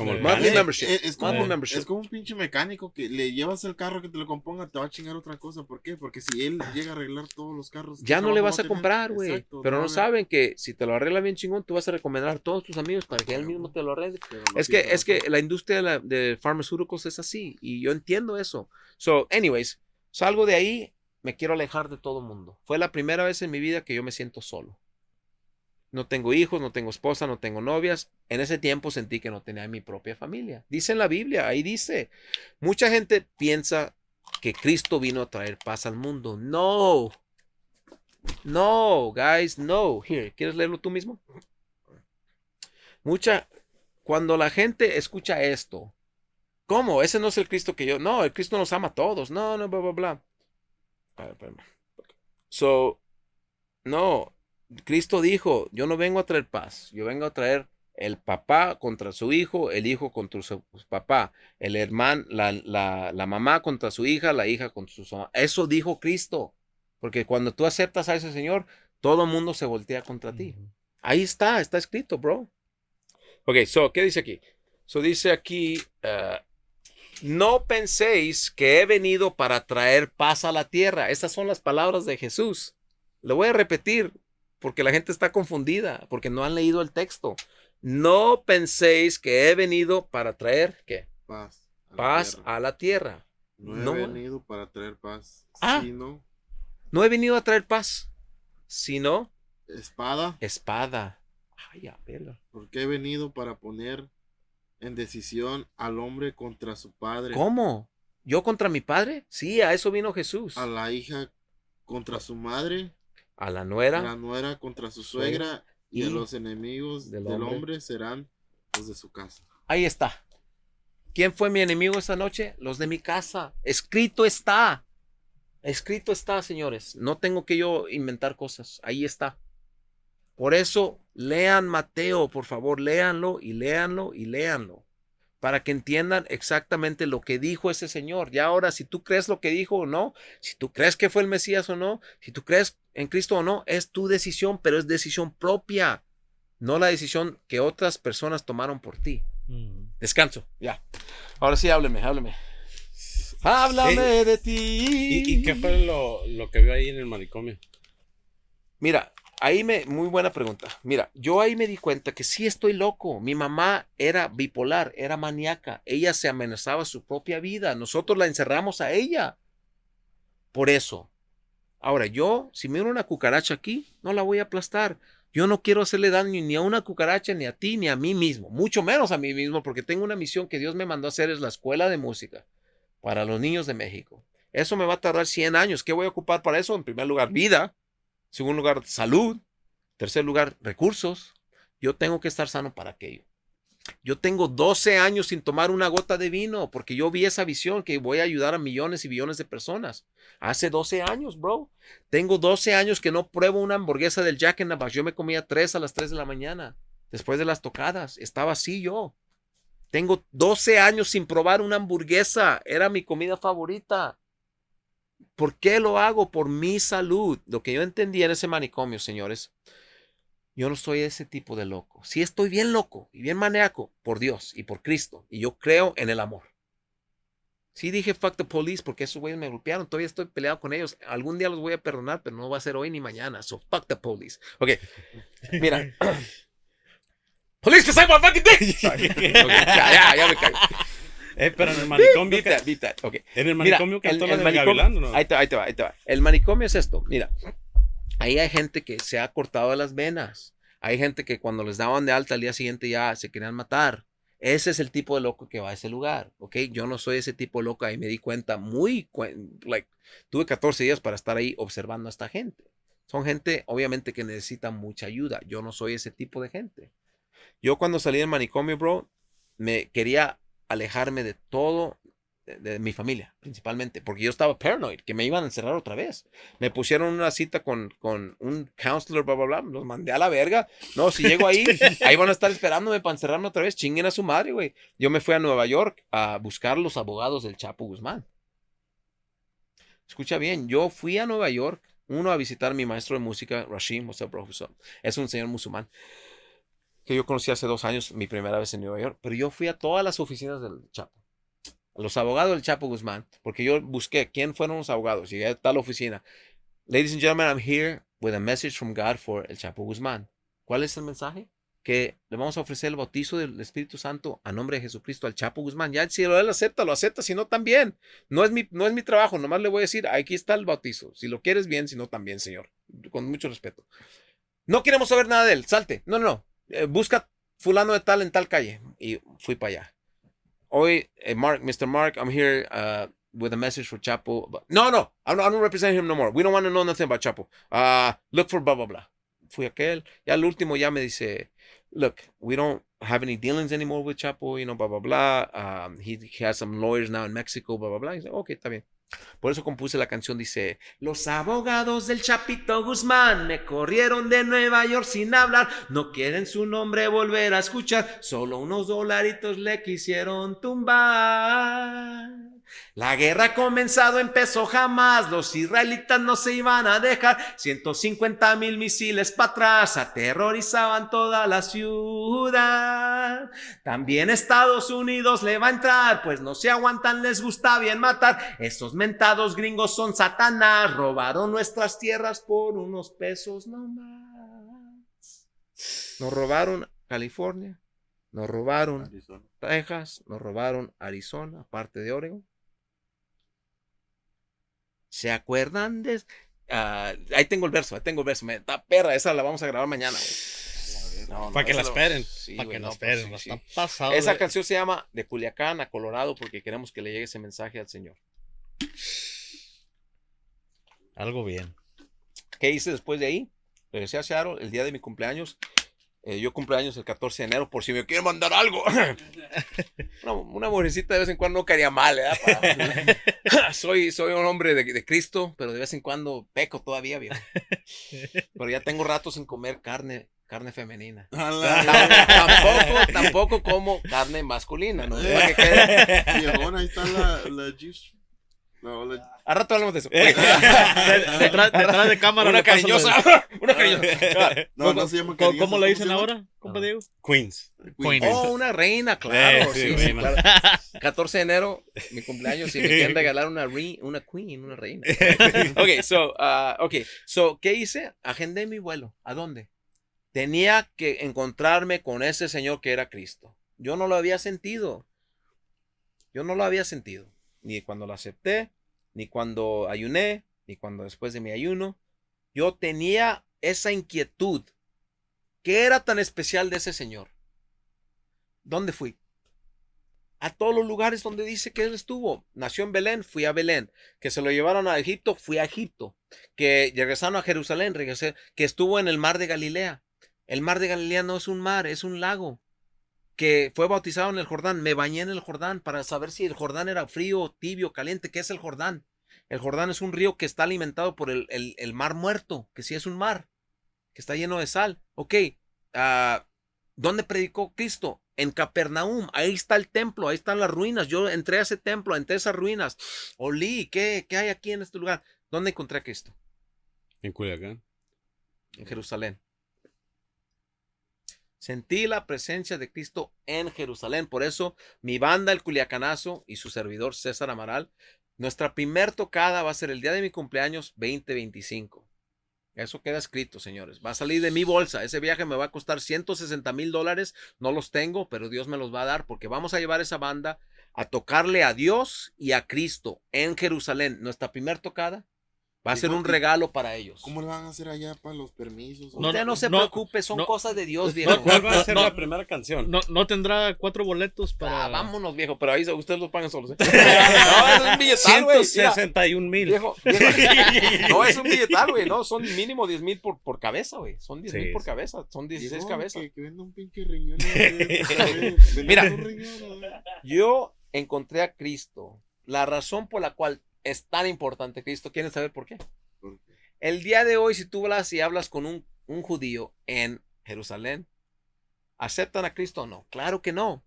Como el Sí. Monthly cáncer. membership. Es, es como, monthly membership. es como un pinche mecánico que le llevas el carro que te lo componga, te va a chingar otra cosa. ¿Por qué? Porque si él llega a arreglar todos los carros. ¿qué ya no le vas va a tener? comprar, güey. Pero no saben que si te lo arregla bien chingón, tú vas a recomendar a todos tus amigos para que él mismo te lo arregle. Es que, es que la industria de, la, de pharmaceuticals es así y yo entiendo eso. So, anyways, salgo de ahí, me quiero alejar de todo mundo. Fue la primera vez en mi vida que yo me siento solo. No tengo hijos, no tengo esposa, no tengo novias. En ese tiempo sentí que no tenía mi propia familia. Dice en la Biblia, ahí dice, mucha gente piensa que Cristo vino a traer paz al mundo. No. No, guys, no. Here, ¿quieres leerlo tú mismo? Mucha, cuando la gente escucha esto, ¿cómo? Ese no es el Cristo que yo. No, el Cristo nos ama a todos. No, no, bla, bla, bla. So, no, Cristo dijo: Yo no vengo a traer paz, yo vengo a traer el papá contra su hijo, el hijo contra su papá, el hermano, la, la, la mamá contra su hija, la hija contra su mamá. Eso dijo Cristo. Porque cuando tú aceptas a ese Señor, todo el mundo se voltea contra ti. Ahí está, está escrito, bro. Ok, so, ¿qué dice aquí? So, dice aquí, uh, no penséis que he venido para traer paz a la tierra. Estas son las palabras de Jesús. Lo voy a repetir porque la gente está confundida, porque no han leído el texto. No penséis que he venido para traer, ¿qué? Paz. a la Paz tierra. a la tierra. No he no. venido para traer paz, Ah. sino No he venido a traer paz, sino espada, espada. Ay, a porque he venido para poner en decisión al hombre contra su padre, ¿Cómo? ¿Yo contra mi padre? Sí, a eso vino Jesús. a la hija contra su madre, A la a nuera. la nuera contra su Suegra, y, los enemigos del del, hombre. hombre. serán los de su casa. Ahí está. ¿Quién fue mi enemigo esta noche? Los de mi casa. Escrito está. Escrito está, señores. No tengo que yo inventar cosas. Ahí está. Por eso, lean Mateo, por favor, léanlo y léanlo y léanlo. Para que entiendan exactamente lo que dijo ese Señor. Ya ahora, si tú crees lo que dijo o no, si tú crees que fue el Mesías o no, si tú crees en Cristo o no, es tu decisión, pero es decisión propia. No la decisión que otras personas tomaron por ti. Descanso, ya. Ahora sí, hábleme, hábleme. Háblame de ti. ¿Y, y qué fue lo, lo que vio ahí en el manicomio? Mira, ahí me, muy buena pregunta. Mira, yo ahí me di cuenta que sí estoy loco. Mi mamá era bipolar, era maníaca. Ella se amenazaba su propia vida. Nosotros la encerramos a ella. Por eso. Ahora, yo, si miro una cucaracha aquí, no la voy a aplastar. Yo no quiero hacerle daño ni a una cucaracha, ni a ti, ni a mí mismo. Mucho menos a mí mismo, porque tengo una misión que Dios me mandó a hacer, es la escuela de música para los niños de México. Eso me va a tardar 100 años. ¿Qué voy a ocupar para eso? En primer lugar, vida. Segundo lugar, salud. Tercer lugar, recursos. Yo tengo que estar sano para aquello. Yo tengo 12 años sin tomar una gota de vino porque yo vi esa visión que voy a ayudar a millones y billones de personas. Hace 12 años, bro. Tengo 12 años que no pruebo una hamburguesa del Jack Box. Yo me comía tres a las 3 de la mañana después de las tocadas. Estaba así yo. Tengo 12 años sin probar una hamburguesa. Era mi comida favorita. ¿Por qué lo hago? Por mi salud. Lo que yo entendí en ese manicomio, señores, yo no soy ese tipo de loco. Sí estoy bien loco y bien maníaco por Dios y por Cristo. Y yo creo en el amor. Sí dije fuck the police porque esos güeyes me golpearon. Todavía estoy peleado con ellos. Algún día los voy a perdonar, pero no va a ser hoy ni mañana. So fuck the police. Ok. Mira. (laughs) police que my fucking dick. (laughs) Okay, ya, ya, ya me callo. Eh, pero en el manicomio. That, that. Okay. En el Mira, manicomio que el- el manicomio- ¿no? Ahí te, ahí te va, ahí te va. El manicomio es esto. Mira, ahí hay gente que se ha cortado las venas. Hay gente que cuando les daban de alta al día siguiente ya se querían matar. Ese es el tipo de loco que va a ese lugar, ¿ok? Yo no soy ese tipo de loco. Ahí me di cuenta muy, like, tuve 14 días para estar ahí observando a esta gente. Son gente, obviamente, que necesita mucha ayuda. Yo no soy ese tipo de gente. Yo cuando salí del manicomio, bro, me quería alejarme de todo, de, de mi familia, principalmente, porque yo estaba paranoid, que me iban a encerrar otra vez. Me pusieron una cita con, con un counselor, bla, bla, bla, los mandé a la verga. No, si llego ahí, (laughs) ahí van a estar esperándome para encerrarme otra vez, chinguen a su madre, güey. Yo me fui a Nueva York a buscar los abogados del Chapo Guzmán. Escucha bien, yo fui a Nueva York, uno, a visitar a mi maestro de música, bro, what's up? Es un señor musulmán que yo conocí hace dos años, mi primera vez en Nueva York, pero yo fui a todas las oficinas del Chapo, los abogados del Chapo Guzmán, porque yo busqué quién fueron los abogados, llegué a tal oficina. Ladies and gentlemen, I'm here with a message from God for el Chapo Guzmán. ¿Cuál es el mensaje? Que le vamos a ofrecer el bautizo del Espíritu Santo a nombre de Jesucristo al Chapo Guzmán. Ya si él acepta, lo acepta, si no, también. No es mi, no es mi trabajo, nomás le voy a decir, aquí está el bautizo. Si lo quieres bien, si no, también, Señor. Con mucho respeto. No queremos saber nada de él, salte. No, no, no. Eh, busca fulano de tal en tal calle. Y fui para allá. Hoy, eh, Mark, Mr. Mark, I'm here uh, with a message for Chapo. No, no, I don't, I don't represent him no more. We don't want to know nothing about Chapo. Uh, look for blah, blah, blah. Fui aquel. Ya al último ya me dice, look, we don't have any dealings anymore with Chapo, you know, blah, blah, blah. Um, he, he has some lawyers now in Mexico, blah, blah, blah. Y dice, ok, está bien. Por eso compuse la canción, dice, los abogados del Chapito Guzmán me corrieron de Nueva York sin hablar, no quieren su nombre volver a escuchar, solo unos dolaritos le quisieron tumbar. La guerra ha comenzado, empezó jamás, los israelitas no se iban a dejar, 150 mil misiles para atrás, aterrorizaban toda la ciudad. También Estados Unidos le va a entrar, pues no se aguantan, les gusta bien matar. Esos mentados gringos son satanás, robaron nuestras tierras por unos pesos nomás. Nos robaron California, nos robaron Texas, nos robaron Arizona, parte de Oregon. ¿Se acuerdan de...? ah, ahí tengo el verso, ahí tengo el verso. Me da perra, esa la vamos a grabar mañana, güey. No, no, Pa' que la la- esperen. sí, Para que no, nos pues, esperen, sí, está sí. pasado. Esa canción se llama De Culiacán a Colorado porque queremos que le llegue ese mensaje al Señor. Algo bien. ¿Qué hice después de ahí? Regresé a Seattle el día de mi cumpleaños. Eh, yo cumpleaños el 14 de enero por si me quieren mandar algo. (laughs) una, una mujercita de vez en cuando no caería mal, ¿verdad? Para- (laughs) soy, soy un hombre de, de Cristo, pero de vez en cuando peco todavía, viejo. Pero ya tengo rato sin comer carne, carne femenina. tampoco, tampoco como carne masculina, ¿no? (laughs) Que quede- ahí está la, la juice. No, le- A rato hablamos de eso. (laughs) (laughs) Detrás, de cámara. una cariñosa. (laughs) una cariñosa. no, no se llama ¿Cómo, cariñosa, cómo le dicen ahora, compa Diego? Queens. Queen. Oh, una reina, claro. Eh, sí, sí, sí, reina. claro. 14 de enero, mi cumpleaños, y me quieren regalar una, re- una queen, una reina. Ok, so, ah, okay. so, ¿qué hice? Agendé mi vuelo. ¿A dónde? Tenía que encontrarme con ese señor que era Cristo. Yo no lo había sentido. Yo no lo había sentido. Ni cuando lo acepté, ni cuando ayuné, ni cuando después de mi ayuno. Yo tenía esa inquietud. ¿Qué era tan especial de ese señor? ¿Dónde fui? A todos los lugares donde dice que él estuvo. Nació en Belén, fui a Belén. Que se lo llevaron a Egipto, fui a Egipto. Que regresaron a Jerusalén, regresé. Que estuvo en el mar de Galilea. El mar de Galilea no es un mar, es un lago. Que fue bautizado en el Jordán. Me bañé en el Jordán para saber si el Jordán era frío, tibio, caliente. ¿Qué es el Jordán? El Jordán es un río que está alimentado por el, el- el mar muerto, que sí es un mar, que está lleno de sal. Ok, ah, ¿dónde predicó Cristo? En Capernaum, ahí está el templo, ahí están las ruinas. Yo entré a ese templo, entré a esas ruinas. Olí, ¿qué, qué hay aquí en este lugar? ¿Dónde encontré a Cristo? En Culiacán. En Jerusalén. Sentí la presencia de Cristo en Jerusalén. Por eso mi banda, el Culiacanazo, y su servidor César Amaral, nuestra primer tocada va a ser el día de mi cumpleaños 2025. Eso queda escrito, señores. Va a salir de mi bolsa. Ese viaje me va a costar 160 mil dólares. No los tengo, pero Dios me los va a dar porque vamos a llevar esa banda a tocarle a Dios y a Cristo en Jerusalén. Nuestra primer tocada va a ser un regalo para ellos. ¿Cómo le van a hacer allá para los permisos? No, Usted no, se no, preocupe, son no. cosas de Dios, viejo. ¿Cuál va a ser no, la primera canción? No, no tendrá cuatro boletos para. Ah, vámonos, viejo, pero ahí ustedes los pagan solos. ¿eh? (laughs) (laughs) no, es un billetal, güey. Mira, 161 mil. Viejo, viejo. (laughs) No, es un billetal, güey. No, son mínimo 10 mil por, por cabeza, güey. Son 10 mil Sí, por cabeza. Son 16 Dijo cabezas. Que, que venda un pinche riñón. Mira. Mira. Yo encontré a Cristo. La razón por la cual es tan importante Cristo, ¿quieren saber por qué? El día de hoy, si tú hablas y hablas con un, un judío en Jerusalén, ¿aceptan a Cristo o no? Claro que no.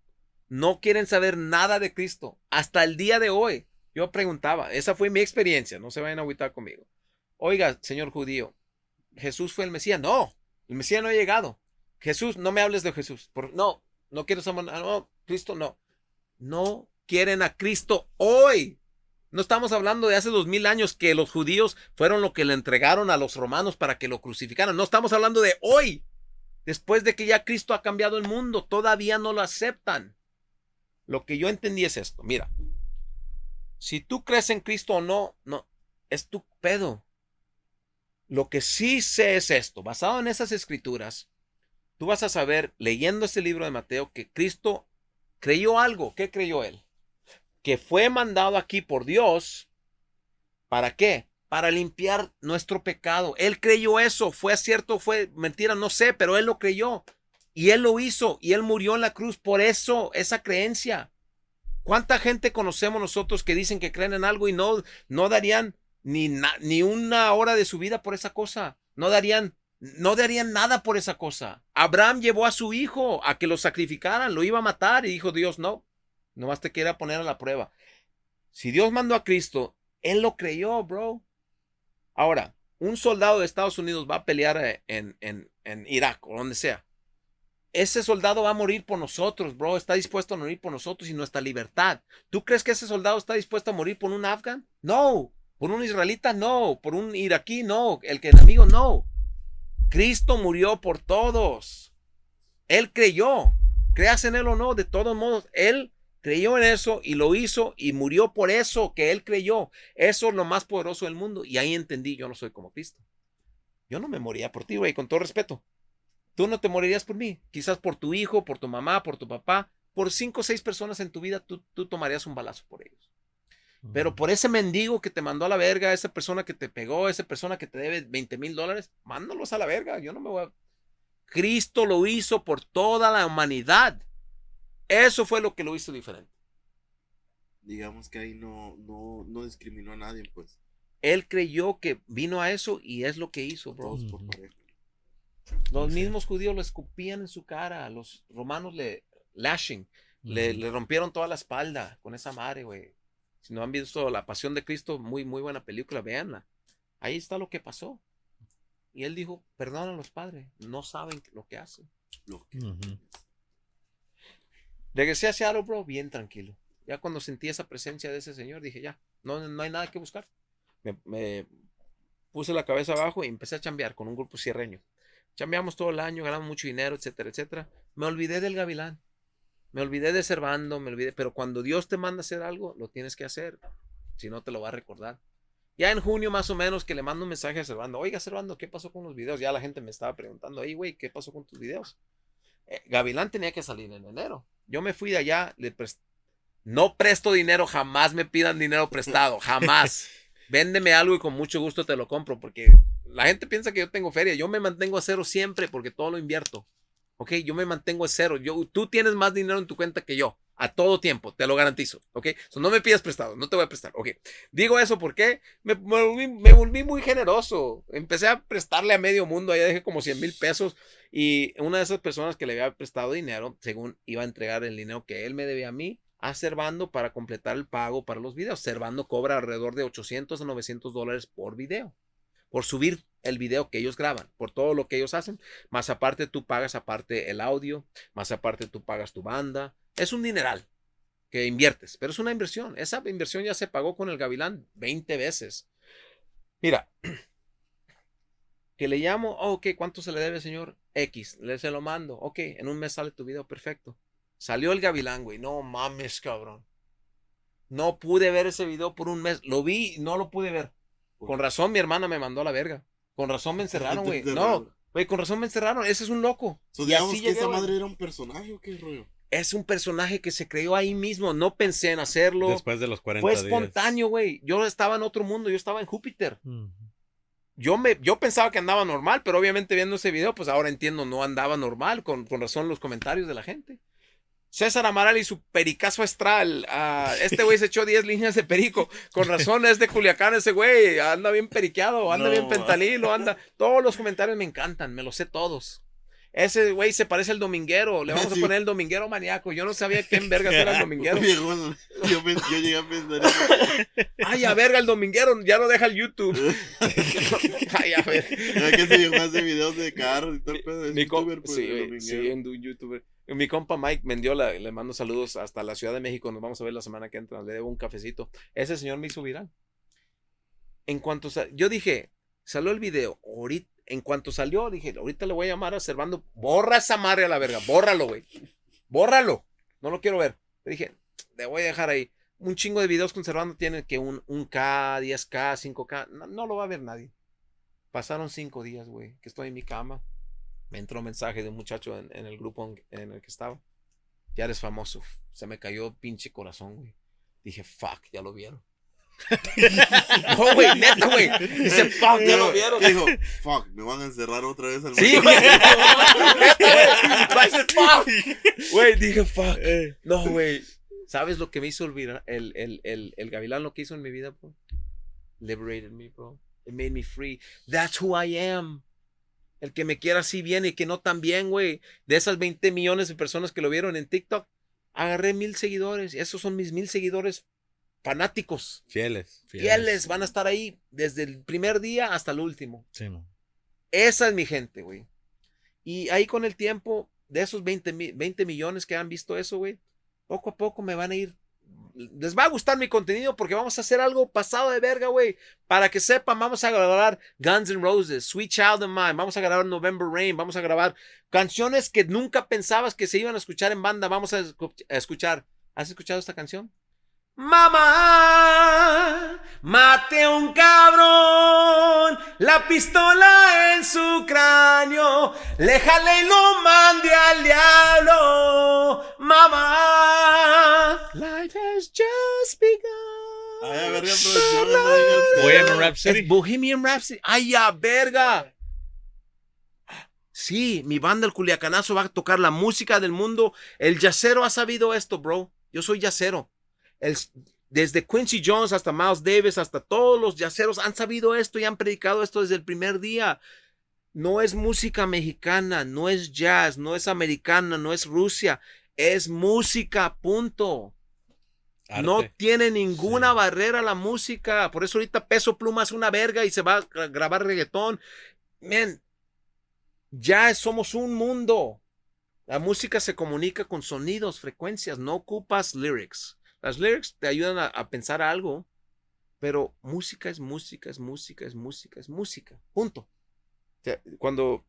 No quieren saber nada de Cristo. Hasta el día de hoy. Yo preguntaba, esa fue mi experiencia, no se vayan a agüitar conmigo. Oiga, señor judío, ¿Jesús fue el Mesías? No, el Mesías no ha llegado. Jesús, no me hables de Jesús. Por- no, no quiero saber, no, Cristo no. No quieren a Cristo hoy. No estamos hablando de hace dos mil años que los judíos fueron lo que le entregaron a los romanos para que lo crucificaran. No estamos hablando de hoy. Después de que ya Cristo ha cambiado el mundo, todavía no lo aceptan. Lo que yo entendí es esto. Mira, si tú crees en Cristo o no, no, es tu pedo. Lo que sí sé es esto, basado en esas escrituras, tú vas a saber, leyendo este libro de Mateo, que Cristo creyó algo. ¿Qué creyó él? Que fue mandado aquí por Dios. ¿Para qué? Para limpiar nuestro pecado. Él creyó eso. Fue cierto, fue mentira, no sé, pero él lo creyó. Y él lo hizo y él murió en la cruz por eso, esa creencia. ¿Cuánta gente conocemos nosotros que dicen que creen en algo y no, no darían ni, ni una hora de su vida por esa cosa? No darían, no darían nada por esa cosa. Abraham llevó a su hijo a que lo sacrificaran, lo iba a matar y dijo Dios, no, nomás te quiera poner a la prueba. Si Dios mandó a Cristo, él lo creyó, bro. Ahora, un soldado de Estados Unidos va a pelear eh, en, en, en Irak o donde sea. Ese soldado va a morir por nosotros, bro. Está dispuesto a morir por nosotros y nuestra libertad. ¿Tú crees que ese soldado está dispuesto a morir por un afgan? No. ¿Por un israelita? No. ¿Por un iraquí? No. ¿El que el amigo? No. Cristo murió por todos. Él creyó. Creas en él o no, de todos modos, él creyó en eso y lo hizo y murió por eso que él creyó. Eso es lo más poderoso del mundo. Y ahí entendí, yo no soy como Cristo. Yo no me moría por ti, güey, con todo respeto. Tú no te morirías por mí. Quizás por tu hijo, por tu mamá, por tu papá. Por cinco o seis personas en tu vida, tú, tú tomarías un balazo por ellos. Pero por ese mendigo que te mandó a la verga, esa persona que te pegó, esa persona que te debe 20 mil dólares, mándalos a la verga. Yo no me voy a... Cristo lo hizo por toda la humanidad. Eso fue lo que lo hizo diferente. Digamos que ahí no, no, no discriminó a nadie, pues. Él creyó que vino a eso y es lo que hizo, bro. Todos por. Los mismos judíos lo escupían en su cara. Los romanos le lashing. Le, le rompieron toda la espalda con esa madre, güey. Si no han visto La Pasión de Cristo, muy, muy buena película, véanla. Ahí está lo que pasó. Y él dijo, perdona a los padres, no saben lo que hacen. Regresé a Seattle, bro, bien tranquilo. Ya cuando sentí esa presencia de ese señor, dije, ya, no, no hay nada que buscar. Me, puse la cabeza abajo y empecé a chambear con un grupo cierreño. Chambeamos todo el año, ganamos mucho dinero, etcétera, etcétera. Me olvidé del gavilán. Me olvidé de Servando, me olvidé. Pero cuando Dios te manda a hacer algo, lo tienes que hacer. Si no, te lo va a recordar. Ya en junio más o menos que le mando un mensaje a Servando. Oiga, Servando, ¿qué pasó con los videos? Ya la gente me estaba preguntando, ahí, güey, ¿qué pasó con tus videos? Eh, Gavilán tenía que salir en enero. Yo me fui de allá, le no presto dinero, jamás me pidan dinero prestado, jamás. (laughs) Véndeme algo y con mucho gusto te lo compro, porque la gente piensa que yo tengo feria. Yo me mantengo a cero siempre porque todo lo invierto. Ok, yo me mantengo a cero. Yo, tú tienes más dinero en tu cuenta que yo. A todo tiempo, te lo garantizo. Ok, no me pidas prestado, no te voy a prestar. Ok, digo eso porque me, me, volví, muy generoso. Empecé a prestarle a medio mundo. Allá dejé como 100 mil pesos. Y una de esas personas que le había prestado dinero, según iba a entregar el dinero que él me debía a mí, a Servando para completar el pago para los videos. Servando cobra alrededor de 800 a 900 dólares por video por subir el video que ellos graban, por todo lo que ellos hacen, más aparte tú pagas aparte el audio, más aparte tú pagas tu banda, es un dineral que inviertes, pero es una inversión, esa inversión ya se pagó con el Gavilán 20 veces. Mira, (clears throat) que le llamo, oh, ok, ¿cuánto se le debe, señor? X, le se lo mando, ok, en un mes sale tu video, perfecto. Salió el Gavilán, güey, no mames, cabrón. No pude ver ese video por un mes, lo vi, no lo pude ver. Con razón mi hermana me mandó a la verga. Con razón me (laughs) encerraron, güey. No, güey, con razón me encerraron. Ese es un loco. digamos que esa madre era un personaje o qué rollo. Es un personaje que se creó ahí mismo. No pensé en hacerlo. Después de los 40 Fue espontáneo, güey. Yo estaba en otro mundo. Yo estaba en Júpiter. Yo, me, yo pensaba que andaba normal, pero obviamente viendo ese video, pues ahora entiendo, no andaba normal. Con, con razón los comentarios de la gente. César Amaral y su pericazo astral. Ah, (laughs) este güey se echó 10 líneas de perico. Con razón es de Culiacán ese güey. Anda bien periqueado, anda bien pentalilo, anda. Todos los comentarios me encantan, me los sé todos. Ese güey se parece al dominguero. Le vamos a poner el dominguero maníaco. Yo no sabía quién verga era el dominguero. (laughs) yo, yo, llegué a pensar eso. Ay, a verga, el dominguero ya no deja el YouTube. (laughs) Ay, a ver. Ya que se llegó a hacer videos de carros y pedo. Mi youtuber, pues, sí, sí, youtuber. Mi compa Mike Mendiola, le mando saludos hasta la Ciudad de México. Nos vamos a ver la semana que entra. Le debo un cafecito. Ese señor me hizo viral. En cuanto yo dije, salió el video. Ahorita, en cuanto salió, dije, ahorita le voy a llamar a Servando. Borra esa madre a la verga. Bórralo, güey. Bórralo. No lo quiero ver. Le dije, le voy a dejar ahí. Un chingo de videos conservando tiene que un, un K, 10K, 5K. No, no lo va a ver nadie. Pasaron cinco días, güey, que estoy en mi cama me entró un mensaje de un muchacho en, el grupo en, el que estaba. Ya eres famoso. Se me cayó pinche corazón, güey. Dije, fuck, ya lo vieron. No, (laughs) güey, neta, güey. Dice, (laughs) fuck, ya lo vieron. Dijo, fuck, me van a encerrar otra vez al Sí, güey. (laughs) fuck. Güey, dije, fuck. Eh. No, güey. ¿Sabes lo que me hizo olvidar? El, el, el, el gavilán lo que hizo en mi vida, bro. Liberated me, bro. It made me free. That's who I am. El que me quiera así bien y que no tan bien, güey. De esas 20 millones de personas que lo vieron en TikTok, agarré mil seguidores. Y esos son mis mil seguidores fanáticos. Fieles. Fieles. Van a estar ahí desde el primer día hasta el último. Sí, no. Esa es mi gente, güey. Y ahí con el tiempo, de esos 20, 20 millones que han visto eso, güey, poco a poco me van a ir les va a gustar mi contenido porque vamos a hacer algo pasado de verga, güey. Para que sepan, vamos a grabar Guns N' Roses, Sweet Child of Mine, vamos a grabar November Rain, vamos a grabar canciones que nunca pensabas que se iban a escuchar en banda. Vamos a escuchar. ¿Has escuchado esta canción? Mamá, mate a un cabrón, la pistola en su cráneo, le jale y lo mande al diablo. Mamá, life has just begun. Ay, a verga, Bohemian Rhapsody. Bohemian Rhapsody. Ay, a verga. Sí, mi banda, el Culiacanazo, va a tocar la música del mundo. El yacero ha sabido esto, bro. Yo soy yacero desde Quincy Jones hasta Miles Davis, hasta todos los yaceros han sabido esto y han predicado esto desde el primer día. No es música mexicana, no es jazz, no es americana, no es Rusia, es música, punto. No tiene ninguna Sí. barrera la música. Por eso ahorita Peso Pluma es una verga y se va a gra- grabar reggaetón. Man, ya somos un mundo. La música se comunica con sonidos, frecuencias, no ocupas lyrics. Las lyrics te ayudan a, a pensar algo, pero música es música, es música, es música, es música. Punto. Cuando,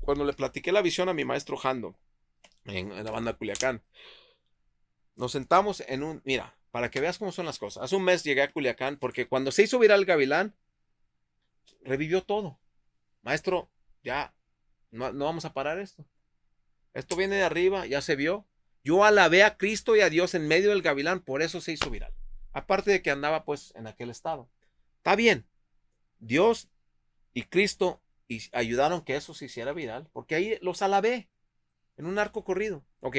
cuando le platiqué la visión a mi maestro Jando en, en la banda Culiacán, nos sentamos en un. Mira, para que veas cómo son las cosas. Hace un mes llegué a Culiacán porque cuando se hizo viral Gavilán, revivió todo. Maestro, ya, no, no vamos a parar esto. Esto viene de arriba, ya se vio. Yo alabé a Cristo y a Dios en medio del Gavilán, por eso se hizo viral. Aparte de que andaba pues en aquel estado. Está bien. Dios y Cristo y ayudaron que eso se hiciera viral, porque ahí los alabé en un arco corrido. Ok,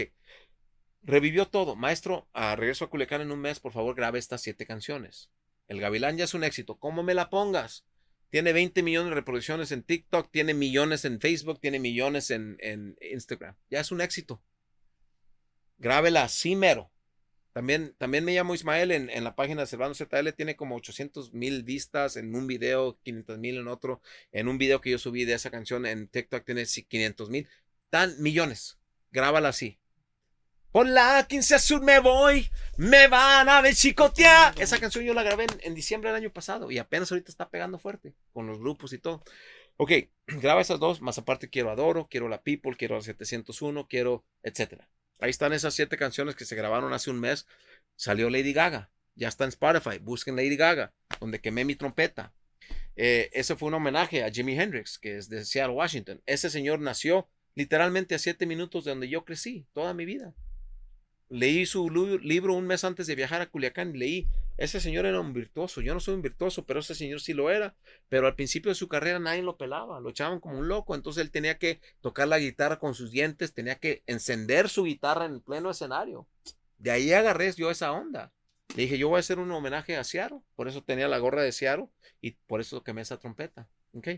revivió todo. Maestro, a regreso a Culiacán en un mes, por favor, grabe estas siete canciones. El Gavilán ya es un éxito. ¿Cómo me la pongas? Tiene 20 millones de reproducciones en TikTok, tiene millones en Facebook, tiene millones en, en Instagram. Ya es un éxito. Grábela así mero. También, también me llamo Ismael en, en la página de Servando ZL, tiene como 800 mil vistas en un video, 500 mil en otro. En un video que yo subí de esa canción en TikTok tiene 500 mil. Tan millones. Grábala así. Por la 15 Sur me voy, me van a ver chicotear. Esa canción yo la grabé en, en diciembre del año pasado y apenas ahorita está pegando fuerte con los grupos y todo. Ok, (clears throat) graba esas dos, más aparte quiero Adoro, quiero La People, quiero La 701, quiero, etcétera. Ahí están esas siete canciones que se grabaron hace un mes. Salió Lady Gaga, ya está en Spotify, busquen Lady Gaga, donde quemé mi trompeta. Eh, ese fue un homenaje a Jimi Hendrix, que es de Seattle, Washington. Ese señor nació literalmente a siete minutos de donde yo crecí toda mi vida. Leí su libro un mes antes de viajar a Culiacán y leí, ese señor era un virtuoso, yo no soy un virtuoso, pero ese señor sí lo era, pero al principio de su carrera nadie lo pelaba, lo echaban como un loco, entonces él tenía que tocar la guitarra con sus dientes, tenía que encender su guitarra en el pleno escenario. De ahí agarré yo esa onda. Le dije, yo voy a hacer un homenaje a Seattle, por eso tenía la gorra de Seattle y por eso quemé esa trompeta, ¿ok?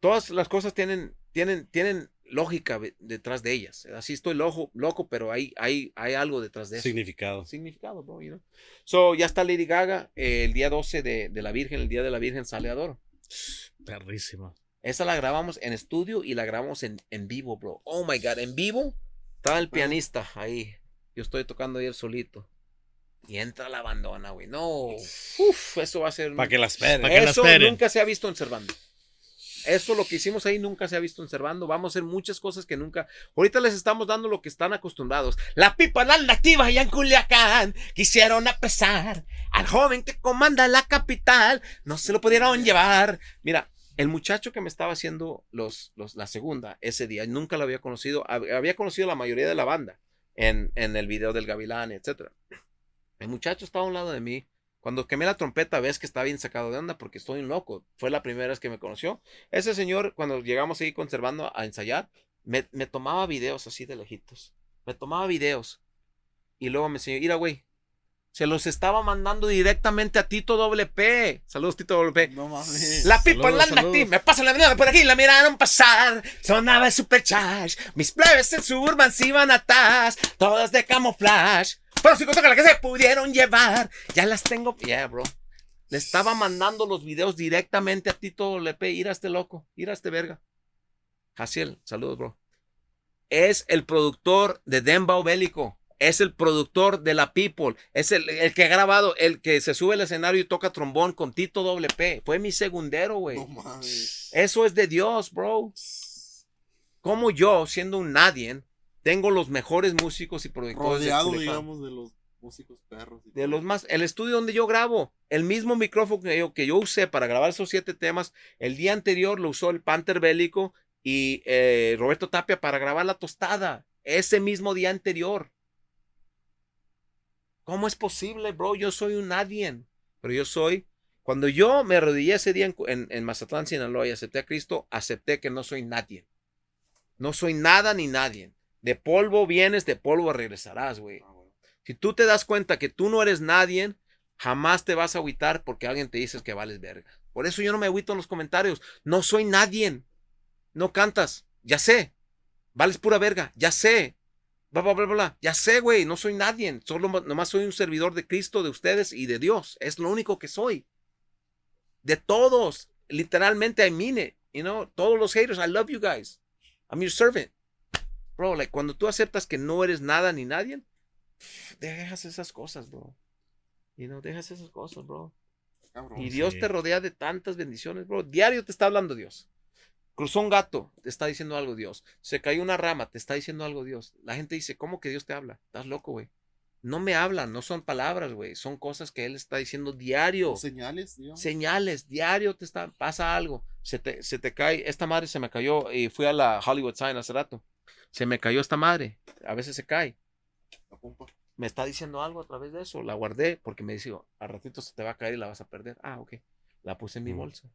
Todas las cosas tienen, tienen, tienen lógica detrás de ellas. Así estoy loco, loco pero hay, hay, hay algo detrás de eso. Significado. Significado, bro, you know? So, ya está Lady Gaga. eh, el día 12 de, de la Virgen, el día de la Virgen sale Adoro. Perrísima. Esa la grabamos en estudio y la grabamos en, en vivo, bro. Oh my god, en vivo. Estaba el pianista ahí. Yo estoy tocando ahí el solito. Y entra la bandona, güey. No. Uf, eso va a ser. Para que la esperen. Pa' que la Eso esperen. nunca se ha visto en Cervando. Eso lo que hicimos ahí nunca se ha visto en Cervando. Vamos a hacer muchas cosas que nunca. Ahorita les estamos dando lo que están acostumbrados. La pipa anda activa allá en Culiacán. Quisieron apresar al joven que comanda la capital. No se lo pudieron llevar. Mira, el muchacho que me estaba haciendo los, los, la segunda ese día, nunca lo había conocido. Hab- Había conocido la mayoría de la banda en, en el video del Gavilán, etc. El muchacho estaba a un lado de mí. Cuando quemé la trompeta, ves que está bien sacado de onda porque estoy un loco. Fue la primera vez que me conoció. Ese señor, cuando llegamos ahí conservando a ensayar, me, me tomaba videos así de lejitos. Me tomaba videos. Y luego me enseñó, mira, güey, se los estaba mandando directamente a Tito WP. Saludos, Tito WP. No mames. La pipa anda saludos. aquí, me pasa la venida por aquí, la miraron pasar, sonaba el supercharge, mis plebes en Suburban se iban atrás, todas de camuflaje, fueron cinco tocas las que se pudieron llevar, ya las tengo, yeah, bro. Le estaba mandando los videos directamente a Tito Lepe, ir a este loco, ir a este verga. Jaciel, saludos, bro. Es el productor de Dembow Bélico. Es el productor de La People. Es el, el que ha grabado, el que se sube al escenario y toca trombón con Tito WP. Fue mi segundero, güey. No. Eso es de Dios, bro. Como yo, siendo un nadie, tengo los mejores músicos y productores de Rodeado, Culiacán. digamos, de los músicos perros. y De todo. los más, el estudio donde yo grabo, el mismo micrófono que yo, que yo usé para grabar esos siete temas, el día anterior lo usó el Panther Bélico y eh, Roberto Tapia para grabar La Tostada, ese mismo día anterior. ¿Cómo es posible, bro? Yo soy un nadie, pero yo soy... Cuando yo me arrodillé ese día en, en- en Mazatlán, Sinaloa y acepté a Cristo, acepté que no soy nadie. No soy nada ni nadie. De polvo vienes, de polvo regresarás, güey. Ah. Si tú te das cuenta que tú no eres nadie, jamás te vas a agüitar porque alguien te dice que vales verga. Por eso yo no me agüito en los comentarios. No soy nadie. No cantas. Ya sé. Vales pura verga. Ya sé. Bla, bla, bla, bla. Ya sé, güey, no soy nadie. Solo nomás soy un servidor de Cristo, de ustedes y de Dios. Es lo único que soy. De todos. Literalmente, I mean it. You know, todos los haters, I love you guys. I'm your servant. Bro, like, cuando tú aceptas que no eres nada ni nadie, dejas esas cosas, bro. You know, dejas esas cosas, bro. Cabrón. Y Dios sí. te rodea de tantas bendiciones, bro. Diario te está hablando Dios. Cruzó un gato, te está diciendo algo Dios. Se cayó una rama, te está diciendo algo Dios. La gente dice, ¿cómo que Dios te habla? Estás loco, güey. No me hablan, no son palabras, güey. Son cosas que Él está diciendo diario. Señales, digamos. Señales, diario te está, pasa algo. Se te, se te cae, esta madre se me cayó y fui a la Hollywood Sign hace rato. Se me cayó esta madre. A veces se cae. La pompa. Me está diciendo algo a través de eso. La guardé porque me dijo, al ratito se te va a caer y la vas a perder. Ah, ok. La puse en mi Mm. bolsa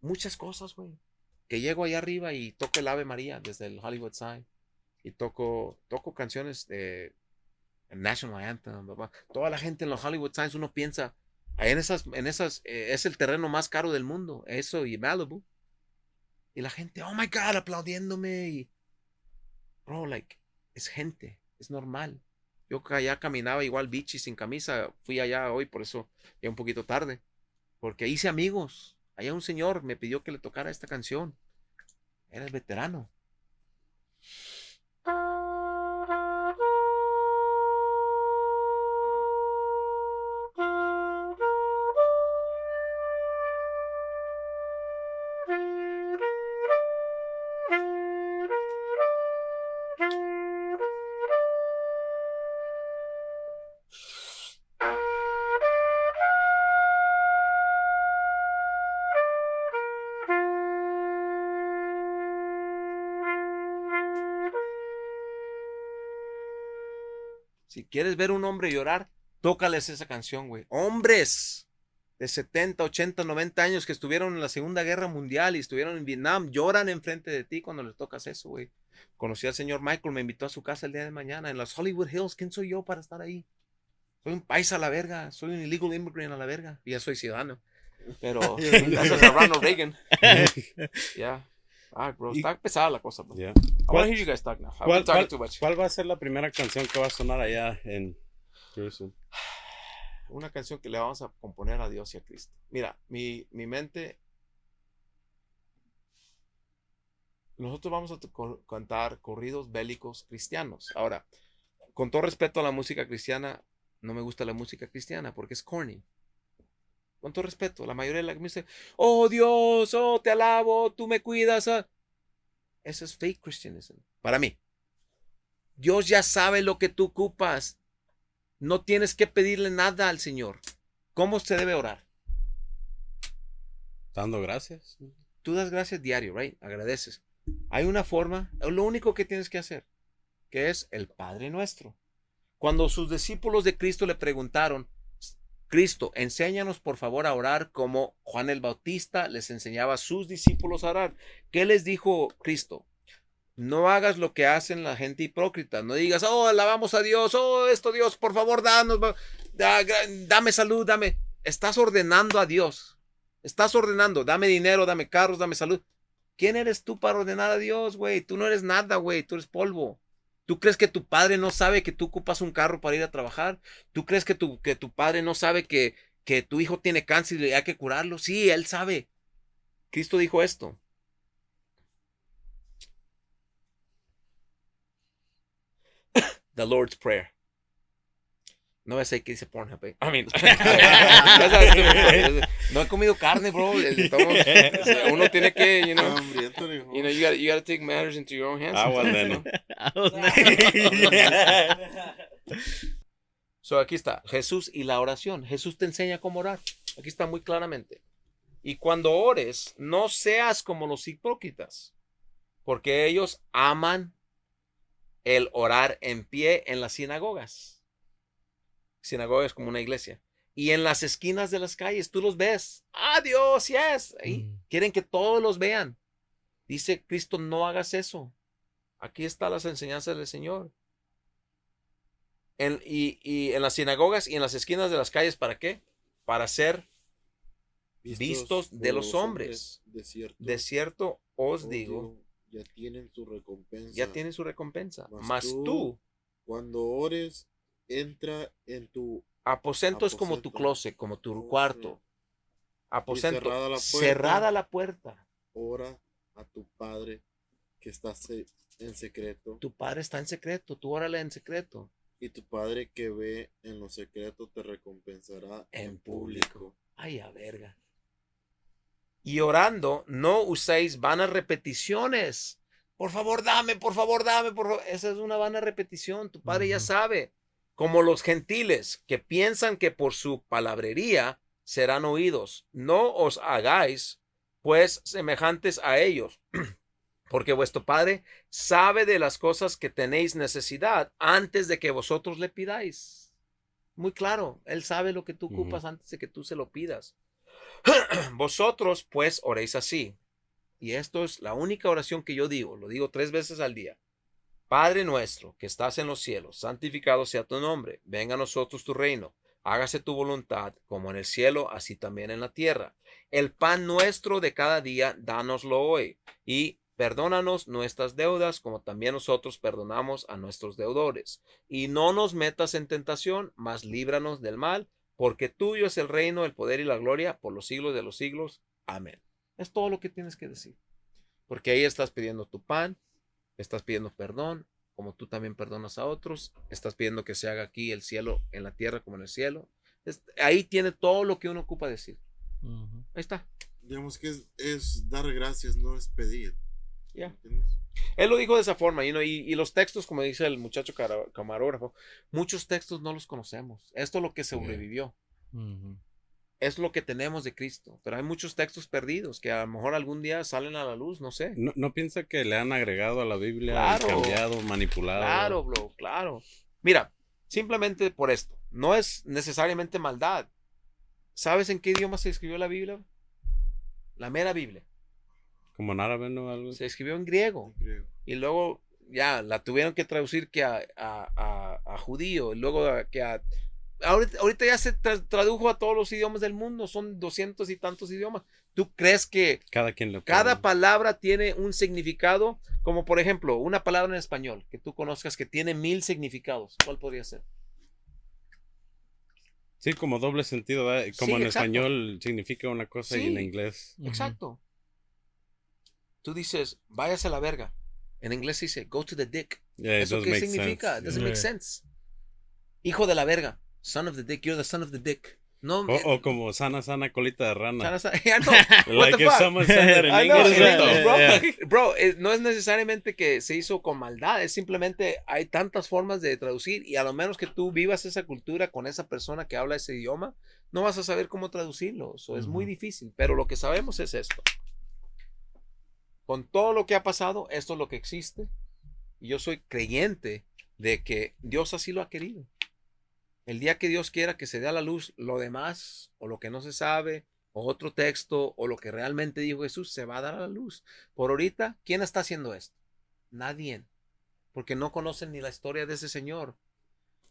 muchas cosas, güey. Que llego allá arriba y toco el Ave María desde el Hollywood Sign. Y toco, toco canciones de National Anthem. Toda la gente en los Hollywood Signs, uno piensa, en esas, en esas, eh, es el terreno más caro del mundo, eso y Malibu. Y la gente, oh my God, aplaudiéndome. Y, bro, like, es gente, es normal. Yo allá caminaba igual bichi sin camisa, fui allá hoy, por eso ya un poquito tarde. Porque hice amigos. Allá un señor me pidió que le tocara esta canción. Era el veterano. Quieres ver un hombre llorar, tócales esa canción, güey. Hombres de 70, 80, 90 años que estuvieron en la Segunda Guerra Mundial y estuvieron en Vietnam, lloran enfrente de ti cuando les tocas eso, güey. Conocí al señor Michael, me invitó a su casa el día de mañana en los Hollywood Hills. ¿Quién soy yo para estar ahí? Soy un paisa a la verga, soy un illegal immigrant a la verga. Y ya soy ciudadano. Pero (laughs) (laughs) gracias a Ronald Reagan. (laughs) Ya. Ah, bro, Y- está pesada la cosa, bro. Yeah. I wanna ¿Cuál, hear you guys talk now. Cuál- cuál- too much. cuál va a ser la primera canción que va a sonar allá en Jerusalén? una canción que le vamos a componer a Dios y a Cristo. Mira, mi, mi mente. Nosotros vamos a cantar corridos bélicos cristianos. Ahora, con todo respeto a la música cristiana, no me gusta la música cristiana porque es corny. Con todo respeto, la mayoría de la música, oh Dios, oh te alabo, tú me cuidas. ah". Eso es fake Christianism. Para mí. Dios ya sabe lo que tú ocupas. No tienes que pedirle nada al Señor. ¿Cómo se debe orar? Dando gracias. Tú das gracias diario, right? Agradeces. Hay una forma, lo único que tienes que hacer, que es el Padre Nuestro. Cuando sus discípulos de Cristo le preguntaron, Cristo, enséñanos por favor a orar como Juan el Bautista les enseñaba a sus discípulos a orar. ¿Qué les dijo Cristo? No hagas lo que hacen la gente hipócrita. No digas, oh, alabamos a Dios, oh, esto Dios, por favor, danos, dame salud, dame. Estás ordenando a Dios. Estás ordenando, dame dinero, dame carros, dame salud. ¿Quién eres tú para ordenar a Dios, güey? Tú no eres nada, güey, tú eres polvo. ¿Tú crees que tu padre no sabe que tú ocupas un carro para ir a trabajar? ¿Tú crees que tu, que tu padre no sabe que, que tu hijo tiene cáncer y hay que curarlo? Sí, él sabe. Cristo dijo esto. (coughs) The Lord's Prayer. No voy a decir que dice Pornhub. eh. I mean, (laughs) no he comido carne, bro. (laughs) Estamos- uno tiene que, you know, you know, you gotta, you gotta take matters into your own hands. Ah, well, sometimes, then. ¿no? So, aquí está, Jesús y la oración. Jesús te enseña cómo orar. Aquí está muy claramente. Y cuando ores, no seas como los hipócritas, porque ellos aman el orar en pie en las sinagogas. Sinagoga es como una iglesia. Y en las esquinas de las calles, tú los ves. Ah, Dios, yes. Ahí. Mm. Quieren que todos los vean. Dice Cristo, no hagas eso. Aquí están las enseñanzas del Señor. En- y, y en las sinagogas y en las esquinas de las calles, ¿para qué? Para ser vistos de los hombres. De cierto, De cierto os os digo, ya tienen su recompensa. ya tienen su recompensa. Mas Mas tú, tú, Cuando ores, entra en tu aposento es como tu closet, como tu Oh, cuarto. Aposento, cerrada la puerta. cerrada la puerta. ora a tu Padre que está en secreto. Tu padre está en secreto, tú órale en secreto. Y tu Padre que ve en lo secreto te recompensará En en, público. público. Ay, a verga. Y orando, no uséis vanas repeticiones. Por favor, dame, por favor, dame, por favor. Esa es una vana repetición. Tu padre ya sabe. Como los gentiles que piensan que por su palabrería serán oídos. No os hagáis, pues, semejantes a ellos. (clears throat) Porque vuestro Padre sabe de las cosas que tenéis necesidad antes de que vosotros le pidáis. Muy claro, Él sabe lo que tú ocupas antes de que tú se lo pidas. (clears throat) Vosotros pues oréis así. Y esto es la única oración que yo digo, lo digo tres veces al día. Padre nuestro que estás en los cielos, santificado sea tu nombre, venga a nosotros tu reino, hágase tu voluntad como en el cielo, así también en la tierra. El pan nuestro de cada día, dánoslo hoy, y perdónanos nuestras deudas como también nosotros perdonamos a nuestros deudores. Y no nos metas en tentación, mas líbranos del mal, porque tuyo es el reino, el poder y la gloria por los siglos de los siglos. Amén. Es todo lo que tienes que decir. Porque ahí estás pidiendo tu pan, estás pidiendo perdón, como tú también perdonas a otros, estás pidiendo que se haga aquí el cielo en la tierra como en el cielo. Es- ahí tiene todo lo que uno ocupa decir. Ahí está. Digamos que es, es dar gracias, no es pedir. Ya. ¿Entiendes? Él lo dijo de esa forma, you know, y, y los textos, como dice el muchacho camarógrafo, muchos textos no los conocemos. Esto es lo que sobrevivió. Es lo que tenemos de Cristo. Pero hay muchos textos perdidos que a lo mejor algún día salen a la luz, no sé. ¿No, no piensa que le han agregado a la Biblia, Claro. cambiado, manipulado? Claro, bro, claro. Mira, simplemente por esto. No es necesariamente maldad. ¿Sabes en qué idioma se escribió la Biblia? La mera Biblia. Como en árabe, ¿no? Algo. Se escribió en griego. Griego. Y luego ya la tuvieron que traducir que a, a, a- a judío. Y luego a- que a... Ahorita, ahorita ya se tra- tradujo a todos los idiomas del mundo. Son doscientos y tantos idiomas. ¿Tú crees que Cada quien palabra tiene un significado? Como por ejemplo, una palabra en español que tú conozcas que tiene mil significados. ¿Cuál podría ser? Sí, como doble sentido, ¿verdad? Como Sí, en exacto. español significa una cosa y en inglés. Exacto. Tú dices, váyase a la verga. En inglés se dice, go to the dick. Yeah, ¿Eso qué make significa? sense. Doesn't make Yeah. sense. Hijo de la verga. Son of the dick. You're the son of the dick. No, O, o como sana, sana colita de rana. Sana, sana- (laughs) Yeah, no. Like if someone said that in (laughs) English, bro. English, bro. Yeah. (laughs) Bro, eh, no es necesariamente que se hizo con maldad, es simplemente hay tantas formas de traducir y a lo menos que tú vivas esa cultura con esa persona que habla ese idioma, no vas a saber cómo traducirlo. Eso es muy difícil, pero lo que sabemos es esto. Con todo lo que ha pasado, esto es lo que existe. Y yo soy creyente de que Dios así lo ha querido. El día que Dios quiera que se dé a la luz lo demás, o lo que no se sabe, o otro texto, o lo que realmente dijo Jesús, se va a dar a la luz. Por ahorita, ¿quién está haciendo esto? Nadie. Porque no conocen ni la historia de ese Señor.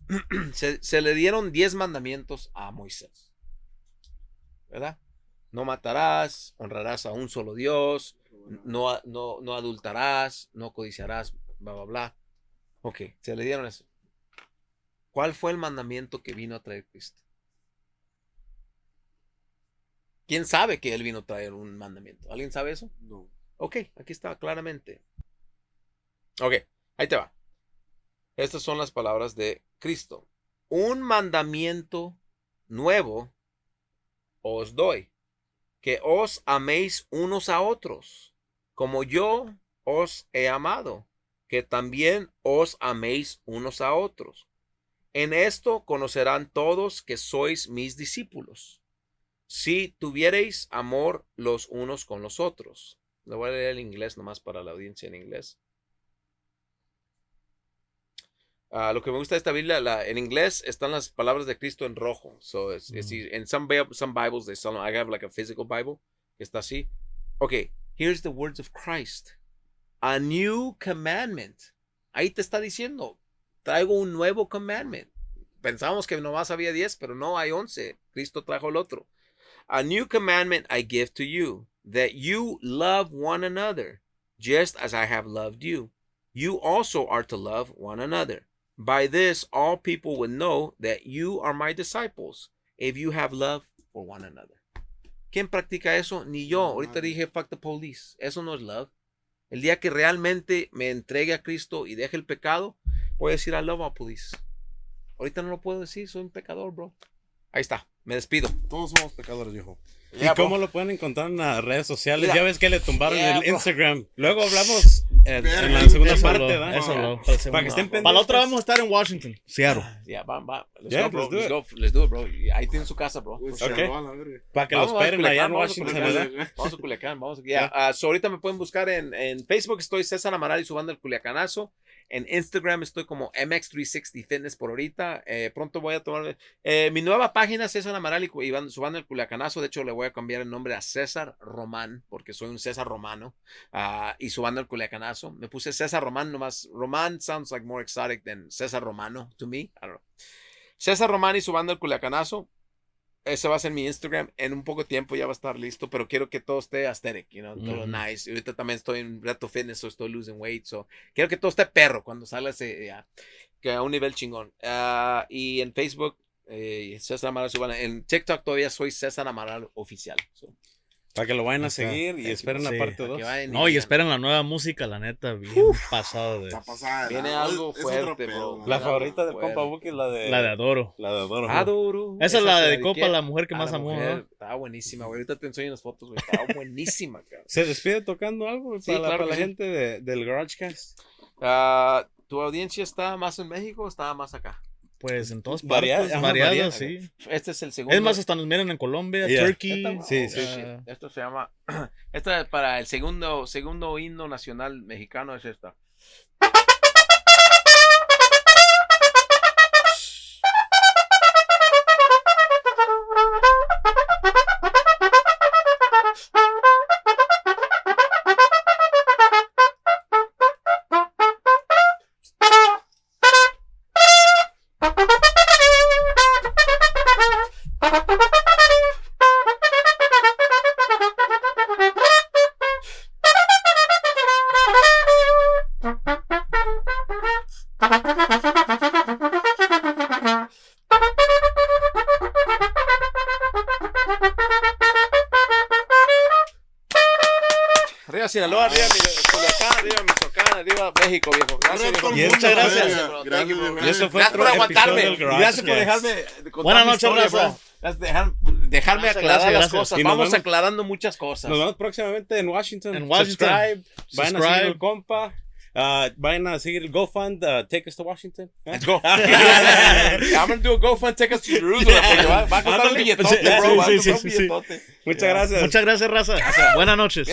(clears throat) se, le dieron diez mandamientos a Moisés. ¿Verdad? No matarás, honrarás a un solo Dios, no, no, no adultarás, no codiciarás, bla, bla, bla. Ok, se le dieron eso. ¿Cuál fue el mandamiento que vino a traer Cristo? ¿Quién sabe que Él vino a traer un mandamiento? ¿Alguien sabe eso? No. Ok, aquí está claramente. Ok, ahí te va. Estas son las palabras de Cristo. Un mandamiento nuevo os doy, que os améis unos a otros, como yo os he amado, que también os améis unos a otros. En esto conocerán todos que sois mis discípulos, si tuviereis amor los unos con los otros. Lo voy a leer en inglés nomás para la audiencia en inglés. Ah, lo que me gusta de esta Biblia, la- en inglés están las palabras de Cristo en rojo. So, it's, it's Mm. in some, some Bibles, they sell, I have like a physical Bible, que está así. Okay, here's the words of Christ. A new commandment. Ahí te está diciendo, traigo un nuevo commandment. Pensábamos que nomás había 10, pero no, hay 11. Cristo trajo el otro. A new commandment I give to you, that you love one another, just as I have loved you. You also are to love one another. By this, all people will know that you are my disciples, if you have love for one another. ¿Quién practica eso? Ni yo. Ahorita dije fuck the police. Eso no es love. El día que realmente me entregue a Cristo y deje el pecado, voy a decir I love police. Ahorita no lo puedo decir, soy un pecador, bro. Ahí está, me despido. Todos somos pecadores, viejo. ¿Y Ya, cómo bro. lo pueden encontrar en las redes sociales? Mira. Ya ves que le tumbaron Yeah, el bro. Instagram. Luego hablamos eh, en la segunda Eso parte, ¿verdad? eso para, Para que estén pendientes. Para la otra vamos a estar en Washington, Seattle. Ya, va, va. Let's Yeah, go, bro. let's do Let's it. go. Let's do it, bro. Ahí tiene su casa, bro. Ok. se va a la verga. Para que Vamos esperen allá en vamos a Washington. ¿verdad? Vamos a Culiacán, vamos a... Ah, so ahorita me pueden buscar en, en Facebook, estoy César Amaral y su banda El Culiacanazo. En Instagram estoy como MX360 Fitness por ahorita. Eh, pronto voy a tomar... eh, mi nueva página, César Amaral y, banda El Culiacanazo. De hecho, le voy a cambiar el nombre a César Román, porque soy un César Romano. ah, y su banda El Culiacanazo. Me puse César Román nomás. Román sounds like more exotic than César Romano to me. I don't know. César Román y su banda El Culiacanazo. Ese va a ser mi Instagram. En un poco tiempo ya va a estar listo, pero quiero que todo esté aesthetic, you know, todo nice. Y ahorita también estoy en reto fitness, so estoy losing weight, so quiero que todo esté perro cuando salga ese, ya, que a un nivel chingón. Ah, y en Facebook, eh, César Amaral, su banda. en TikTok todavía soy César Amaral oficial. so, Para que lo vayan a Está. seguir y Thank esperen you. la Sí. parte para 2. que vayan No, y esperen la nueva música, la neta, bien pasada de... Está pasada. Viene ¿no? algo fuerte, bro. La favorita del compa Buki es la de... La de Adoro. La de Adoro. Adoro. Esa es la dediqué para la mujer que a más amó. Estaba buenísima, güey. Ahorita te enseño las fotos, güey. Estaba buenísima, cabrón. ¿Se despide tocando algo Sí, para, la- claro para la que sí. gente de- del GarageCast? Ah, ¿Tu audiencia está más en México o está más acá? Pues en todas partes, variadas, varia- sí. Este es el segundo. Es más, hasta nos miran en Colombia, Yeah. Turkey. Esta- Sí, sí. ah, Esto se llama. (clears throat) Esta es para el segundo, segundo himno nacional mexicano, es esta. Mundo, Muchas gracias. Gracias. Y fue Gracias otro por aguantarme. Y gracias por dejarme Buenas noches, raza. por dejar- dejarme Gracias, aclarar gracias, las gracias. cosas. Y nos Vamos vemos- aclarando muchas cosas. Nos vemos próximamente en Washington. En Washington. Subscribe. Vayan a seguir Subscribe. el compa. Ah, vayan a seguir el GoFund. uh, take us to Washington. ¿eh? Let's go. (laughs) I'm gonna do a GoFund, take us to Jerusalem. porque va, va a costar un billetote, bro. Sí, sí, sí, billetote. Muchas gracias. Muchas gracias, raza. Buenas noches.